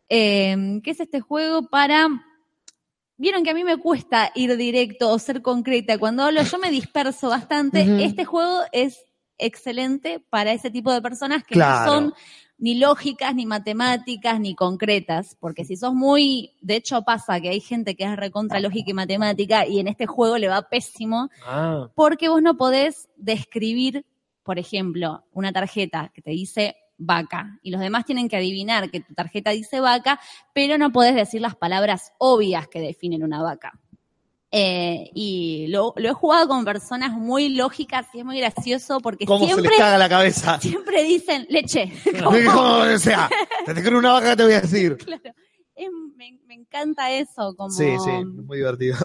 eh, que es este juego para... Vieron que a mí me cuesta ir directo o ser concreta. Cuando hablo yo me disperso bastante. Ujú. Este juego es excelente para ese tipo de personas que Claro. no son ni lógicas, ni matemáticas, ni concretas. Porque si sos muy... De hecho pasa que hay gente que es recontra lógica y matemática y en este juego le va pésimo Ah, porque vos no podés describir, por ejemplo, una tarjeta que te dice vaca y los demás tienen que adivinar que tu tarjeta dice vaca, pero no podés decir las palabras obvias que definen una vaca. Eh, y lo, lo he jugado con personas muy lógicas y es muy gracioso porque ¿Cómo se siempre, les caga la cabeza? siempre dicen leche. Como, sea, te tengo una vaca que te voy a decir. Claro. Es- me, me encanta eso, como, Sí, sí, muy divertido.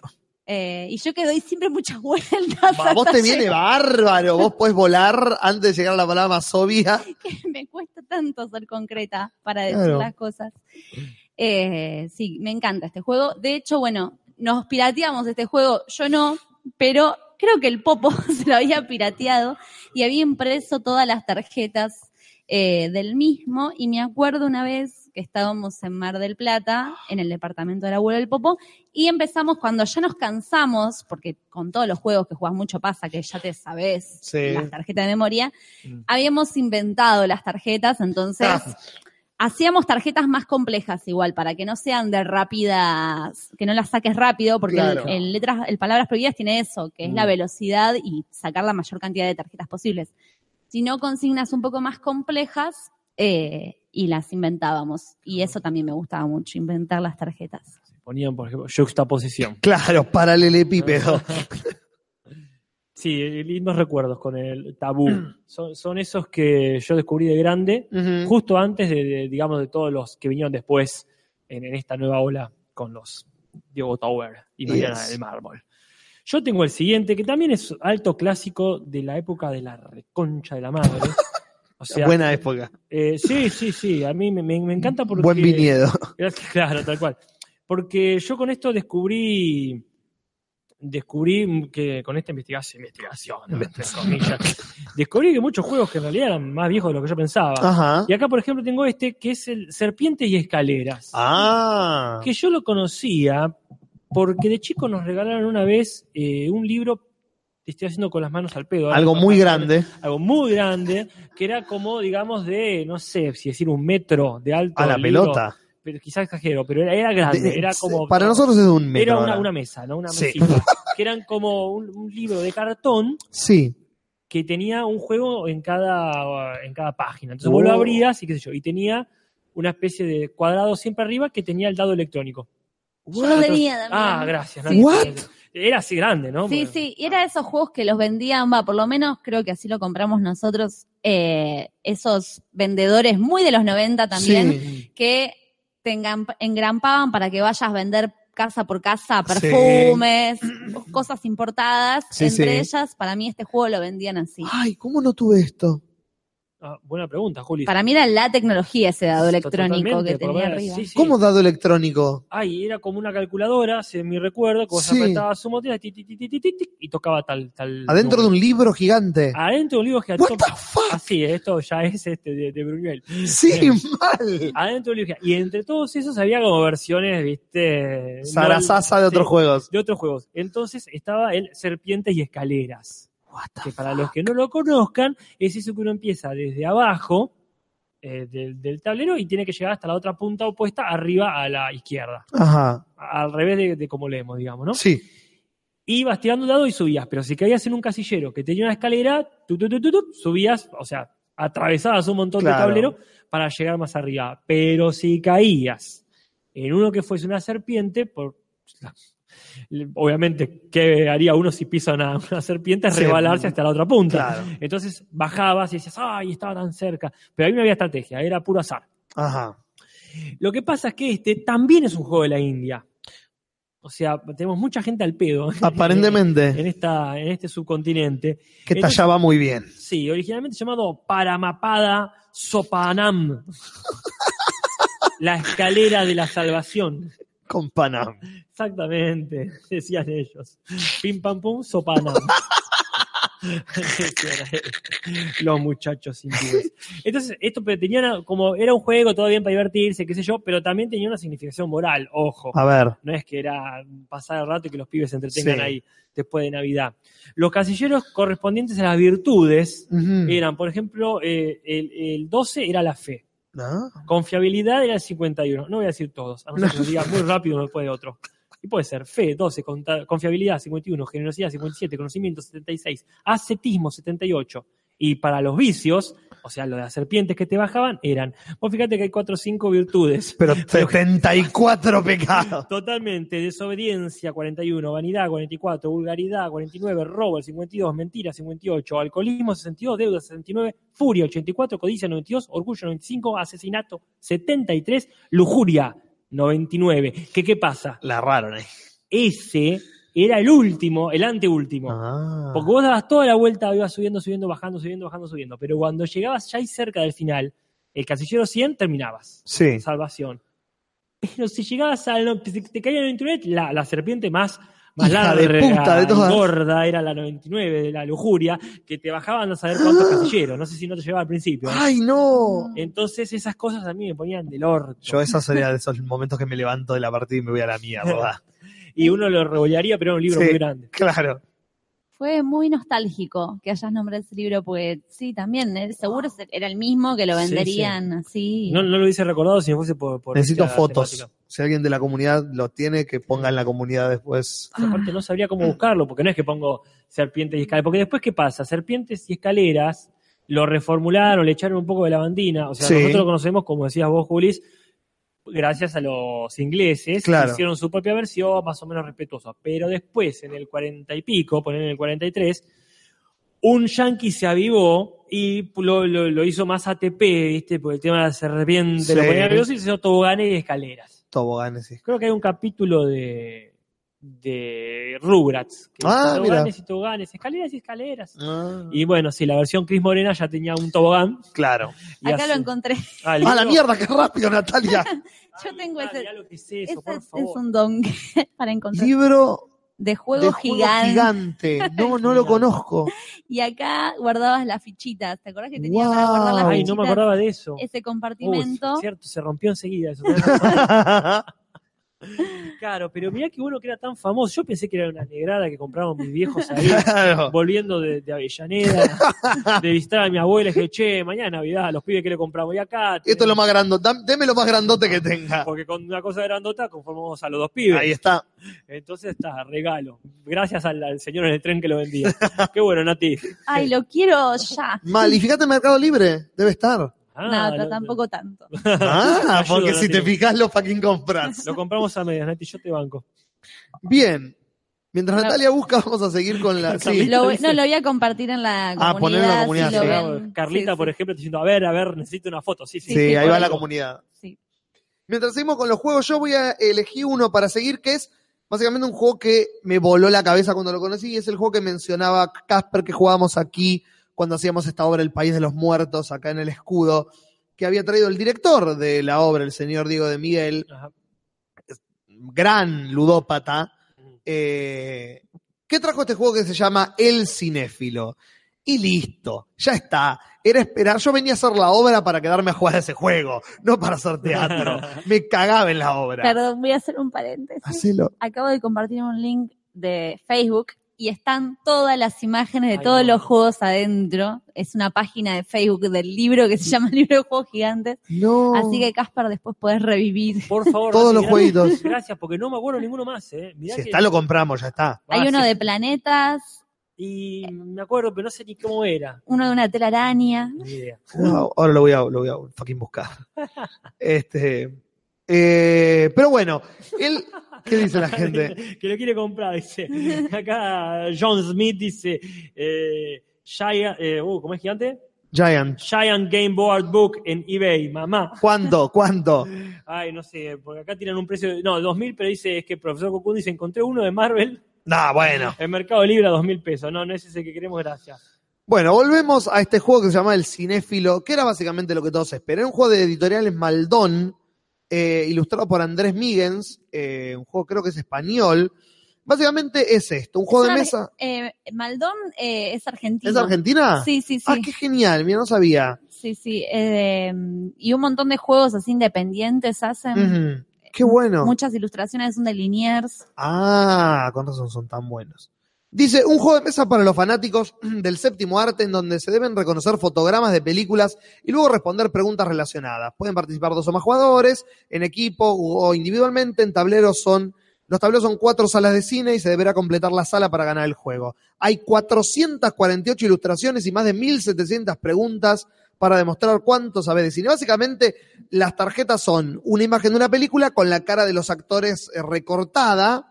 eh, y yo que doy siempre muchas vueltas. Vos te viene llegar. bárbaro, vos podés volar antes de llegar a la palabra más obvia. que me cuesta tanto ser concreta para decir Claro. las cosas. Eh, sí, me encanta este juego. De hecho, bueno, nos pirateamos este juego, yo no, pero creo que el Popo se lo había pirateado y había impreso todas las tarjetas eh, del mismo. Y me acuerdo una vez que estábamos en Mar del Plata, en el departamento del abuelo del Popo, y empezamos cuando ya nos cansamos, porque con todos los juegos que jugás mucho pasa, que ya te sabes Sí. las tarjetas de memoria, Mm. habíamos inventado las tarjetas, entonces Ah. Hacíamos tarjetas más complejas igual, para que no sean de rápidas, que no las saques rápido, porque Claro. el, el letras, el palabras prohibidas tiene eso, que es Mm. la velocidad y sacar la mayor cantidad de tarjetas posibles. Si no consignas un poco más complejas, eh, y las inventábamos. Y eso también me gustaba mucho, inventar las tarjetas. ponían, por ejemplo, juxtaposición. Claro, paralelepípedo. Sí, lindos recuerdos con el tabú. Son, son esos que yo descubrí de grande, justo antes de, de, digamos, de todos los que vinieron después en, en esta nueva ola con los Diego Tower y Mariana Yes. del Mármol. Yo tengo el siguiente, que también es alto clásico de la época de la reconcha de la madre. O sea, Buena época. eh, sí, sí, sí, a mí me, me- me encanta porque... Buen viñedo. Claro, tal cual. Porque yo con esto descubrí, descubrí que con esta investigación, investigación, entre comillas, descubrí que muchos juegos que en realidad eran más viejos de lo que yo pensaba. Ajá. Y acá, por ejemplo, tengo este que es el Serpientes y Escaleras. Ah. Que yo lo conocía porque de chico nos regalaron una vez eh, un libro, te estoy haciendo con las manos al pedo. Algo muy grande. algo muy grande, que era como, digamos, de, no sé si decir un metro de alto. A la libro, pelota. Pero quizás exagero, pero era, era grande, De- era como... para nosotros es un metro. Era una, ahora. una mesa, ¿no? Una Sí. mesita, que eran como un, un libro de cartón Sí. que tenía un juego en cada, en cada página. Entonces vos lo Oh. abrías y qué sé yo, y tenía una especie de cuadrado siempre arriba que tenía el dado electrónico. Yo lo tenía también. Ah, gracias. Sí. Era así grande, ¿no? Sí, sí, y era de esos juegos que los vendían, va, por lo menos creo que así lo compramos nosotros, eh, esos vendedores muy de los 90 también, Sí. que te engrampaban para que vayas a vender casa por casa Sí. perfumes, cosas importadas. Sí, Entre sí. ellas, para mí este juego lo vendían así. Ay, ¿cómo no tuve esto? Ah, buena pregunta, Juli. Para mí era la tecnología ese dado electrónico Totalmente, que tenía ver- arriba. sí, sí. ¿Cómo dado electrónico? Ay, era como una calculadora, se mi recuerdo, que vos Sí. apretabas su motor y tocaba tal, tal. Adentro de un libro gigante. Adentro de un libro que What the fuck? Así, esto ya es este de, de Bruñuel. Sí, Bien. mal. Adentro del libro gigante. Y entre todos esos había como versiones, viste. Sarasasa de Sí, otros juegos. De otros juegos. Entonces estaba el Serpientes y Escaleras. Que para los que no lo conozcan, es eso que uno empieza desde abajo eh, del, del tablero y tiene que llegar hasta la otra punta opuesta, arriba a la izquierda. Ajá. Al revés de, de como leemos, digamos, ¿no? Sí. ibas tirando un dado y subías, pero si caías en un casillero que tenía una escalera, tu, tu, tu, tu, tu, subías, o sea, atravesabas un montón Claro. de tablero para llegar más arriba. Pero si caías en uno que fuese una serpiente, por, obviamente, ¿qué haría uno si pisa una, una serpiente? Es Sí. rebalarse hasta la otra punta. Claro. Entonces bajabas y decías, ¡ay, estaba tan cerca! Pero ahí no había estrategia, era puro azar. Ajá. Lo que pasa es que este también es un juego de la India. O sea, tenemos mucha gente al pedo. Aparentemente. en, esta, en este subcontinente. Que Entonces, tallaba muy bien. Sí, originalmente llamado Paramapada Sopanam. la escalera de la salvación. Con Panam. Exactamente, decían ellos. Pim pam pum, Sopanam. Decían ellos, Los muchachos hindúes. Entonces, esto tenía una- como era un juego todo bien para divertirse, qué sé yo, pero también tenía una significación moral, ojo. A ver. No es que era pasar el rato y que los pibes se entretengan Sí. ahí después de Navidad. Los casilleros correspondientes a las virtudes eran, por ejemplo, eh, el, el 12 era la fe. ¿No? Confiabilidad era el 51. No voy a decir todos, a no ser que lo diga muy rápido uno después de otro. Y puede ser fe, 12, conta- confiabilidad, 51, generosidad, 57, conocimiento, 76, ascetismo, 78. Y para los vicios, o sea, lo de las serpientes que te bajaban, eran, vos fíjate que hay 4 o 5 virtudes. Pero 74 pecados. Totalmente, desobediencia 41, vanidad 44, vulgaridad 49, robo el 52, mentira 58, alcoholismo 62, deuda 69, furia 84, codicia 92, orgullo 95, asesinato 73, lujuria 99. ¿Qué, qué pasa? La erraron ahí. Ese era el último, el anteúltimo. Ah. Porque vos dabas toda la vuelta, ibas subiendo, subiendo, bajando, subiendo, bajando, subiendo. Pero cuando llegabas ya ahí cerca del final, el casillero 100, terminabas Sí. salvación. Pero si llegabas al no- si te caía el 99, la, la serpiente más, más de larga de y todas. gorda era la 99 de la lujuria, que te bajaban a saber cuántos casilleros. No sé si no te llevaba al principio. ¿eh? ¡Ay, no! Entonces esas cosas a mí me ponían del orto. Yo esa sería de esos momentos que me levanto de la partida y me voy a la mierda. Y uno lo revolearía, pero era un libro Sí. muy grande. Claro. Fue muy nostálgico que hayas nombrado ese libro, porque sí, también, eh, seguro se- era el mismo que lo Sí, sí. venderían así. No, no lo hubiese recordado si no fuese por... por Necesito fotos. temática. Si alguien de la comunidad lo tiene, que ponga en la comunidad después. Aparte no sabría cómo buscarlo, porque no es que pongo serpientes y escaleras. Porque después, ¿qué pasa? Serpientes y escaleras lo reformularon, le echaron un poco de lavandina. O sea, Sí. nosotros lo conocemos, como decías vos, Julis, gracias a los ingleses, Claro. que hicieron su propia versión, más o menos respetuosa. Pero después, en el cuarenta y pico, poner en el 43, un yankee se avivó y lo, lo- lo hizo más ATP, ¿viste? Por el tema de la serpiente, lo Sí. ponía nervioso y se hizo toboganes y escaleras. Toboganes, sí. Creo que hay un capítulo de, de Rugrats. Que Ah, toboganes y toboganes, escaleras y escaleras. Ah, Y bueno, sí, la versión Cris Morena ya tenía un tobogán. claro. y Acá hace- lo encontré. Ah, ¡A la libro- mierda, qué rápido, Natalia! Yo tengo Ah, ese. mirá lo que es eso, ese por es, favor. es un don para encontrar. Libro De juego, de juego gigante. gigante. No, no lo conozco. Y acá guardabas las fichitas. ¿Te acordás que tenía para Wow. guardar las Ay, fichitas? no me acordaba de eso. Ese Uy, compartimento. cierto, se rompió enseguida eso. Claro, pero mirá que bueno que era tan famoso. Yo pensé que era una negrada que compraron mis viejos ahí, Claro. volviendo de, de Avellaneda, de visitar a mi abuela. Y dije, che, mañana Navidad, los pibes que le compramos. Y acá. Esto es lo más grandote. Deme lo más grandote que tenga. Porque con una cosa grandota conformamos a los dos pibes. Ahí está. Entonces está, regalo. Gracias al, al señor en el tren que lo vendía. Qué bueno, Nati. Ay, lo quiero ya. Mal. Y fíjate en Mercado Libre. Debe estar. Ah, no, pero lo- tampoco tanto. Ah, porque si te fijas lo fucking compras. Lo compramos a medias, Nati, yo te banco. Bien. Mientras. Natalia busca, vamos a seguir con la. Sí. Lo, voy- no, lo voy a compartir en la comunidad. Ah, ponerlo en la comunidad, si sí. ven. Carlita, Sí, por ejemplo, te diciendo, a ver, a ver, necesito una foto. Sí, sí, Sí, ahí va la comunidad. Sí. Mientras seguimos con los juegos, yo voy a elegir uno para seguir, que es básicamente un juego que me voló la cabeza cuando lo conocí, y es el juego que mencionaba Casper, que jugábamos aquí cuando hacíamos esta obra El País de los Muertos, acá en el escudo, que había traído el director de la obra, el señor Diego de Miguel, Ajá. gran ludópata, eh, que trajo este juego que se llama El Cinéfilo. Y listo, ya está. Era esperar. Yo venía a hacer la obra para quedarme a jugar a ese juego, no para hacer teatro. Me cagaba en la obra. Perdón, voy a hacer un paréntesis. Hacelo. Acabo de compartir un link de Facebook y están todas las imágenes de Ay, todos no. los juegos adentro. Es una página de Facebook del libro que se llama Libro de Juegos Gigantes. No. Así que, Caspar, después podés revivir. Por favor. Todos los jueguitos. Gracias, porque no me acuerdo ninguno más, ¿eh? Mirá Si que- está, lo compramos, ya está. Ah, Hay uno sí. de planetas, Y me acuerdo, pero no sé ni cómo era. uno de una telaraña. Ni idea. Wow, ahora lo voy a, lo voy a fucking buscar. Este. Eh, pero bueno, él. ¿Qué dice la gente? que lo quiere comprar, dice. Acá John Smith dice, eh, Giant, eh, uh, ¿cómo es gigante? Giant. Giant Game Board Book en eBay, mamá. ¿Cuánto? ¿Cuánto? Ay, no sé, porque acá tienen un precio, de, no, 2000, pero dice, es que el profesor Cocundi dice, encontré uno de Marvel Nah, bueno. en Mercado Libre a 2000 pesos. No, no es ese que queremos, gracias. Bueno, volvemos a este juego que se llama El Cinéfilo, que era básicamente lo que todos esperan. Un juego de editoriales Maldón, eh, ilustrado por Andrés Migens, eh, un juego creo que es español. Básicamente es esto, un juego de Es mesa. eh, Maldón eh, es argentino. ¿Es Argentina? Sí, sí, sí. Ah, qué genial, mira, no sabía. Sí, sí. y un montón de juegos así independientes hacen. Qué bueno. Muchas ilustraciones son de Liniers. Ah, con razón son tan buenos. Dice, un juego de mesa para los fanáticos del séptimo arte en donde se deben reconocer fotogramas de películas y luego responder preguntas relacionadas. Pueden participar dos o más jugadores, en equipo o individualmente. En tableros son, los tableros son cuatro salas de cine y se deberá completar la sala para ganar el juego. Hay 448 ilustraciones y más de 1700 preguntas para demostrar cuánto sabe de cine. Básicamente, las tarjetas son una imagen de una película con la cara de los actores eh, recortada.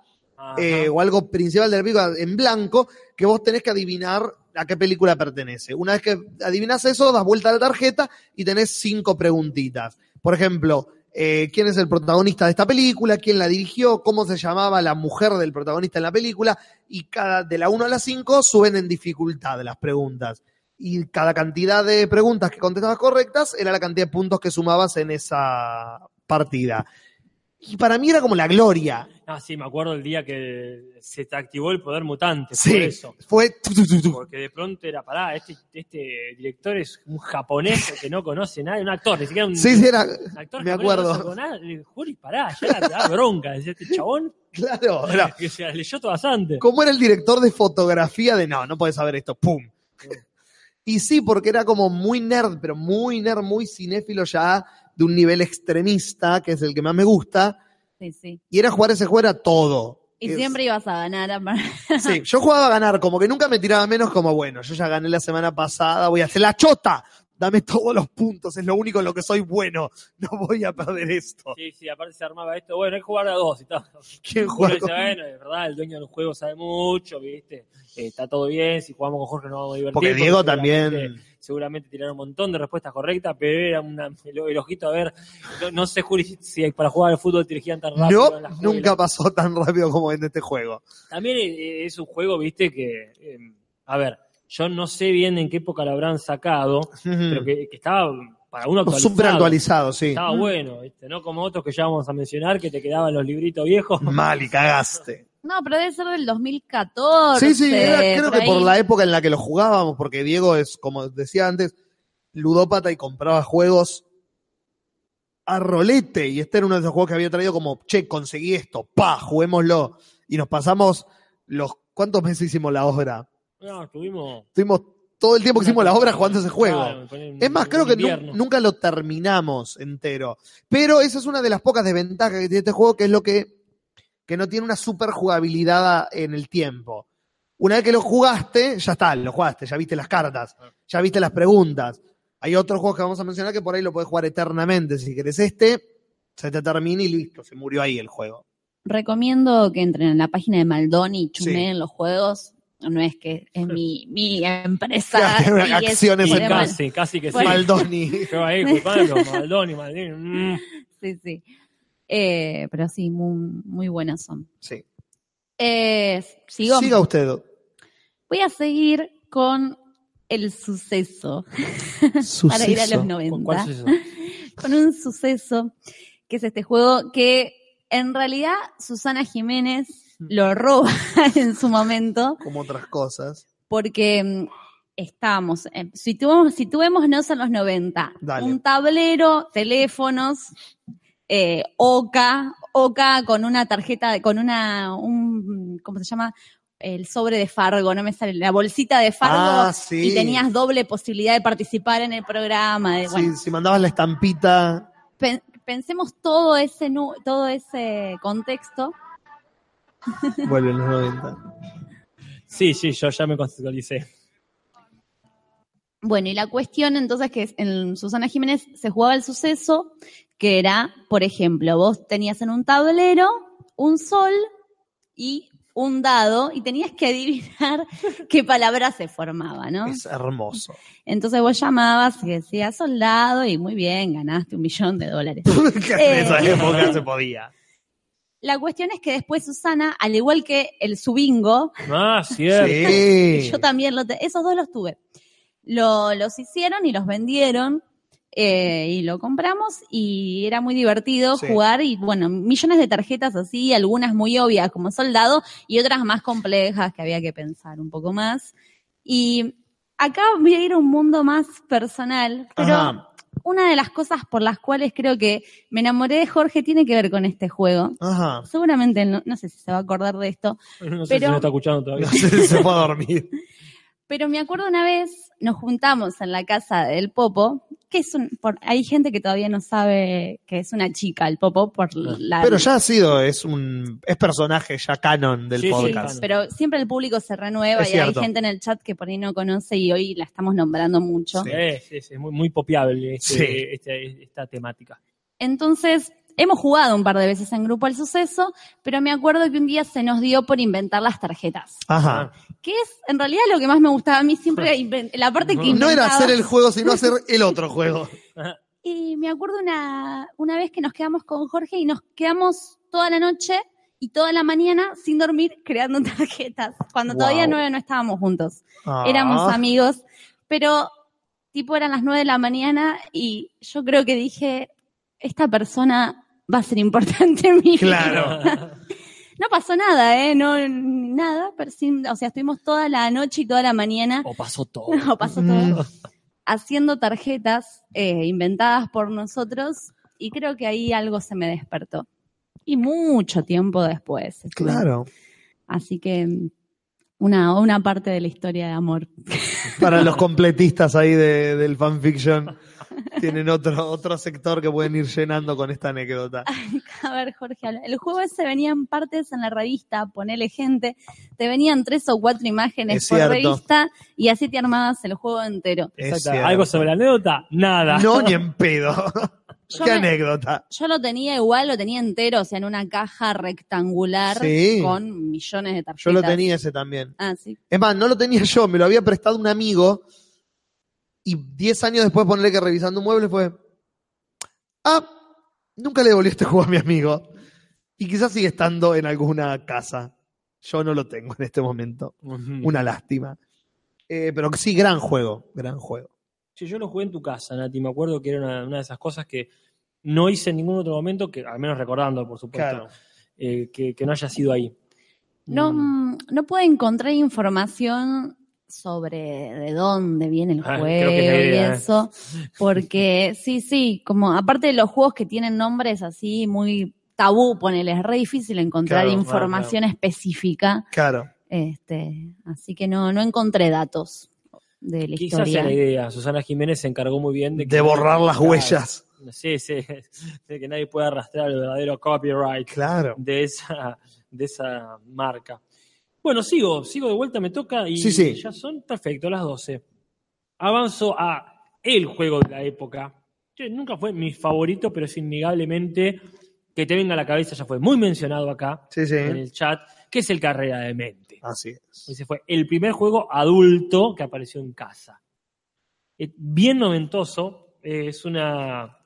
Eh, o algo principal de la película en blanco, que vos tenés que adivinar a qué película pertenece. Una vez que adivinas eso, das vuelta a la tarjeta y tenés cinco preguntitas. Por ejemplo, eh, quién es el protagonista de esta película, quién la dirigió, cómo se llamaba la mujer del protagonista en la película, y cada de la 1 a la 5 suben en dificultad las preguntas. Y cada cantidad de preguntas que contestabas correctas era la cantidad de puntos que sumabas en esa partida. Y para mí era como la gloria. Ah, sí, me acuerdo el día que se te activó el poder mutante. Sí, Por eso. fue... tu, tu, tu, tu. Porque de pronto era, pará, este, este director es un japonés que no conoce nada, un actor, ni siquiera un, Sí, sí, era... un actor me acuerdo. no nada. Le Juli, pará, ya era, te da bronca, decía este chabón Claro, era- que se leyó todas antes. ¿Cómo era el director de fotografía de no, no puedes saber esto? ¡Pum! Y sí, porque era como muy nerd, pero muy nerd, muy cinéfilo ya de un nivel extremista, que es el que más me gusta. Sí, sí. Y era jugar ese juego, era todo. Y Es- siempre ibas a ganar. aparte. Sí, yo jugaba a ganar, como que nunca me tiraba menos, como bueno, yo ya gané la semana pasada, voy a hacer la chota. dame todos los puntos, es lo único en lo que soy bueno, no voy a perder esto. Sí, sí, aparte se armaba esto. Bueno, hay que jugar a dos y tal. ¿Quién juega dice, bueno, es verdad, el dueño del juego sabe mucho, ¿viste? Eh, está todo bien, si jugamos con Jorge nos vamos a divertir. Porque Diego también, Seguramente tiraron un montón de respuestas correctas, pero era una, el, el ojito a ver. No, no sé, Juli, si para jugar al fútbol te dirigían tan rápido. no, en la escuela. nunca pasó tan rápido como en este juego. También eh, es un juego, viste, que. eh, a ver, yo no sé bien en qué época lo habrán sacado, pero que, que estaba para uno actualizado. Súper actualizado, sí. Estaba bueno, ¿viste? No como otros que ya vamos a mencionar que te quedaban los libritos viejos. Mal y cagaste. No, pero debe ser del 2014. Sí, sí, era- creo que por la época en la que lo jugábamos, porque Diego es, como decía antes, ludópata y compraba juegos a rolete. Y este era uno de esos juegos que había traído como, che, conseguí esto, pa, juguémoslo. Y nos pasamos los, ¿cuántos meses hicimos la obra? No, estuvimos. Estuvimos todo el tiempo que hicimos la obra jugando ese juego. Claro, en- Es más, creo que nu- nunca lo terminamos entero. Pero esa es una de las pocas desventajas que tiene este juego, que es lo que, que no tiene una super jugabilidad en el tiempo. Una vez que lo jugaste, ya está, lo jugaste, ya viste las cartas, ya viste las preguntas. Hay otros juegos que vamos a mencionar que por ahí lo puedes jugar eternamente. Si querés este, se te termina y listo, se murió ahí el juego. Recomiendo que entren en la página de Maldoni y Sí. chumeen los juegos. No es que es mi, mi empresa. Acciones en. Casi, casi que sí. Maldoni. Yo ahí culpando, Maldoni, Maldini. mm. Sí, sí. Eh, pero sí, muy, muy buenos son. Sí. Eh, sigo. Siga usted. Voy a seguir con el suceso. Para ir a Suceso. los 90. ¿Cuál es eso? Con un suceso, que es este juego que en realidad Susana Jiménez lo roba en su momento, Como otras cosas. porque mm, estábamos, eh, situémonos en los 90. Dale. Un tablero, teléfonos, eh, Oca, Oca con una tarjeta, de- con una, un, ¿cómo se llama? El sobre de Fargo, no me sale, la bolsita de Fargo. Ah, sí. Y tenías doble posibilidad de participar en el programa. de- bueno, Sí, si mandabas la estampita. pen- pensemos todo ese, nu- todo ese contexto. Vuelven los 90. Sí, sí, yo ya me conceptualicé. Bueno, y la cuestión entonces que en Susana Jiménez se jugaba el suceso, que era, por ejemplo, vos tenías en un tablero un sol y un dado y tenías que adivinar qué palabra se formaba, ¿no? Es hermoso. Entonces vos llamabas y decías soldado y muy bien, ganaste un millón de dólares. en Eh. esa época se podía. La cuestión es que después Susana, al igual que el subingo, Ah, cierto. Sí. Yo también, lo te- esos dos los tuve. Lo- los hicieron y los vendieron eh, y lo compramos y era muy divertido Sí. jugar y bueno, millones de tarjetas así, algunas muy obvias como soldado y otras más complejas que había que pensar un poco más. Y acá voy a ir a un mundo más personal, pero Ajá. una de las cosas por las cuales creo que me enamoré de Jorge tiene que ver con este juego. Ajá. Seguramente no, no sé si se va a acordar de esto, No sé Pero- si me está escuchando todavía. No sé si se fue a dormir. Pero me acuerdo una vez, nos juntamos en la casa del Popo, que es un, por, hay gente que todavía no sabe que es una chica el Popo por la... Pero ya ha sido, es un es personaje ya canon del Sí, sí, podcast. canon. pero siempre el público se renueva Es y hay gente en el chat que por ahí no conoce y hoy la estamos nombrando mucho. Sí, sí, sí, es muy, muy popiable este- Sí. este- esta temática. Entonces, hemos jugado un par de veces en grupo al suceso, pero me acuerdo que un día se nos dio por inventar las tarjetas. Ajá. Que es en realidad lo que más me gustaba a mí siempre, la parte que No era inventaba. hacer el juego, sino hacer el otro juego. Y me acuerdo una, una vez que nos quedamos con Jorge y nos quedamos toda la noche y toda la mañana sin dormir creando tarjetas, cuando Wow. todavía no, no estábamos juntos. Ah. Éramos amigos, pero tipo eran las nueve de la mañana y yo creo que dije, esta persona va a ser importante en mi vida. Claro. No pasó nada, ¿eh? No, nada, pero sí, o sea, estuvimos toda la noche y toda la mañana O pasó todo. no, pasó Mm. todo. Haciendo tarjetas eh, inventadas por nosotros y creo que ahí algo se me despertó. Y mucho tiempo después. Claro. Así que mm, una, una parte de la historia de amor. Para los completistas ahí de- del fanfiction. Tienen otro, otro sector que pueden ir llenando con esta anécdota. A ver, Jorge, el juego ese venía en partes en la revista, ponele gente, te venían tres o cuatro imágenes Es por cierto. revista y así te armabas el juego entero. Es Exacto. cierto. ¿Algo sobre la anécdota? Nada. No, ni en pedo. Yo Qué me- anécdota. Yo lo tenía igual, lo tenía entero, o sea, en una caja rectangular Sí. con millones de tarjetas. Yo lo tenía ese también. Ah, sí. Es más, no lo tenía yo, me lo había prestado un amigo. Y 10 años después ponerle que revisando un mueble fue. Ah, nunca le devolví este juego a mi amigo. Y quizás sigue estando en alguna casa. Yo no lo tengo en este momento. Una lástima. Eh, pero sí, gran juego. Gran juego. Sí, yo lo jugué en tu casa, Nati. Me acuerdo que era una, una de esas cosas que no hice en ningún otro momento, que al menos recordando, por supuesto, Claro. eh, que, que no haya sido ahí. No, Mm. mm, no puedo encontrar información sobre de dónde viene el Ah, juego y ¿eh? eso, porque sí, sí, como aparte de los juegos que tienen nombres así muy tabú, ponele, es re difícil encontrar Claro, información específica, Claro. este, así que no, no encontré datos de la Quizás sea historia. la idea. Susana Jiménez se encargó muy bien de, que De borrar las huellas. Sí, sí, de que nadie pueda arrastrar el verdadero copyright Claro. de esa, de esa marca. Bueno, sigo, sigo de vuelta, me toca y Sí, sí. ya son perfecto las 12. Avanzo a el juego de la época, que nunca fue mi favorito, pero es innegablemente que te venga a la cabeza, ya fue muy mencionado acá Sí, en el chat, que es el Carrera de Mente. Así es. Ese fue el primer juego adulto que apareció en casa. Eh, Bien noventoso, eh, es una,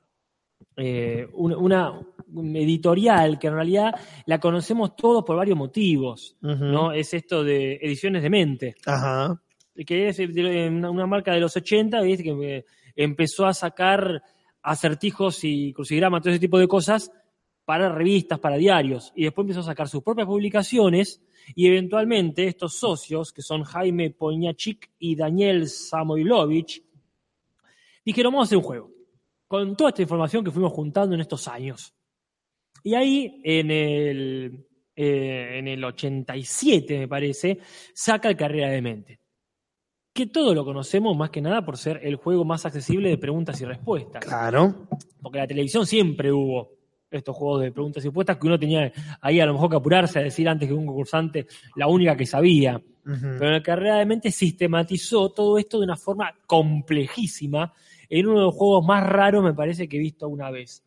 eh, una, una editorial que en realidad la conocemos todos por varios motivos. ¿no? Es esto de Ediciones de Mente, Ajá. que es de- una, marca de los 80 ¿viste? que eh, empezó a sacar acertijos y crucigramas, todo ese tipo de cosas para revistas, para diarios, y después empezó a sacar sus propias publicaciones y eventualmente estos socios, que son Jaime Poñachik y Daniel Samoilovich, dijeron, vamos a hacer un juego, con toda esta información que fuimos juntando en estos años. Y ahí, en el, eh, en el 87, me parece, saca el Carrera de Mente. Que todo lo conocemos más que nada por ser el juego más accesible de preguntas y respuestas. Claro. Porque en la televisión siempre hubo estos juegos de preguntas y respuestas que uno tenía ahí a lo mejor que apurarse a decir antes que un concursante la única que sabía. Pero en el Carrera de Mente sistematizó todo esto de una forma complejísima en uno de los juegos más raros, me parece, que he visto una vez.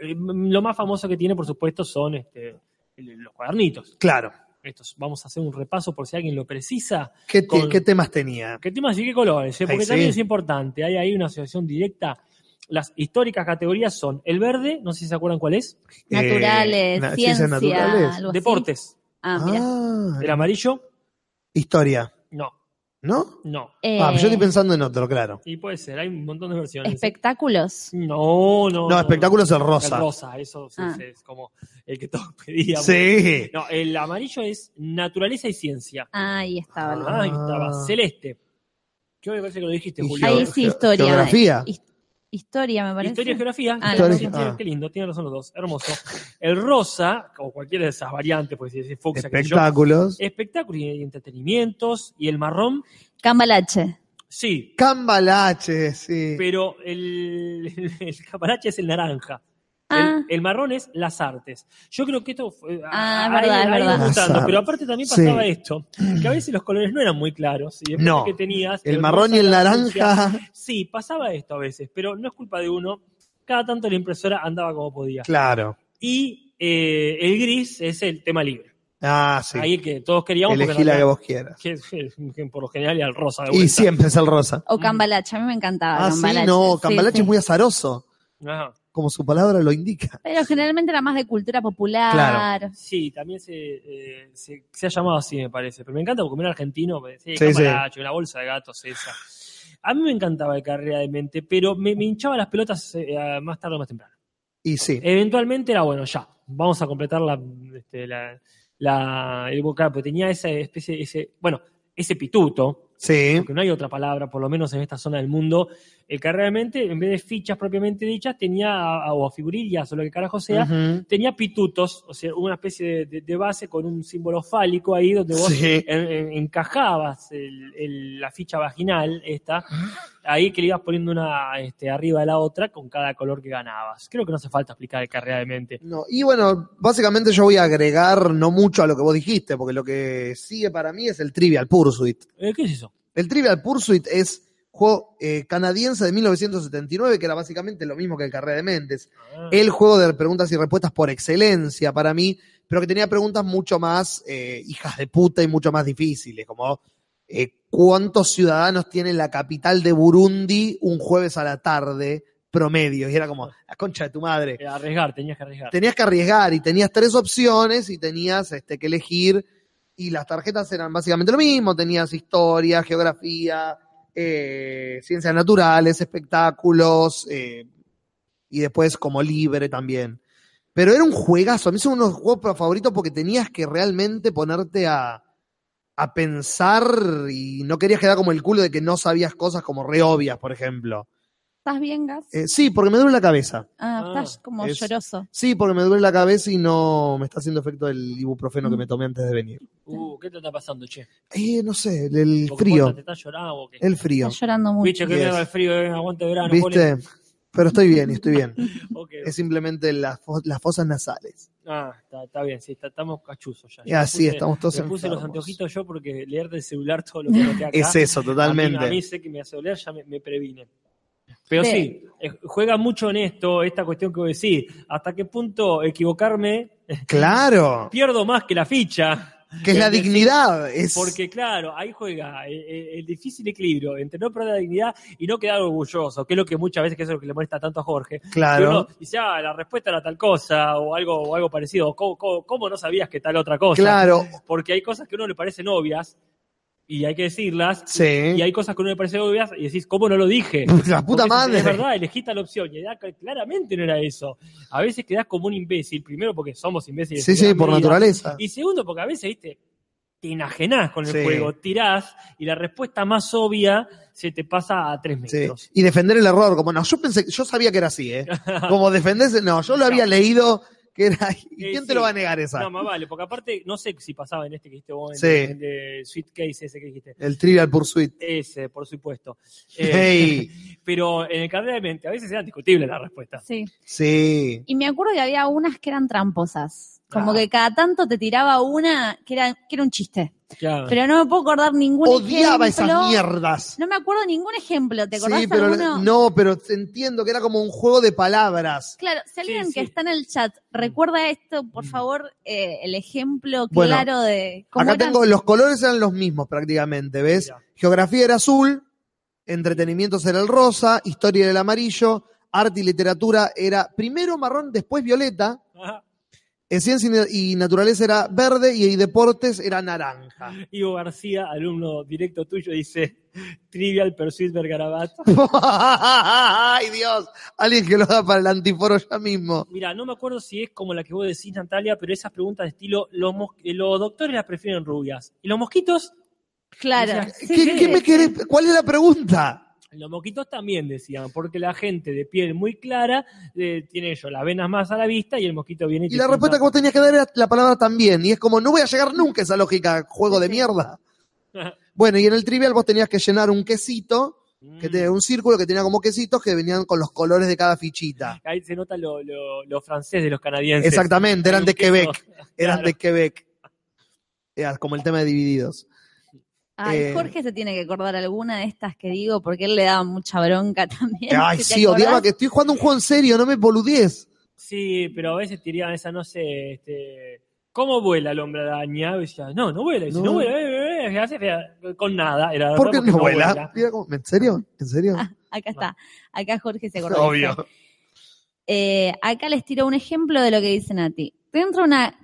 Eh, Lo más famoso que tiene, por supuesto, son este, los cuadernitos. Claro. Estos, vamos a hacer un repaso por si alguien lo precisa. ¿Qué, te- Con- qué temas tenía? ¿Qué temas y qué colores? eh? Ay, Porque sí. también es importante. Hay ahí una asociación directa. Las históricas categorías son el verde, no sé si se acuerdan cuál es, Naturales, Eh, na- ciencias ciencia, naturales. deportes. Ah, mira. Ah, El amarillo, historia. No, ¿No? no. Eh, Ah, yo estoy pensando en otro, claro. Y puede ser, hay un montón de versiones. espectáculos. No, no. No, espectáculo es el rosa. El rosa, eso sí, Ah. sí, es como el que todos pedíamos. Sí. No, el amarillo es naturaleza y ciencia. Ahí estaba. Ah, ahí estaba. Celeste. Yo me parece que lo dijiste, Julio. Ahí sí, historia. geografía. Historia, me parece. Historia y geografía. Ah, sí, Qué lindo, tienen razón los dos. Hermoso. El rosa, o cualquiera de esas variantes, pues si yo, Espectáculos. espectáculos y entretenimientos. Y el marrón, Cambalache. sí. Cambalache, sí. Pero el, el, el cambalache es el naranja. Ah. El, el marrón es las artes. Yo creo que esto fue. Ah, ahí- es verdad, verdad. artes. pero aparte también Sí. pasaba esto: que a veces los colores no eran muy claros. Y No. que tenías. El marrón y el naranja. Sí, pasaba esto a veces, pero no es culpa de uno. Cada tanto la impresora andaba como podía. Claro. Y eh, el gris es el tema libre. Ah, sí. Ahí que todos queríamos. porque Elegí la que vos quieras. que, que por lo general era el rosa de Y siempre es el rosa. O Cambalache. A mí me encantaba. Ah, sí, no. Cambalache sí. es muy azaroso, Ajá. Como su palabra lo indica. Pero generalmente era más de cultura popular. Claro. Sí, también se, eh, se, se ha llamado así, me parece. Pero me encanta porque era argentino, pues, sí, Sí, cambalache, una bolsa de gatos esa. A mí me encantaba el carrera de mente, pero me, me hinchaba las pelotas eh, más tarde o más temprano. Y sí. Eventualmente era bueno, ya, vamos a completar la, este, la, la- el vocablo, porque tenía esa especie, ese, bueno, ese pituto, Sí. porque no hay otra palabra, por lo menos en esta zona del mundo, el que realmente, en vez de fichas propiamente dichas, tenía, o figurillas, o lo que carajo sea, tenía pitutos, o sea, una especie de, de- de base con un símbolo fálico ahí donde vos Sí. en- en- encajabas el- el- la ficha vaginal, esta, ahí que le ibas poniendo una este, arriba de la otra con cada color que ganabas. Creo que no hace falta explicar carreadamente. No, y bueno, básicamente yo voy a agregar no mucho a lo que vos dijiste, porque lo que sigue para mí es el Trivial Pursuit. Eh, ¿Qué es eso? El Trivial Pursuit es juego eh, canadiense de 1979, que era básicamente lo mismo que el Carrera de Mentes. Ah, El juego de preguntas y respuestas por excelencia para mí, pero que tenía preguntas mucho más eh, hijas de puta y mucho más difíciles, como eh, cuántos ciudadanos tiene la capital de Burundi un jueves a la tarde promedio. Y era como, la concha de tu madre. arriesgar, tenías que arriesgar. Tenías que arriesgar y tenías tres opciones y tenías este, que elegir. Y las tarjetas eran básicamente lo mismo. Tenías historia, geografía, eh, ciencias naturales, espectáculos eh, y después como libre también. Pero era un juegazo. A mí son unos juegos favoritos porque tenías que realmente ponerte a, a pensar y no querías quedar como el culo de que no sabías cosas como re obvias, por ejemplo. ¿Estás bien, Gas? Eh, sí, porque me duele la cabeza. Ah, Ah, estás como es- lloroso. Sí, porque me duele la cabeza y no me está haciendo efecto el ibuprofeno que me tomé antes de venir. Uh, ¿Qué te está pasando, che? Eh, no sé, el, frío. ¿Te estás llorando o qué? El frío. Estás llorando mucho. Bicho, que Yes. el frío, eh, aguante verano. ¿Viste? Pero estoy bien, estoy bien. Es simplemente las, fo- las fosas nasales. Ah, está, está bien, sí, está- estamos cachuzos ya. Y Yo me así puse- estamos todos Me puse los anteojitos yo porque leer del celular todo lo que noté acá. Es eso, A mí, a totalmente. mí sé que me hace doler, ya me, me previne. Pero Sí. sí, eh, juega mucho en esto, esta cuestión que vos decís. ¿Hasta qué punto equivocarme Claro, pierdo más que la ficha? que es la decir, dignidad. Es, Porque claro, ahí juega eh, eh, el, difícil equilibrio entre no perder la dignidad y no quedar orgulloso, que es lo que muchas veces que es lo que le molesta tanto a Jorge. Claro, uno dice, ah, la respuesta era tal cosa o algo, o algo parecido. ¿Cómo, cómo, cómo no sabías que tal otra cosa? claro. Porque hay cosas que a uno le parecen obvias y hay que decirlas. Sí. Y hay cosas que uno le parecen obvias y decís, ¿cómo no lo dije? La puta Porque madre. Es verdad, elegí tal opción y era- claramente no era eso. A veces quedás como un imbécil, primero porque somos imbéciles. Sí, sí, por medida, naturaleza. Y segundo porque a veces, viste, te enajenás con el Sí. juego, tirás y la respuesta más obvia se te pasa a tres Sí. metros. Y defender el error, como no, yo pensé, yo sabía que era así, ¿eh? Como defenderse, no, yo lo había leído que era. ¿Y Eh, quién te lo va a negar esa? No, más vale, porque aparte, no sé si pasaba en este que dijiste vos, en Sí. el de Sweet Case ese que dijiste. El Trivial Pursuit. Ese, por supuesto. Eh, Hey, Pero en el carrera de mente, a veces eran discutibles las respuestas. Sí. sí. Y me acuerdo que había unas que eran tramposas. Como que cada tanto te tiraba una que era, que era un chiste. Claro. Pero no me puedo acordar ningún Odiaba ejemplo. esas mierdas. No me acuerdo ningún ejemplo. ¿Te acordás Sí, pero alguno? no, pero entiendo que era como un juego de palabras. Claro, si alguien Sí, que está en el chat recuerda esto, por favor, eh, el ejemplo Bueno, claro de cómo Acá eran- tengo, los colores eran los mismos prácticamente, ¿ves? Mira. Geografía era azul, entretenimientos era el rosa, historia era el amarillo, arte y literatura era primero marrón, después violeta, Ajá. En ciencia y naturaleza era verde y deportes era naranja. Ivo García, alumno directo tuyo, dice Trivial Pursuit Bergarabat. Ay Dios, alguien que lo haga para el antiforo ya mismo. Mira, no me acuerdo si es como la que vos decís, Natalia, pero esas preguntas de estilo, los, eh, los doctores las prefieren rubias. ¿Y los mosquitos? Claro. ¿Qué, sí. qué me querés? ¿Cuál es la pregunta? Los mosquitos también decían, porque la gente de piel muy clara eh, tiene ellos las venas más a la vista y el mosquito viene y, Y te la respuesta que vos tenías que dar era la palabra también. Y es como, no voy a llegar nunca a esa lógica, juego de mierda. Bueno, y en el trivial vos tenías que llenar un quesito, que Mm. tenía un círculo que tenía como quesitos que venían con los colores de cada fichita. Ahí se nota lo, lo, lo francés de los canadienses. Exactamente, eran de. Quebec. Eran de Quebec. Era como el tema de divididos. Ay, Eh, Jorge se tiene que acordar alguna de estas que digo porque él le daba mucha bronca también. Ay, ¿Te sí, acordás? odiaba que estoy jugando un juego en serio, no me boludies. Sí, pero a veces tiraban esa, no sé, este, ¿cómo vuela el hombre araña? Y decía, no, no vuela. Y dice, No. no, vuela, eh, eh, eh, hace fea, con nada. Era ¿Por qué porque no vuela? ¿En serio? ¿En serio? Ah, acá está. Acá Jorge se acordó. Obvio. Eh, acá les tiro un ejemplo de lo que dice Nati. Te entra una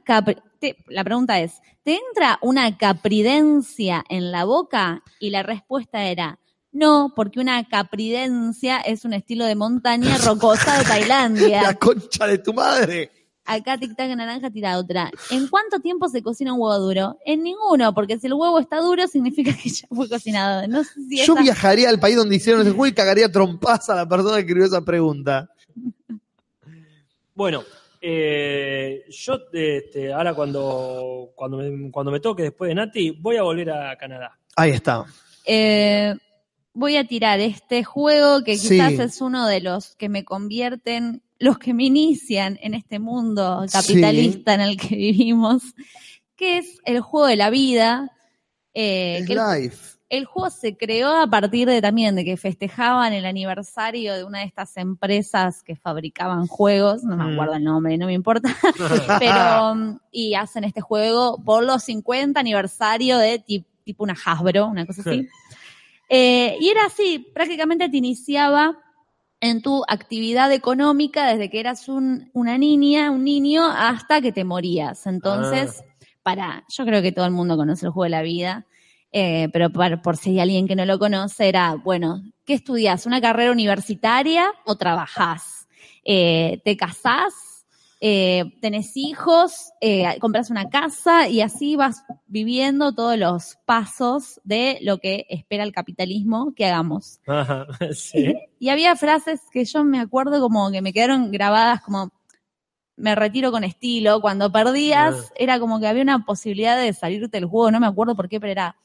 te- la pregunta es, ¿te entra una capridencia en la boca? Y la respuesta era, no, porque una capridencia es un estilo de montaña rocosa de La Tailandia. concha de tu madre. Acá Tic Tac Naranja tira otra. ¿En cuánto tiempo se cocina un huevo duro? En ninguno, porque si el huevo está duro significa que ya fue cocinado. No sé si Yo esa- viajaría al país donde hicieron ese juego y cagaría trompas a la persona que escribió esa pregunta. Bueno, eh, yo este, ahora cuando, cuando, me, cuando me toque después de Nati, voy a volver a Canadá. Ahí está. Eh, voy a tirar este juego que quizás Sí. es uno de los que me convierten, los que me inician en este mundo capitalista en el que vivimos, que es el juego de la vida. eh, Es que el, life. El juego se creó a partir de también de que festejaban el aniversario de una de estas empresas que fabricaban juegos, no me Mm. acuerdo el nombre, no me importa, pero um, y hacen este juego por los 50 aniversario de ti- tipo una Hasbro, una cosa así. Eh, y era así, prácticamente te iniciaba en tu actividad económica desde que eras un- una niña, un niño, hasta que te morías. Entonces, para, yo creo que todo el mundo conoce el juego de la vida, eh, pero para- por si hay alguien que no lo conoce, era, bueno, ¿qué estudias? ¿Una carrera universitaria o trabajás? Eh, ¿Te casás? Eh, ¿Tenés hijos? Eh, ¿Compras una casa? Y así vas viviendo todos los pasos de lo que espera el capitalismo que hagamos. Ajá, sí. Y había frases que yo me acuerdo como que me quedaron grabadas como me retiro con estilo. Cuando perdías Ah. era como que había una posibilidad de salirte del juego, no me acuerdo por qué, pero era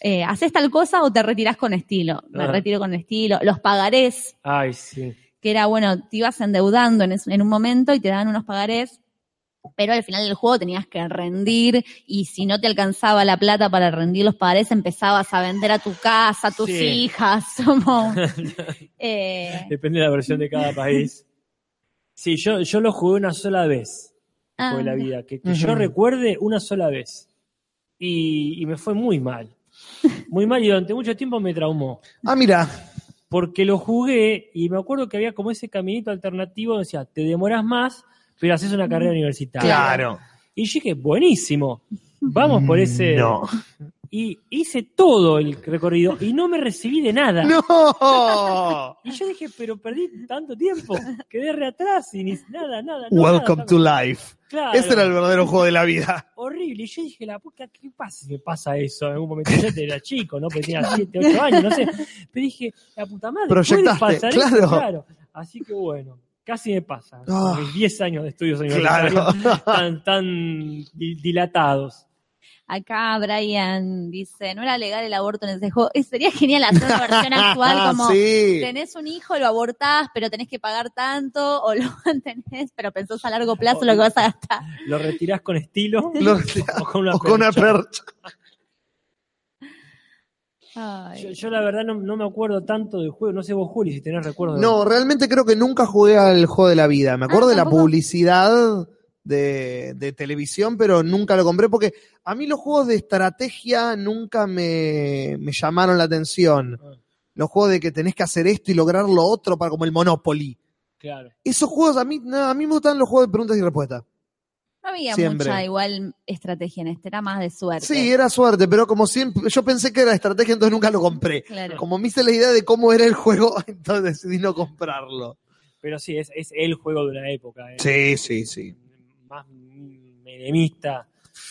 eh, ¿haces tal cosa o te retirás con estilo? Me Ah. retiro con estilo. Los pagarés, Ay, sí. que era bueno, te ibas endeudando en, es- en un momento y te daban unos pagarés. Pero al final del juego tenías que rendir y si no te alcanzaba la plata para rendir los pagarés, empezabas a vender a tu casa, a tus Sí. hijas. Como, eh, Depende de la versión de cada país. Sí, yo, yo lo jugué una sola vez. Ah, Fue la vida. Que, que yo recuerde una sola vez. Y, y me fue muy mal. Muy mal y durante mucho tiempo me traumó. Ah, mira. Porque lo jugué y me acuerdo que había como ese caminito alternativo, decía, te demoras más, pero haces una carrera universitaria. Claro. Y dije, buenísimo. Vamos por ese. No. Y hice todo el recorrido y no me recibí de nada. ¡No! Y yo dije, pero perdí tanto tiempo. Quedé re atrás y ni nada, nada. no, Welcome nada, to life. Claro. Ese era el verdadero juego de la vida. Horrible. Y yo dije, la puta, ¿qué pasa si me pasa eso en algún momento? Yo era chico, ¿no? Porque tenía 7, 8 años, no sé. Pero dije, la puta madre, ¿puede Proyectaste, pasar eso? claro. Claro. Así que bueno, casi me pasa. Ah. Mis 10 años de estudios Claro. universitarios tan, tan di- dilatados. Acá Brian dice, no era legal el aborto en ese juego. Eh, sería genial hacer una versión actual como sí. tenés un hijo, lo abortás, pero tenés que pagar tanto, o lo mantenés, pero pensás a largo plazo lo que vas a gastar. Lo retirás con estilo Lo- o con una o con una percha. Ay. Yo, yo la verdad no, no me acuerdo tanto del juego. No sé vos, Juli, si tenés recuerdo. de- No, realmente creo que nunca jugué al juego de la vida. Me acuerdo Ah, de la publicidad de, de televisión, pero nunca lo compré porque a mí los juegos de estrategia nunca me, me llamaron la atención. Ah. Los juegos de que tenés que hacer esto y lograr lo otro para como el Monopoly. Claro. Esos juegos a mí, no, a mí me gustan los juegos de preguntas y respuestas. No había Siempre. mucha igual estrategia en este, era más de suerte. Sí, era suerte, pero como siempre, yo pensé que era estrategia, entonces nunca lo compré. Claro. Como me hice la idea de cómo era el juego, entonces decidí no comprarlo. Pero sí, es, es el juego de una época. ¿eh? Sí, sí, sí. Más menemista,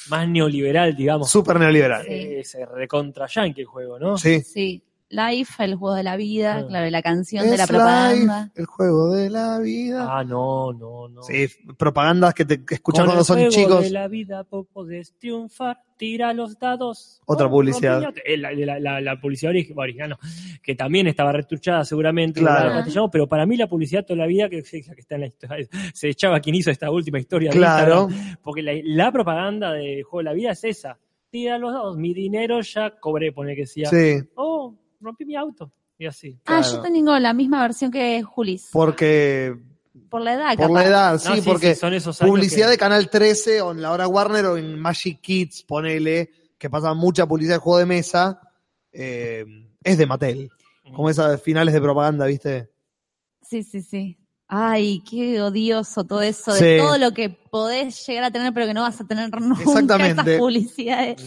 más neoliberal, digamos. Súper neoliberal. Sí. Es recontra yankee el juego, ¿no? Sí. Sí. Life, el juego de la vida, Ah. claro, la canción de la propaganda. life, el juego de la vida. Ah, no, no, no. Sí, propagandas que te escuchan Con cuando el son juego chicos. de la vida podés triunfar, tira los dados. Otra Oh, publicidad. Eh, La, la- la- la publicidad ori- original, no, que también estaba retuchada seguramente, Claro. en pero para mí la publicidad toda la vida, que, que está en la historia, se echaba quien hizo esta última historia. Claro. Porque la, la propaganda de juego de la vida es esa. Tira los dados, mi dinero ya cobré, pone que decía. Sí, Oh, rompí mi auto. Y así. Ah, Claro. yo tengo la misma versión que Julis. porque Por la edad, por capaz. la edad, No, sí, porque son esos años publicidad que- de Canal 13 o en la hora Warner o en Magic Kids, ponele, que pasa mucha publicidad de juego de mesa, eh, es de Mattel. Como esas finales de propaganda, ¿viste? Sí, sí, sí. Ay, qué odioso todo eso, de Sí. todo lo que podés llegar a tener, pero que no vas a tener nunca Exactamente. esas publicidades.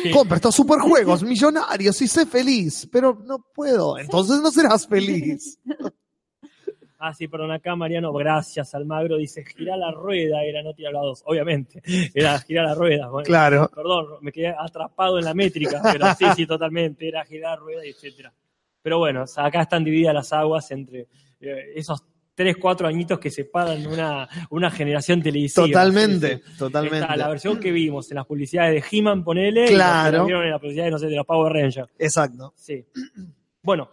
Sí. Compra estos superjuegos millonarios y sé feliz, pero no puedo, entonces no serás feliz. Ah, sí, perdón, acá Mariano, gracias Almagro, dice girar la rueda, era no tirar la dos, obviamente, era girar la rueda. Bueno, Claro. Perdón, me quedé atrapado en la métrica, pero sí, sí, totalmente, era girar la rueda, etcétera. Pero bueno, acá están divididas las aguas entre eh, esos tres, cuatro añitos que separan una, una generación televisiva. Totalmente, Sí, totalmente. Está la versión que vimos en las publicidades de He-Man, ponele, y Claro. que la vieron en la publicidad, no sé, de los Power Rangers. Exacto. Sí. Bueno.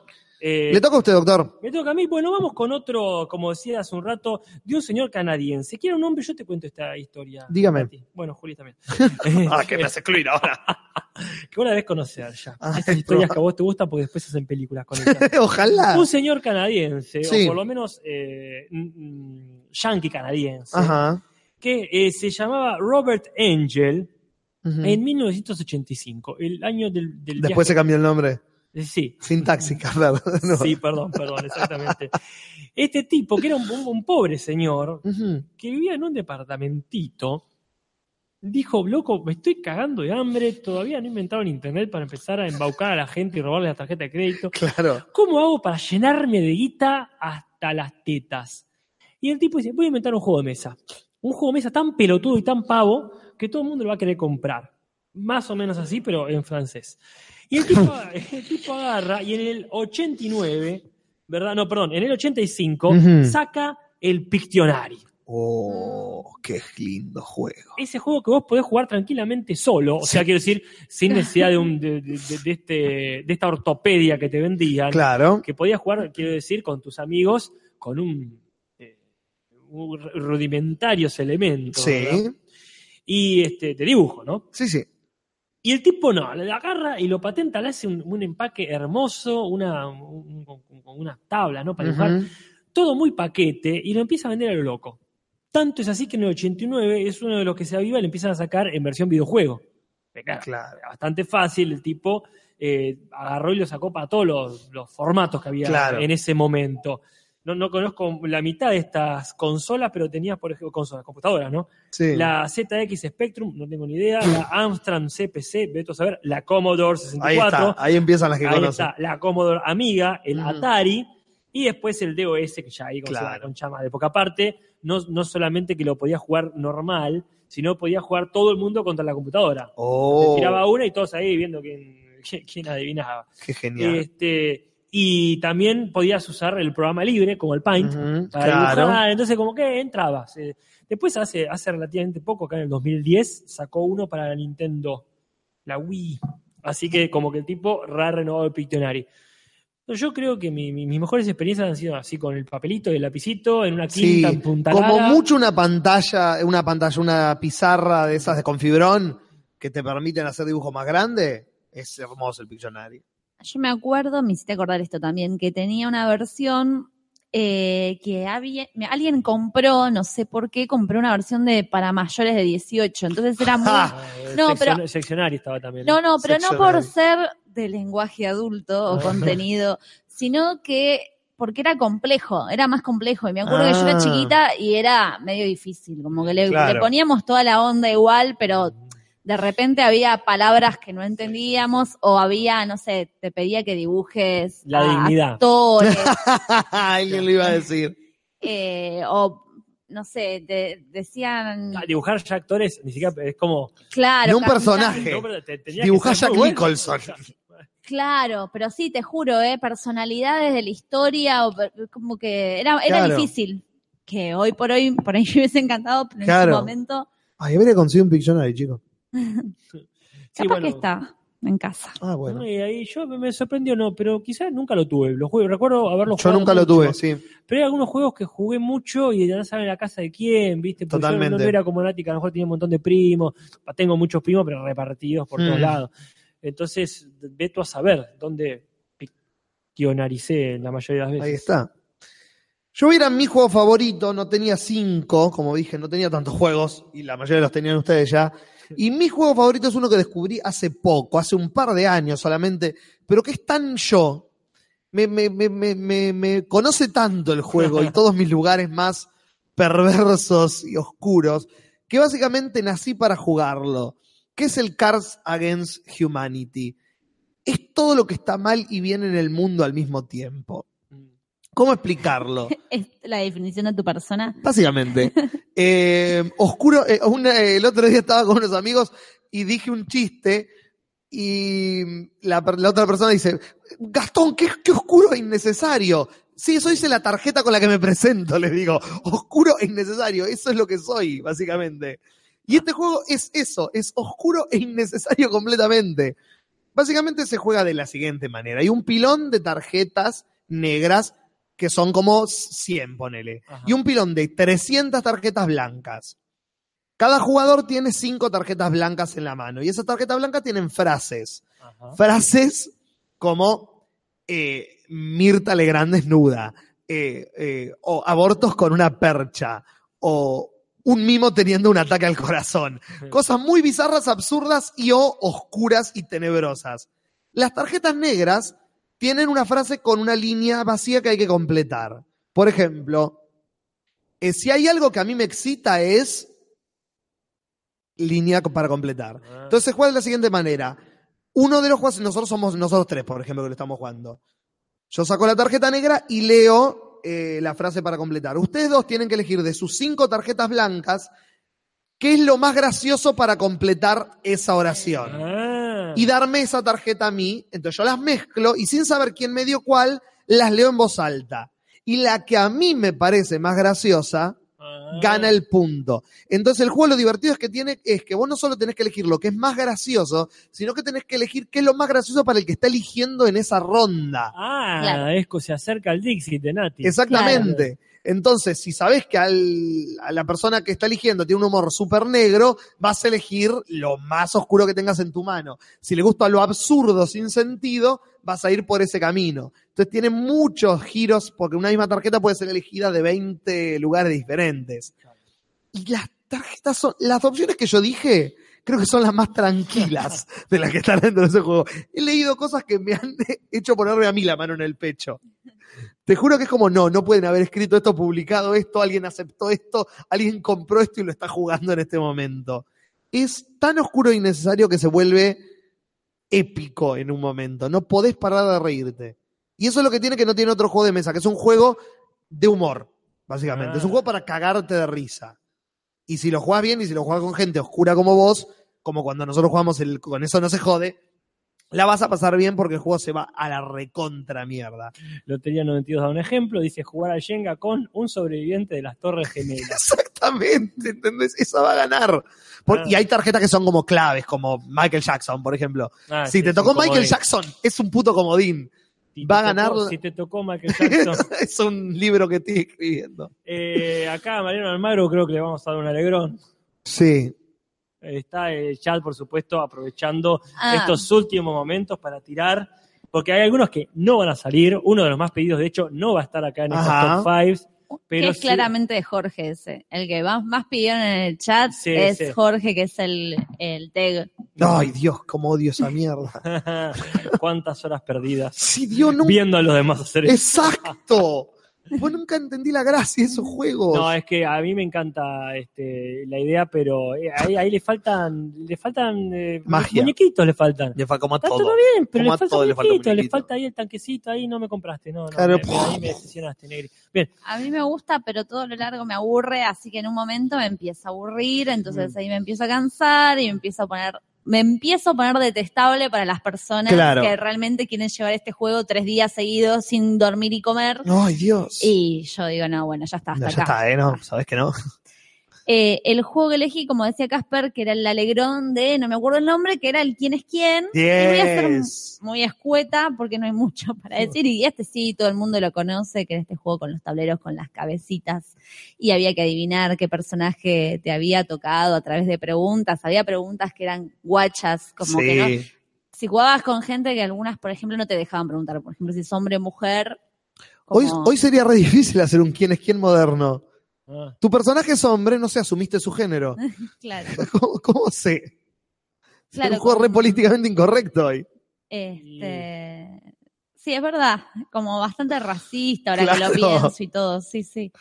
Eh, Le toca a usted, doctor. me toca a mí. Bueno, vamos con otro, como decía hace un rato, de un señor canadiense. ¿Quiere un nombre? Yo te cuento esta historia. Dígame. Bueno, Juli también. Ah, que me hace excluir ahora. que vos la debes conocer ya. Ah, Esas es historias que a vos te gustan porque después hacen películas con ellas. Ojalá. Un señor canadiense, Sí. o por lo menos eh, yankee canadiense, Ajá. que eh, se llamaba Robert Angel Ujú. en 1985, el año del, del Después se cambió el nombre. Sí, Sintáxica, ¿verdad? No. sí, perdón, perdón, exactamente. Este tipo, que era un, pobre señor, que vivía en un departamentito, dijo, loco, me estoy cagando de hambre, todavía no he inventado el internet para empezar a embaucar a la gente y robarle la tarjeta de crédito. Claro. ¿Cómo hago para llenarme de guita hasta las tetas? Y el tipo dice, voy a inventar un juego de mesa. Un juego de mesa tan pelotudo y tan pavo que todo el mundo lo va a querer comprar. Más o menos así, pero en francés. Y el tipo, el tipo agarra y en el 89, ¿verdad? No, perdón, en el 85 Ujú. saca el Pictionary. Oh, qué lindo juego. Ese juego que vos podés jugar tranquilamente solo, o sea, quiero decir, sin necesidad de, un, de, de- de- de este, de esta ortopedia que te vendían, Claro. que podías jugar, quiero decir, con tus amigos, con un, eh, un rudimentarios elementos. Sí. ¿verdad? Y este, de dibujo, ¿no? Sí, sí. Y el tipo no, le agarra y lo patenta, le hace un, un empaque hermoso, una, un- un- con una tabla, ¿no? Para dibujar. Ujú. Todo muy paquete y lo empieza a vender a lo loco. Tanto es así que en el 89 es uno de los que se aviva y le empiezan a sacar en versión videojuego. Claro, Claro. Bastante fácil, el tipo eh, agarró y lo sacó para todos los, los formatos que había Claro. en ese momento. No, no conozco la mitad de estas consolas, pero tenía, por ejemplo, consolas, computadoras, ¿no? Sí. La ZX Spectrum, no tengo ni idea. La Amstrad CPC, veto a saber. La Commodore 64. Ahí está. Ahí empiezan las que Ahí conocen. está, la Commodore Amiga, el. Atari y después el DOS, que ya ahí se Claro. llama, con chama de poca parte, no, no solamente que lo podía jugar normal, sino podía jugar todo el mundo contra la computadora. Oh, tiraba una y todos ahí viendo quién, quién- quién adivinaba. qué genial. Este, y también podías usar el programa libre, como el Paint, para Claro. dibujar. Entonces, como que entrabas. Eh, Después, hace, hace relativamente poco, acá en el 2010, sacó uno para la Nintendo, la Wii. Así que, como que el tipo re renovado el Pictionary. Yo creo que mi- mi- mis mejores experiencias han sido así, con el papelito y el lapicito, en una Sí, quinta, en Punta como mucho una pantalla, una pantalla, una pizarra de esas de con fibrón que te permiten hacer dibujo más grande. Es hermoso el Pictionary. Yo me acuerdo, me hiciste acordar esto también, que tenía una versión eh, que había, alguien compró, no sé por qué, compró una versión de para mayores de 18. Entonces era muy... No, pero- seccionario estaba también. No, no, pero no por ser de lenguaje adulto o contenido, sino que porque era complejo, era más complejo. Y me acuerdo que yo era Ah. chiquita y era medio difícil, como que le, Claro. le poníamos toda la onda igual, pero de repente había palabras que no entendíamos o había, no sé, te pedía que dibujes La a dignidad. actores, Alguien lo iba a decir. eh, o no sé, te decían, Ah, Dibujar ya actores, ni siquiera es como. claro, de un personaje. No, te- ser Jack bueno. Nicholson. Claro, pero sí, te juro, ¿eh? personalidades de la historia, o como que era, era Claro. difícil. Que hoy por hoy, por ahí me hubiese encantado, pero en Claro. ese momento, Ay, habría conseguido un Pictionary, chico. Sí, capaz bueno. que está en casa. Ah, bueno. Y ahí yo me sorprendió, no, pero quizás nunca lo tuve. Los juegos, recuerdo haberlo Yo jugado nunca lo tuve, sí. Pero hay algunos juegos que jugué mucho y ya no saben la casa de quién, ¿viste? Porque yo no- Totalmente. no era como Nati, que a lo mejor tenía un montón de primos. Tengo muchos primos, pero repartidos por todos Mm. lados. Entonces, ve tú a saber dónde pictionaricé la mayoría de las veces. Ahí está. Yo era mi juego favorito, no tenía cinco, como dije, no tenía tantos juegos, y la mayoría los tenían ustedes ya. Y mi juego favorito es uno que descubrí hace poco, hace un par de años solamente, pero que es tan yo. Me, me, me, me, me, me conoce tanto el juego y todos mis lugares más perversos y oscuros, que básicamente nací para jugarlo. que es el Cars Against Humanity? Es todo lo que está mal y bien en el mundo al mismo tiempo. ¿Cómo explicarlo? Es la definición de tu persona. Básicamente. Eh, oscuro, eh, un- eh, el otro día estaba con unos amigos y dije un chiste y la, la otra persona dice, Gastón, qué, qué oscuro e innecesario. Sí, eso dice la tarjeta con la que me presento, les digo. Oscuro e innecesario, eso es lo que soy, básicamente. Y este juego es eso, es oscuro e innecesario completamente. Básicamente se juega de la siguiente manera. Hay un pilón de tarjetas negras que son como 100, ponele. Ajá. Y un pilón de 300 tarjetas blancas. Cada jugador tiene 5 tarjetas blancas en la mano. Y esas tarjetas blancas tienen frases. Ajá. Frases como eh, Mirta Legrand desnuda. eh, eh, o abortos con una percha. O un mimo teniendo un ataque al corazón. Cosas muy bizarras, absurdas y o oscuras y tenebrosas. Las tarjetas negras tienen una frase con una línea vacía que hay que completar. Por ejemplo, eh, si hay algo que a mí me excita es línea para completar. Entonces se juega de la siguiente manera. Uno de los jugadores, nosotros somos nosotros tres, por ejemplo, que lo estamos jugando. Yo saco la tarjeta negra y leo eh, la frase para completar. Ustedes dos tienen que elegir de sus cinco tarjetas blancas qué es lo más gracioso para completar esa oración Ah. y darme esa tarjeta a mí. Entonces yo las mezclo y sin saber quién me dio cuál, las leo en voz alta. Y la que a mí me parece más graciosa, Ah. gana el punto. Entonces el juego lo divertido es que tiene, es que vos no solo tenés que elegir lo que es más gracioso, sino que tenés que elegir qué es lo más gracioso para el que está eligiendo en esa ronda. Ah, Claro. es que se acerca al Dixit de Nati. Exactamente. Entonces, si sabes que al- a la persona que está eligiendo tiene un humor súper negro, vas a elegir lo más oscuro que tengas en tu mano. Si le gusta lo absurdo sin sentido, vas a ir por ese camino. Entonces tiene muchos giros, porque una misma tarjeta puede ser elegida de 20 lugares diferentes. Y las tarjetas son, las opciones que yo dije, creo que son las más tranquilas de las que están dentro de ese juego. He leído cosas que me han hecho ponerme a mí la mano en el pecho. Te juro que es como, no, no pueden haber escrito esto, publicado esto, alguien aceptó esto, alguien compró esto y lo está jugando en este momento. Es tan oscuro e innecesario que se vuelve épico en un momento. No podés parar de reírte. Y eso es lo que tiene que no tiene otro juego de mesa, que es un juego de humor, básicamente. Ah. Es un juego para cagarte de risa. Y si lo jugás bien y si lo jugás con gente oscura como vos, como cuando nosotros jugamos el con eso no se jode, la vas a pasar bien porque el juego se va a la recontra mierda. Lotería 92 da un ejemplo, dice jugar al Jenga con un sobreviviente de las Torres Gemelas. Exactamente, ¿entendés? Esa va a ganar. Por- Ah. Y hay tarjetas que son como claves, como Michael Jackson, por ejemplo. Ah, si sí, te tocó Michael comodín. Jackson, es un puto comodín. Si va a ganar- tocó- si te tocó Michael Jackson. es un libro que estoy escribiendo. Eh, acá Mariano Almagro creo que le vamos a dar un alegrón. Sí. Está el chat, por supuesto, aprovechando Ah. estos últimos momentos para tirar, porque hay algunos que no van a salir. Uno de los más pedidos, de hecho, no va a estar acá en estos Ajá. top fives. que Pero es sí- claramente de Jorge ese. El que más, más pidieron en el chat Sí, es sí. Jorge, que es el, el tag. Ay, Dios, cómo odio esa mierda. ¿Cuántas horas perdidas Sí, Dios, no. viendo a los demás hacer eso? Exacto. Vos nunca entendí la gracia de esos juegos. No, es que a mí me encanta este, la idea, pero eh, ahí, ahí le faltan, le faltan eh, Magia. muñequitos, le faltan. Le fa- como a Está todo. todo bien, pero Como le falta todo le falta muñequito, le muñequito. falta ahí el tanquecito, ahí no me compraste, no, no, Claro. me- ahí me decepcionaste, Negri. Bien, A mí me gusta, pero todo lo largo me aburre, así que en un momento me empieza a aburrir, entonces Mm. ahí me empiezo a cansar y me empiezo a poner, me empiezo a poner detestable para las personas Claro. que realmente quieren llevar este juego tres días seguidos sin dormir y comer. Ay, Dios. Y yo digo, no, bueno, ya está, hasta No, ya acá. está, ¿eh? No, sabes que no. Eh, el juego que elegí, como decía Casper, que era el alegrón de, no me acuerdo el nombre, que era el quién es quién. Y voy a ser muy escueta porque no hay mucho para decir. Y este sí, todo el mundo lo conoce, que era este juego con los tableros, con las cabecitas. Y había que adivinar qué personaje te había tocado a través de preguntas. Había preguntas que eran guachas, como que no. Si jugabas con gente que algunas, por ejemplo, no te dejaban preguntar. Por ejemplo, si es hombre o mujer. Hoy, hoy sería re difícil hacer un quién es quién moderno. Ah, Tu personaje es hombre, no sé, asumiste su género. Claro, ¿Cómo, cómo sé? Es claro. un juego re políticamente incorrecto hoy. Este, sí, es verdad, como bastante racista ahora que lo pienso y todo, sí, sí.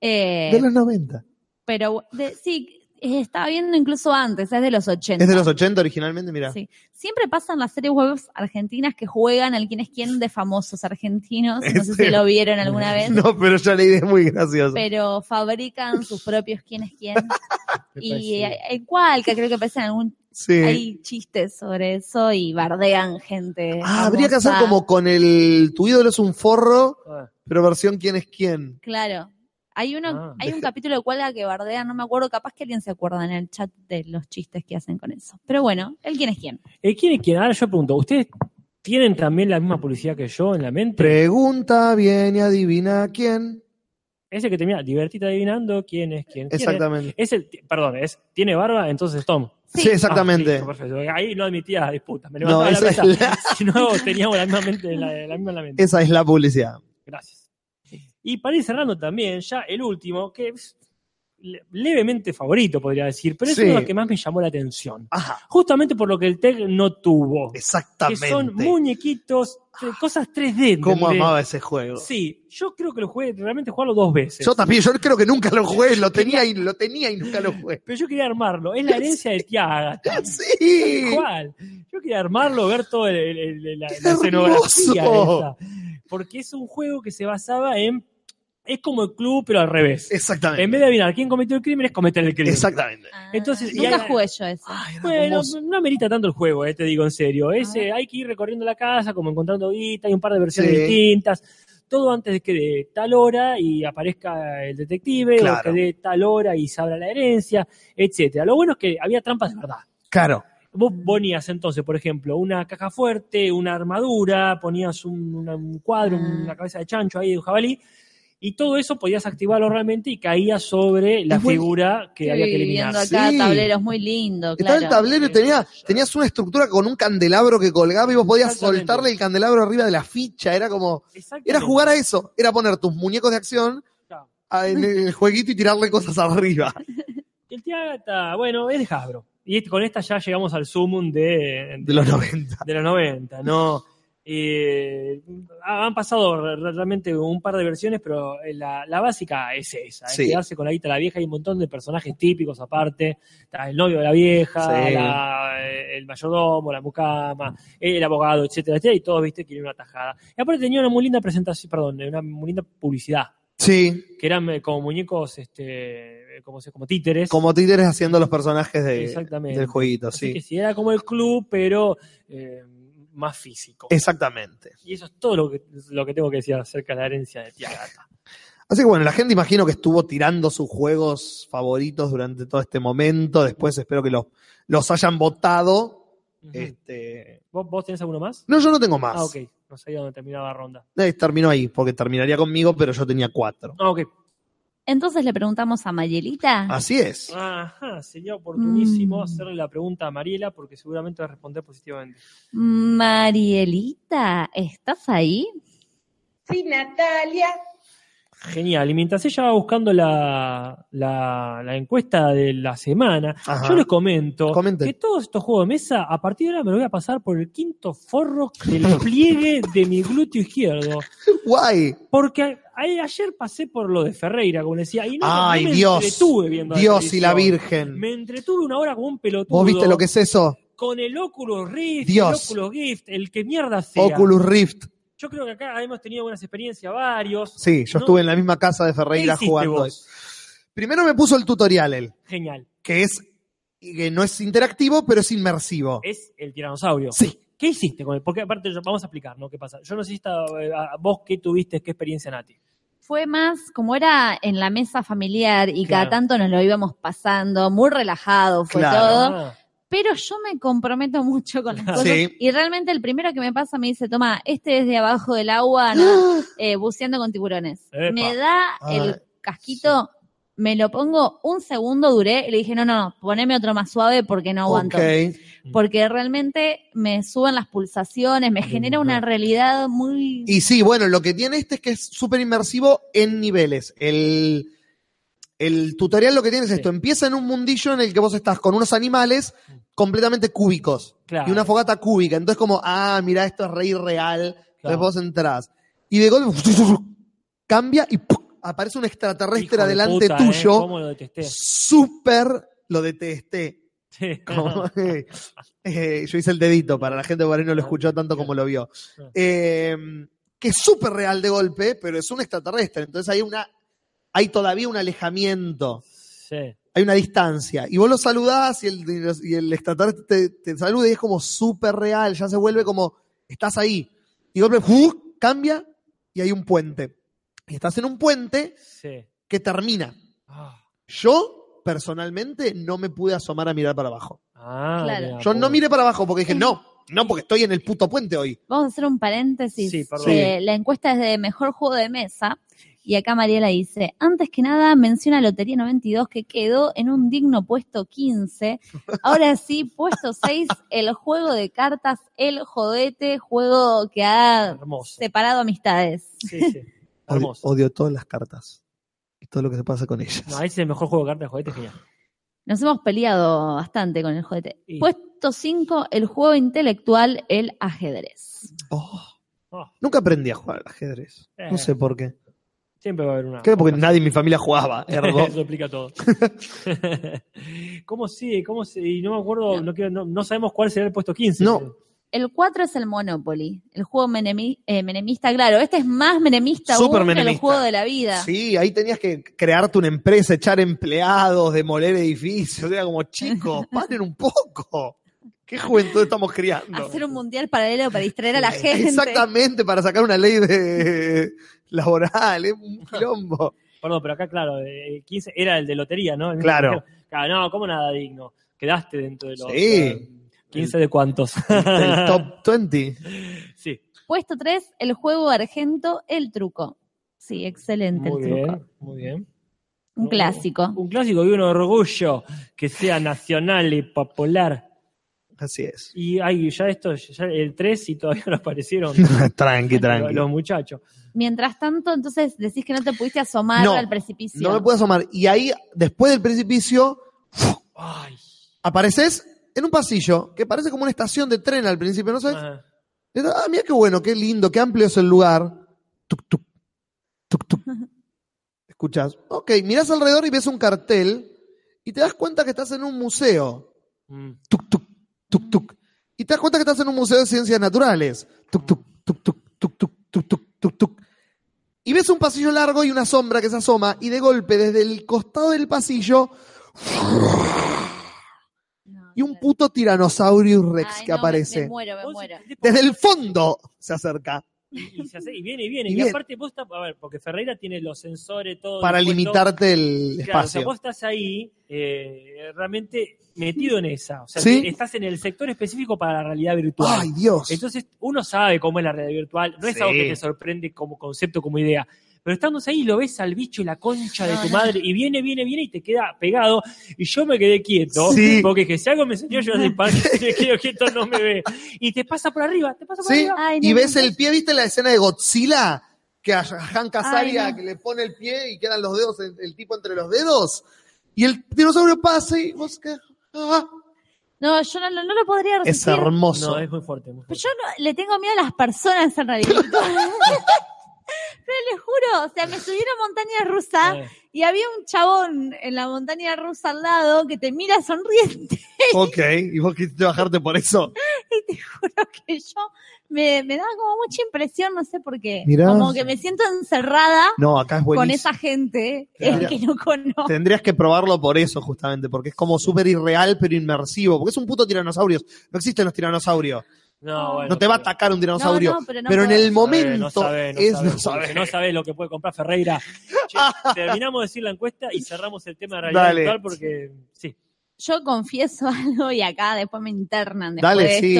Eh, De los 90. pero de- sí, estaba viendo incluso antes, es de los 80. Es de los 80 originalmente, mira. Sí. Siempre pasan las series web argentinas que juegan al quién es quién de famosos argentinos. No sé si Este- lo vieron alguna vez. No, pero ya la idea es muy graciosa. Pero fabrican sus propios quién es quién. Y cual, que creo que aparecen algún Sí. hay chistes sobre eso y bardean gente. Ah, habría que hacer como con el tu ídolo es un forro, Ah, pero versión quién es quién. Claro. Hay uno, Ah. hay un capítulo de cual que bardean, no me acuerdo, capaz que alguien se acuerda en el chat de los chistes que hacen con eso. Pero bueno, el quién es quién. eh, ¿Quién es quién? Ahora yo pregunto, ¿ustedes tienen también la misma publicidad que yo en la mente? Pregunta bien y adivina quién. Ese que termina, divertite adivinando quién es quién. ¿Quién es? Exactamente. Es el, perdón, es, tiene barba, entonces Tom. Sí, exactamente. Ah, perfecto. Ahí no admitía disputas. Me No, levantaba la esa mesa. es la- Si no, teníamos la misma, mente, la, la misma en la mente. Esa es la publicidad. Gracias. Y para ir cerrando también, ya el último, que es le- levemente favorito, podría decir, pero es Sí. uno de los que más me llamó la atención. Ajá, Justamente por lo que el TEG no tuvo. Que exactamente. son muñequitos, cosas 3D. ¿Cómo amaba ese juego? Sí, yo creo que lo jugué, realmente jugarlo dos veces. Yo también, yo creo que nunca lo jugué, lo tenía y lo tenía y nunca lo jugué. Pero yo quería armarlo. Es la herencia de Tiaga. Sí. ¿Cuál? Yo quería armarlo, ver toda la, ¡Qué la escenografía. Porque es un juego que se basaba en. Es como el club, pero al revés. Exactamente. En vez de adivinar quién cometió el crimen, es cometer el crimen. Exactamente. Ah, Entonces, y nunca hay- jugué yo eso. Ay, era Bueno, no amerita tanto el juego, eh, te digo en serio. Es, Ah. eh, hay que ir recorriendo la casa, como encontrando guita, hay un par de versiones Sí. distintas. Todo antes de que de tal hora y aparezca el detective, Claro. o que de tal hora y se abra la herencia, etcétera. Lo bueno es que había trampas de verdad. Claro. Vos ponías entonces, por ejemplo, una caja fuerte, una armadura, ponías un, una- un cuadro, Ah. una cabeza de chancho ahí de un jabalí, y todo eso podías activarlo realmente y caía sobre la muy- figura que había que eliminar. acá Sí. tableros muy lindo, Estaba el tablero y tenía, tenías una estructura con un candelabro que colgaba y vos podías soltarle el candelabro arriba de la ficha. Era como, era jugar a eso. Era poner tus muñecos de acción Claro. en el jueguito y tirarle cosas arriba. El Tiagata, bueno, es de Hasbro. Y este- con esta ya llegamos al sumum de, De los 90. de los 90, ¿no? Eh, han pasado re- re- realmente un par de versiones, pero la, la básica es esa, es Sí. quedarse con la guita de la vieja y un montón de personajes típicos aparte. El novio de la vieja, Sí. la- el mayordomo, la mucama, el abogado, etcétera, etcétera, y todos viste que era una tajada. Y aparte tenía una muy linda presentación, perdón, una muy linda publicidad, Sí, que eran eh, como muñecos, este, como, como títeres. como títeres haciendo los personajes de, Exactamente. del jueguito, Así sí. que sí, era como el club, pero eh, más físico. Exactamente. Y eso es todo lo que, lo que tengo que decir acerca de la herencia de Tiagata. Así que bueno, la gente imagino que estuvo tirando sus juegos favoritos durante todo este momento. Después espero que los, los hayan votado. Este... ¿Vos, vos tenés alguno más? No, yo no tengo más. Ah, ok. No sabía dónde terminaba la ronda. Eh, terminó ahí, porque terminaría conmigo, pero yo tenía cuatro. Ah, ok. Entonces le preguntamos a Mayelita. Así es. Ajá, sería oportunísimo Mm. hacerle la pregunta a Mariela porque seguramente va a responder positivamente. Marielita, ¿estás ahí? Sí, Natalia. Genial. Y mientras ella va buscando la, la, la encuesta de la semana, Ajá. yo les comento Comente. que todos estos juegos de mesa, a partir de ahora me lo voy a pasar por el quinto forro del pliegue de mi glúteo izquierdo. Guay. Porque a- ayer pasé por lo de Ferreira, como decía, y no, Ay, no me Dios. entretuve viendo la Dios y la. Virgen. Me entretuve una hora como un pelotudo. ¿Vos viste lo que es eso? Con el Oculus Rift, Dios. el Oculus Gift, el que mierda sea. Oculus Rift. Yo creo que acá hemos tenido buenas experiencias varios. Sí, yo ¿no? estuve en la misma casa de ¿Qué Ferreira hiciste jugando. vos? Primero me puso el tutorial él, Genial. que es que no es interactivo, pero es inmersivo. Es el tiranosaurio. Sí. ¿Qué hiciste con él? Porque aparte yo- vamos a explicar, ¿no? ¿Qué pasa? Yo no sé si está, eh, a- vos qué tuviste, qué experiencia, Nati. Fue más, como era en la mesa familiar y Claro. cada tanto nos lo íbamos pasando, muy relajado fue Claro. todo. Pero yo me comprometo mucho con las cosas. Sí. Y realmente el primero que me pasa me dice, toma, este desde abajo del agua, ¿no? Eh, buceando con tiburones. Epa. Me da Ay. el casquito, me lo pongo un segundo, duré, y le dije, no, no, no, poneme otro más suave porque no aguanto. Ok. Porque realmente me suben las pulsaciones, me genera una realidad muy... Y sí, bueno, lo que tiene este es que es súper inmersivo en niveles. El, el tutorial lo que tiene es Sí. esto. Empieza en un mundillo en el que vos estás con unos animales completamente cúbicos. Claro. Y una fogata cúbica. Entonces como, ah, mira, esto es rey real. Entonces vos entrás. Y de golpe cambia y ¡pum! aparece un extraterrestre de adelante puta, ¿eh? tuyo. ¿Cómo lo detesté? Súper lo detesté. Sí. Como, eh, eh, yo hice el dedito para la gente ahí no lo escuchó tanto como lo vio. Eh, que es súper real de golpe, pero es un extraterrestre. Entonces hay una, hay todavía un alejamiento, Sí. hay una distancia. Y vos lo saludás y el, y el extraterrestre te, te saluda y es como súper real, ya se vuelve como, estás ahí. Y golpe ¡fu! cambia y hay un puente. Y estás en un puente Sí. que termina. Ah, Yo, personalmente, no me pude asomar a mirar para abajo. Ah, Claro. Yo no miré para abajo porque dije, no, no, porque estoy en el puto puente hoy. Vamos a hacer un paréntesis. Sí, perdón. que La encuesta es de mejor juego de mesa. Y acá Mariela dice, antes que nada menciona Lotería 92 que quedó en un digno puesto 15. Ahora sí, puesto 6, el juego de cartas, el jodete, juego que ha Hermoso. separado amistades. Sí, sí. Odio, Hermoso. odio todas las cartas y todo lo que se pasa con ellas. No, ese es el mejor juego de cartas de juguete, genial. Nos hemos peleado bastante con el jodete. Y- Puesto 5, el juego intelectual, el ajedrez. Oh, Oh, nunca aprendí a jugar al ajedrez. No Eh. sé por qué. Siempre va a haber una. Creo porque nadie en mi familia jugaba. Ergo. Eso explica todo. ¿Cómo sigue? ¿Cómo se- Y no me acuerdo, no, no, no sabemos cuál será el puesto 15. No. El 4 es el Monopoly, el juego menemi- eh, menemista, claro. Este es más menemista Súper aún que el menemista. juego de la vida. Sí, ahí tenías que crearte una empresa, echar empleados, demoler edificios. Era como, chicos, paren un poco. ¿Qué juventud estamos criando? Hacer un mundial paralelo para distraer a la gente. Exactamente, para sacar una ley de laboral, es un quilombo. Perdón, pero acá, claro, eh, el 15 era el de lotería, ¿no? El Claro. Claro, no, ¿cómo nada digno? Quedaste dentro de los. Sí. eh, 15 de cuántos. El top 20. sí, Puesto 3, el juego argento, el truco. Sí, excelente muy el truco. bien, muy bien. Un clásico. Un clásico y un orgullo que sea nacional y popular. Así es. Y ay, ya esto, ya el 3 y todavía no aparecieron tranqui, los, tranqui. los muchachos. Mientras tanto, entonces decís que no te pudiste asomar No, al precipicio. No me puedo asomar. Y ahí, después del precipicio, Ay. apareces en un pasillo que parece como una estación de tren al principio, ¿no sabes? Ajá. Ah, mira qué bueno, qué lindo, qué amplio es el lugar. Tuc, tuc, tuc, tuc. Escuchas, ok, mirás alrededor y ves un cartel y te das cuenta que estás en un museo. Mm. Tuc, tuc, tuc, tuc. Y te das cuenta que estás en un museo de ciencias naturales. Tuc, tuc, tuc, tuc, tuc, tuc, tuc, tuc. Y ves un pasillo largo y una sombra que se asoma y de golpe desde el costado del pasillo No, y un puto tiranosaurio rex Ay, que no, aparece. Me, muero, me muero. Desde el fondo se acerca y, y se hace- y viene y viene. Y aparte vos estás, a ver, porque Ferreira tiene los sensores, todo. para dispuesto. limitarte el Claro, o sea, espacio. vos estás ahí eh, realmente metido en esa. O sea, estás en el sector específico para la realidad virtual. Ay, Dios. Entonces, uno sabe cómo es la realidad virtual. No es Sí. algo que te sorprende como concepto, como idea. Pero estándose ahí lo ves al bicho y la concha de tu madre y viene, viene, viene y te queda pegado. Y yo me quedé quieto. Sí. Porque que si algo me enseñó yo de pan, si me quedo quieto no me ve. Y te pasa por arriba, te pasa por ¿Sí? arriba. Ay, y ves no, el pie, ¿viste la escena de Godzilla? Que a Hank Azaria Ay, no. que le pone el pie y quedan los dedos, el, el tipo entre los dedos. Y el dinosaurio pasa y vos que... ah, No, yo no, lo- no lo podría es resistir. hermoso. No, es muy fuerte. Muy Pero yo no- le tengo miedo a las personas en realidad. Pero les juro, o sea, me subí a una montaña rusa Eh, y había un chabón en la montaña rusa al lado que te mira sonriente Ok, y vos quisiste bajarte por eso. y te juro que yo me, me daba como mucha impresión, no sé por qué. Mirá. Como que me siento encerrada No, acá es con esa gente Claro. eh, que no conozco. Tendrías que probarlo por eso, justamente, porque es como súper irreal, pero inmersivo. Porque es un puto tiranosaurio. No existen los tiranosaurios. No, bueno, no te va a atacar un dinosaurio. No, no, pero no pero en el momento no sabe, no es sabe, no sabe lo que puede comprar Ferreira. Che, terminamos de decir la encuesta y cerramos el tema de realidad Dale. virtual porque sí. Yo confieso algo y acá después me internan después Dale, de sí.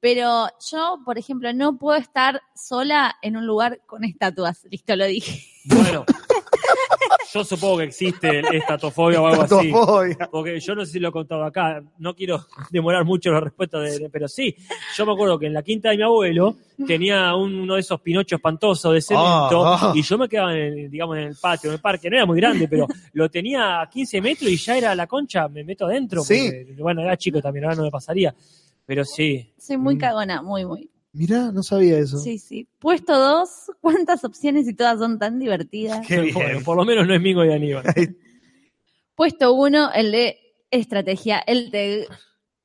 Pero yo, por ejemplo, no puedo estar sola en un lugar con estatuas. Listo, lo dije. Bueno, yo supongo que existe estatofobia o algo así. Tatofobia. Porque yo no sé si lo he contado acá, no quiero demorar mucho la respuesta, de, de- pero sí, yo me acuerdo que en la quinta de mi abuelo tenía un- uno de esos pinochos espantosos de cemento Ah, ah. y yo me quedaba, en el, digamos, en el patio, en el parque, no era muy grande, pero lo tenía a 15 metros y ya era la concha, me meto adentro. Sí. porque, bueno, era chico también, ahora no me pasaría. Pero sí, Soy muy Mm. cagona, muy, muy. Mirá, no sabía eso. Sí, sí. Puesto dos, ¿cuántas opciones y todas son tan divertidas? Qué bien. bueno, por lo menos no es Mingo y Aníbal. Puesto uno, el de estrategia. El de-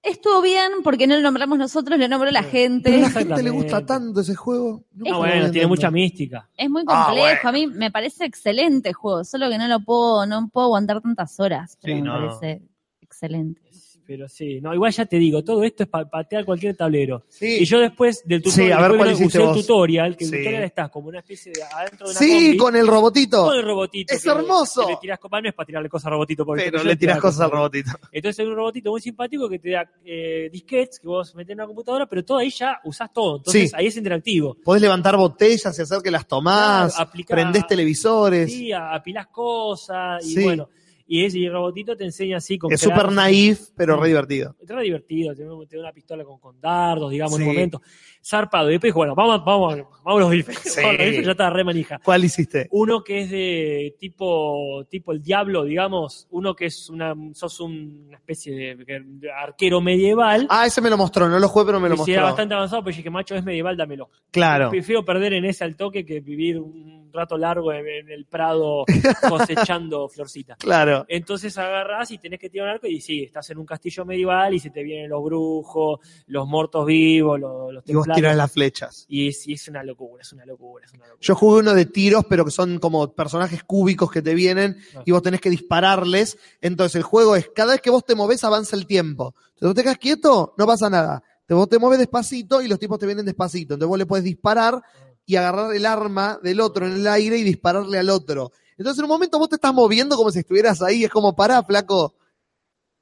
estuvo bien porque no lo nombramos nosotros, lo nombró la Pero gente. a la gente le gusta tanto ese juego. No Ah, puedo bueno, tiene mucha mística. Es muy Ah, complejo. A mí me parece excelente el juego, solo que no lo puedo, no puedo aguantar tantas horas. Pero Sí, me no. parece excelente. Pero sí, no, igual ya te digo, todo esto es para patear cualquier tablero. Sí. Y yo después del Sí, tutorial, a ver cuál usé vos. el tutorial, que Sí. el tutorial estás como una especie de adentro de una Sí, combi, con el robotito. con el robotito. Es que- hermoso. que le tirás no es para tirarle cosas al robotito. porque Pero le tiras tiro cosas al robotito. Entonces hay un robotito muy simpático que te da eh, disquetes que vos metés en una computadora, pero todo ahí ya usás todo. Entonces Sí. ahí es interactivo. Podés levantar botellas y hacer que las tomás. Claro, prendés televisores. Sí, a- apilás cosas y Sí. bueno. Y ese y el robotito te enseña así con es súper naif, pero re divertido. Es re divertido, te una pistola con, con dardos, digamos, en Sí. un momento. Zarpado. Y después, bueno, vamos, vamos, vamos a los bifes. Sí. Vamos a los bifes, ya está re manija. ¿Cuál hiciste? Uno que es de tipo, tipo el diablo, digamos. Uno que es una, sos un- una especie de, de arquero medieval. Ah, ese me lo mostró, no lo jugué, pero me lo y si era mostró. bastante avanzado, pero dije, macho, es medieval, dámelo. Claro. Prefiero perder en ese al toque que vivir un rato largo en, en el prado cosechando florcitas. Claro. Entonces agarrás y tenés que tirar un arco y sí, estás en un castillo medieval y se te vienen los brujos, los muertos vivos, los, los Y vos tirás las flechas. Y es, y es una locura, es una locura, es una locura. Yo jugué uno de tiros, pero que son como personajes cúbicos que te vienen Ah. y vos tenés que dispararles. Entonces el juego es, cada vez que vos te movés avanza el tiempo. Si vos te quedas quieto, no pasa nada. Te- Vos te mueves despacito y los tipos te vienen despacito. Entonces vos le podés disparar y agarrar el arma del otro en el aire y dispararle al otro. Entonces en un momento vos te estás moviendo como si estuvieras ahí. Es como, pará, flaco.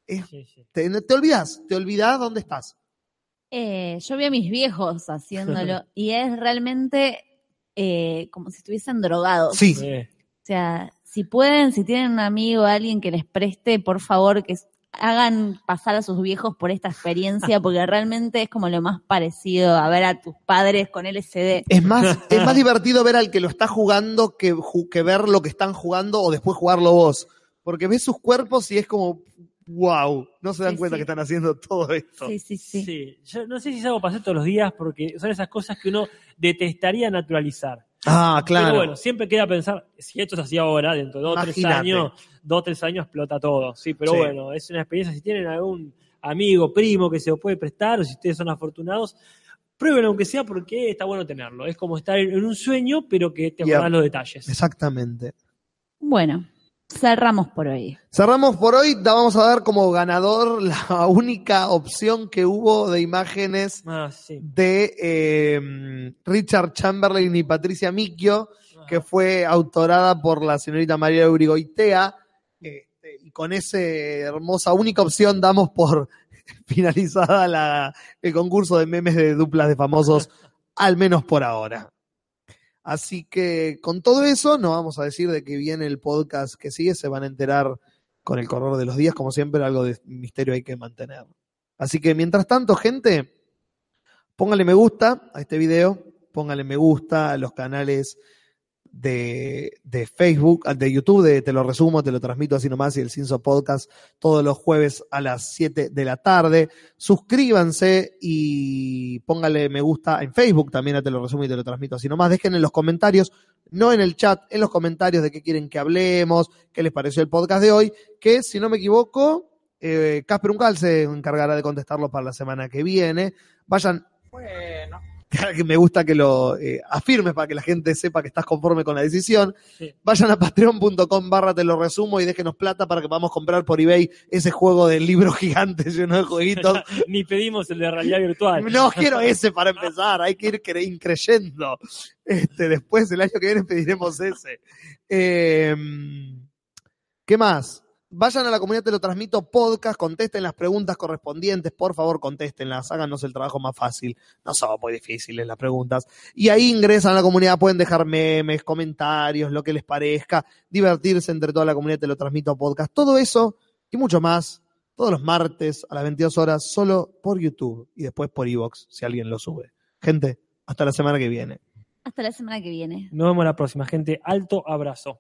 Es- Sí, sí. te, te olvidás, te olvidás dónde estás. Eh, yo vi a mis viejos haciéndolo y es realmente eh, como si estuviesen drogados. Sí. Sí. O sea, si pueden, si tienen un amigo, alguien que les preste, por favor, que hagan pasar a sus viejos por esta experiencia, porque realmente es como lo más parecido a ver a tus padres con LSD. Es más, es más divertido ver al que lo está jugando que, que ver lo que están jugando o después jugarlo vos. Porque ves sus cuerpos y es como, wow, no se dan Sí, cuenta sí. que están haciendo todo esto. Sí, sí, sí. Sí. Yo no sé si es algo para hacer todos los días porque son esas cosas que uno detestaría naturalizar. Ah, claro. Pero bueno, siempre queda pensar, si esto es así ahora, dentro de dos o tres años, dos o tres años explota todo. Sí, pero Sí. bueno, es una experiencia. Si tienen algún amigo, primo que se lo puede prestar, o si ustedes son afortunados, prueben aunque sea porque está bueno tenerlo. Es como estar en un sueño, pero que te acordás los detalles. Exactamente. Bueno, cerramos por hoy. Cerramos por hoy, vamos a dar como ganador la única opción que hubo de imágenes Ah, sí. de eh, Richard Chamberlain y Patricia Micchio, que fue autorada por la señorita María Urigoitea. Este, y con esa hermosa única opción damos por finalizada la, el concurso de memes de duplas de famosos, al menos por ahora. Así que con todo eso, no vamos a decir de que viene el podcast que sigue, se van a enterar con el correr de los días, como siempre, algo de misterio hay que mantener. Así que mientras tanto, gente, póngale me gusta a este video, póngale me gusta a los canales de, de Facebook, de YouTube, de Te lo resumo, te lo transmito así nomás, y el Cinso Podcast todos los jueves a las 7 de la tarde. Suscríbanse y póngale me gusta en Facebook también a Te lo resumo y te lo transmito así nomás. Dejen en los comentarios, no en el chat, en los comentarios de qué quieren que hablemos, qué les pareció el podcast de hoy, que si no me equivoco, eh, Casper Uncal se encargará de contestarlo para la semana que viene. Vayan Bueno. que me gusta que lo eh, afirmes para que la gente sepa que estás conforme con la decisión. Sí. Vayan a patreon.com barra te lo resumo y déjenos plata para que podamos comprar por eBay ese juego del libro gigante lleno de jueguitos. Ni pedimos el de realidad virtual. No quiero ese para empezar, hay que ir cre- increyendo. Este, después, el año que viene, pediremos ese. Eh, ¿Qué más? Vayan a la comunidad Te lo transmito podcast, contesten las preguntas correspondientes, por favor contéstenlas, háganos el trabajo más fácil. No son muy difíciles las preguntas. Y ahí ingresan a la comunidad, pueden dejar memes, comentarios, lo que les parezca, divertirse entre toda la comunidad Te lo transmito podcast. Todo eso y mucho más, todos los martes a las 22 horas, solo por YouTube y después por Evox, si alguien lo sube. Gente, hasta la semana que viene. Hasta la semana que viene. Nos vemos la próxima, gente. Alto abrazo.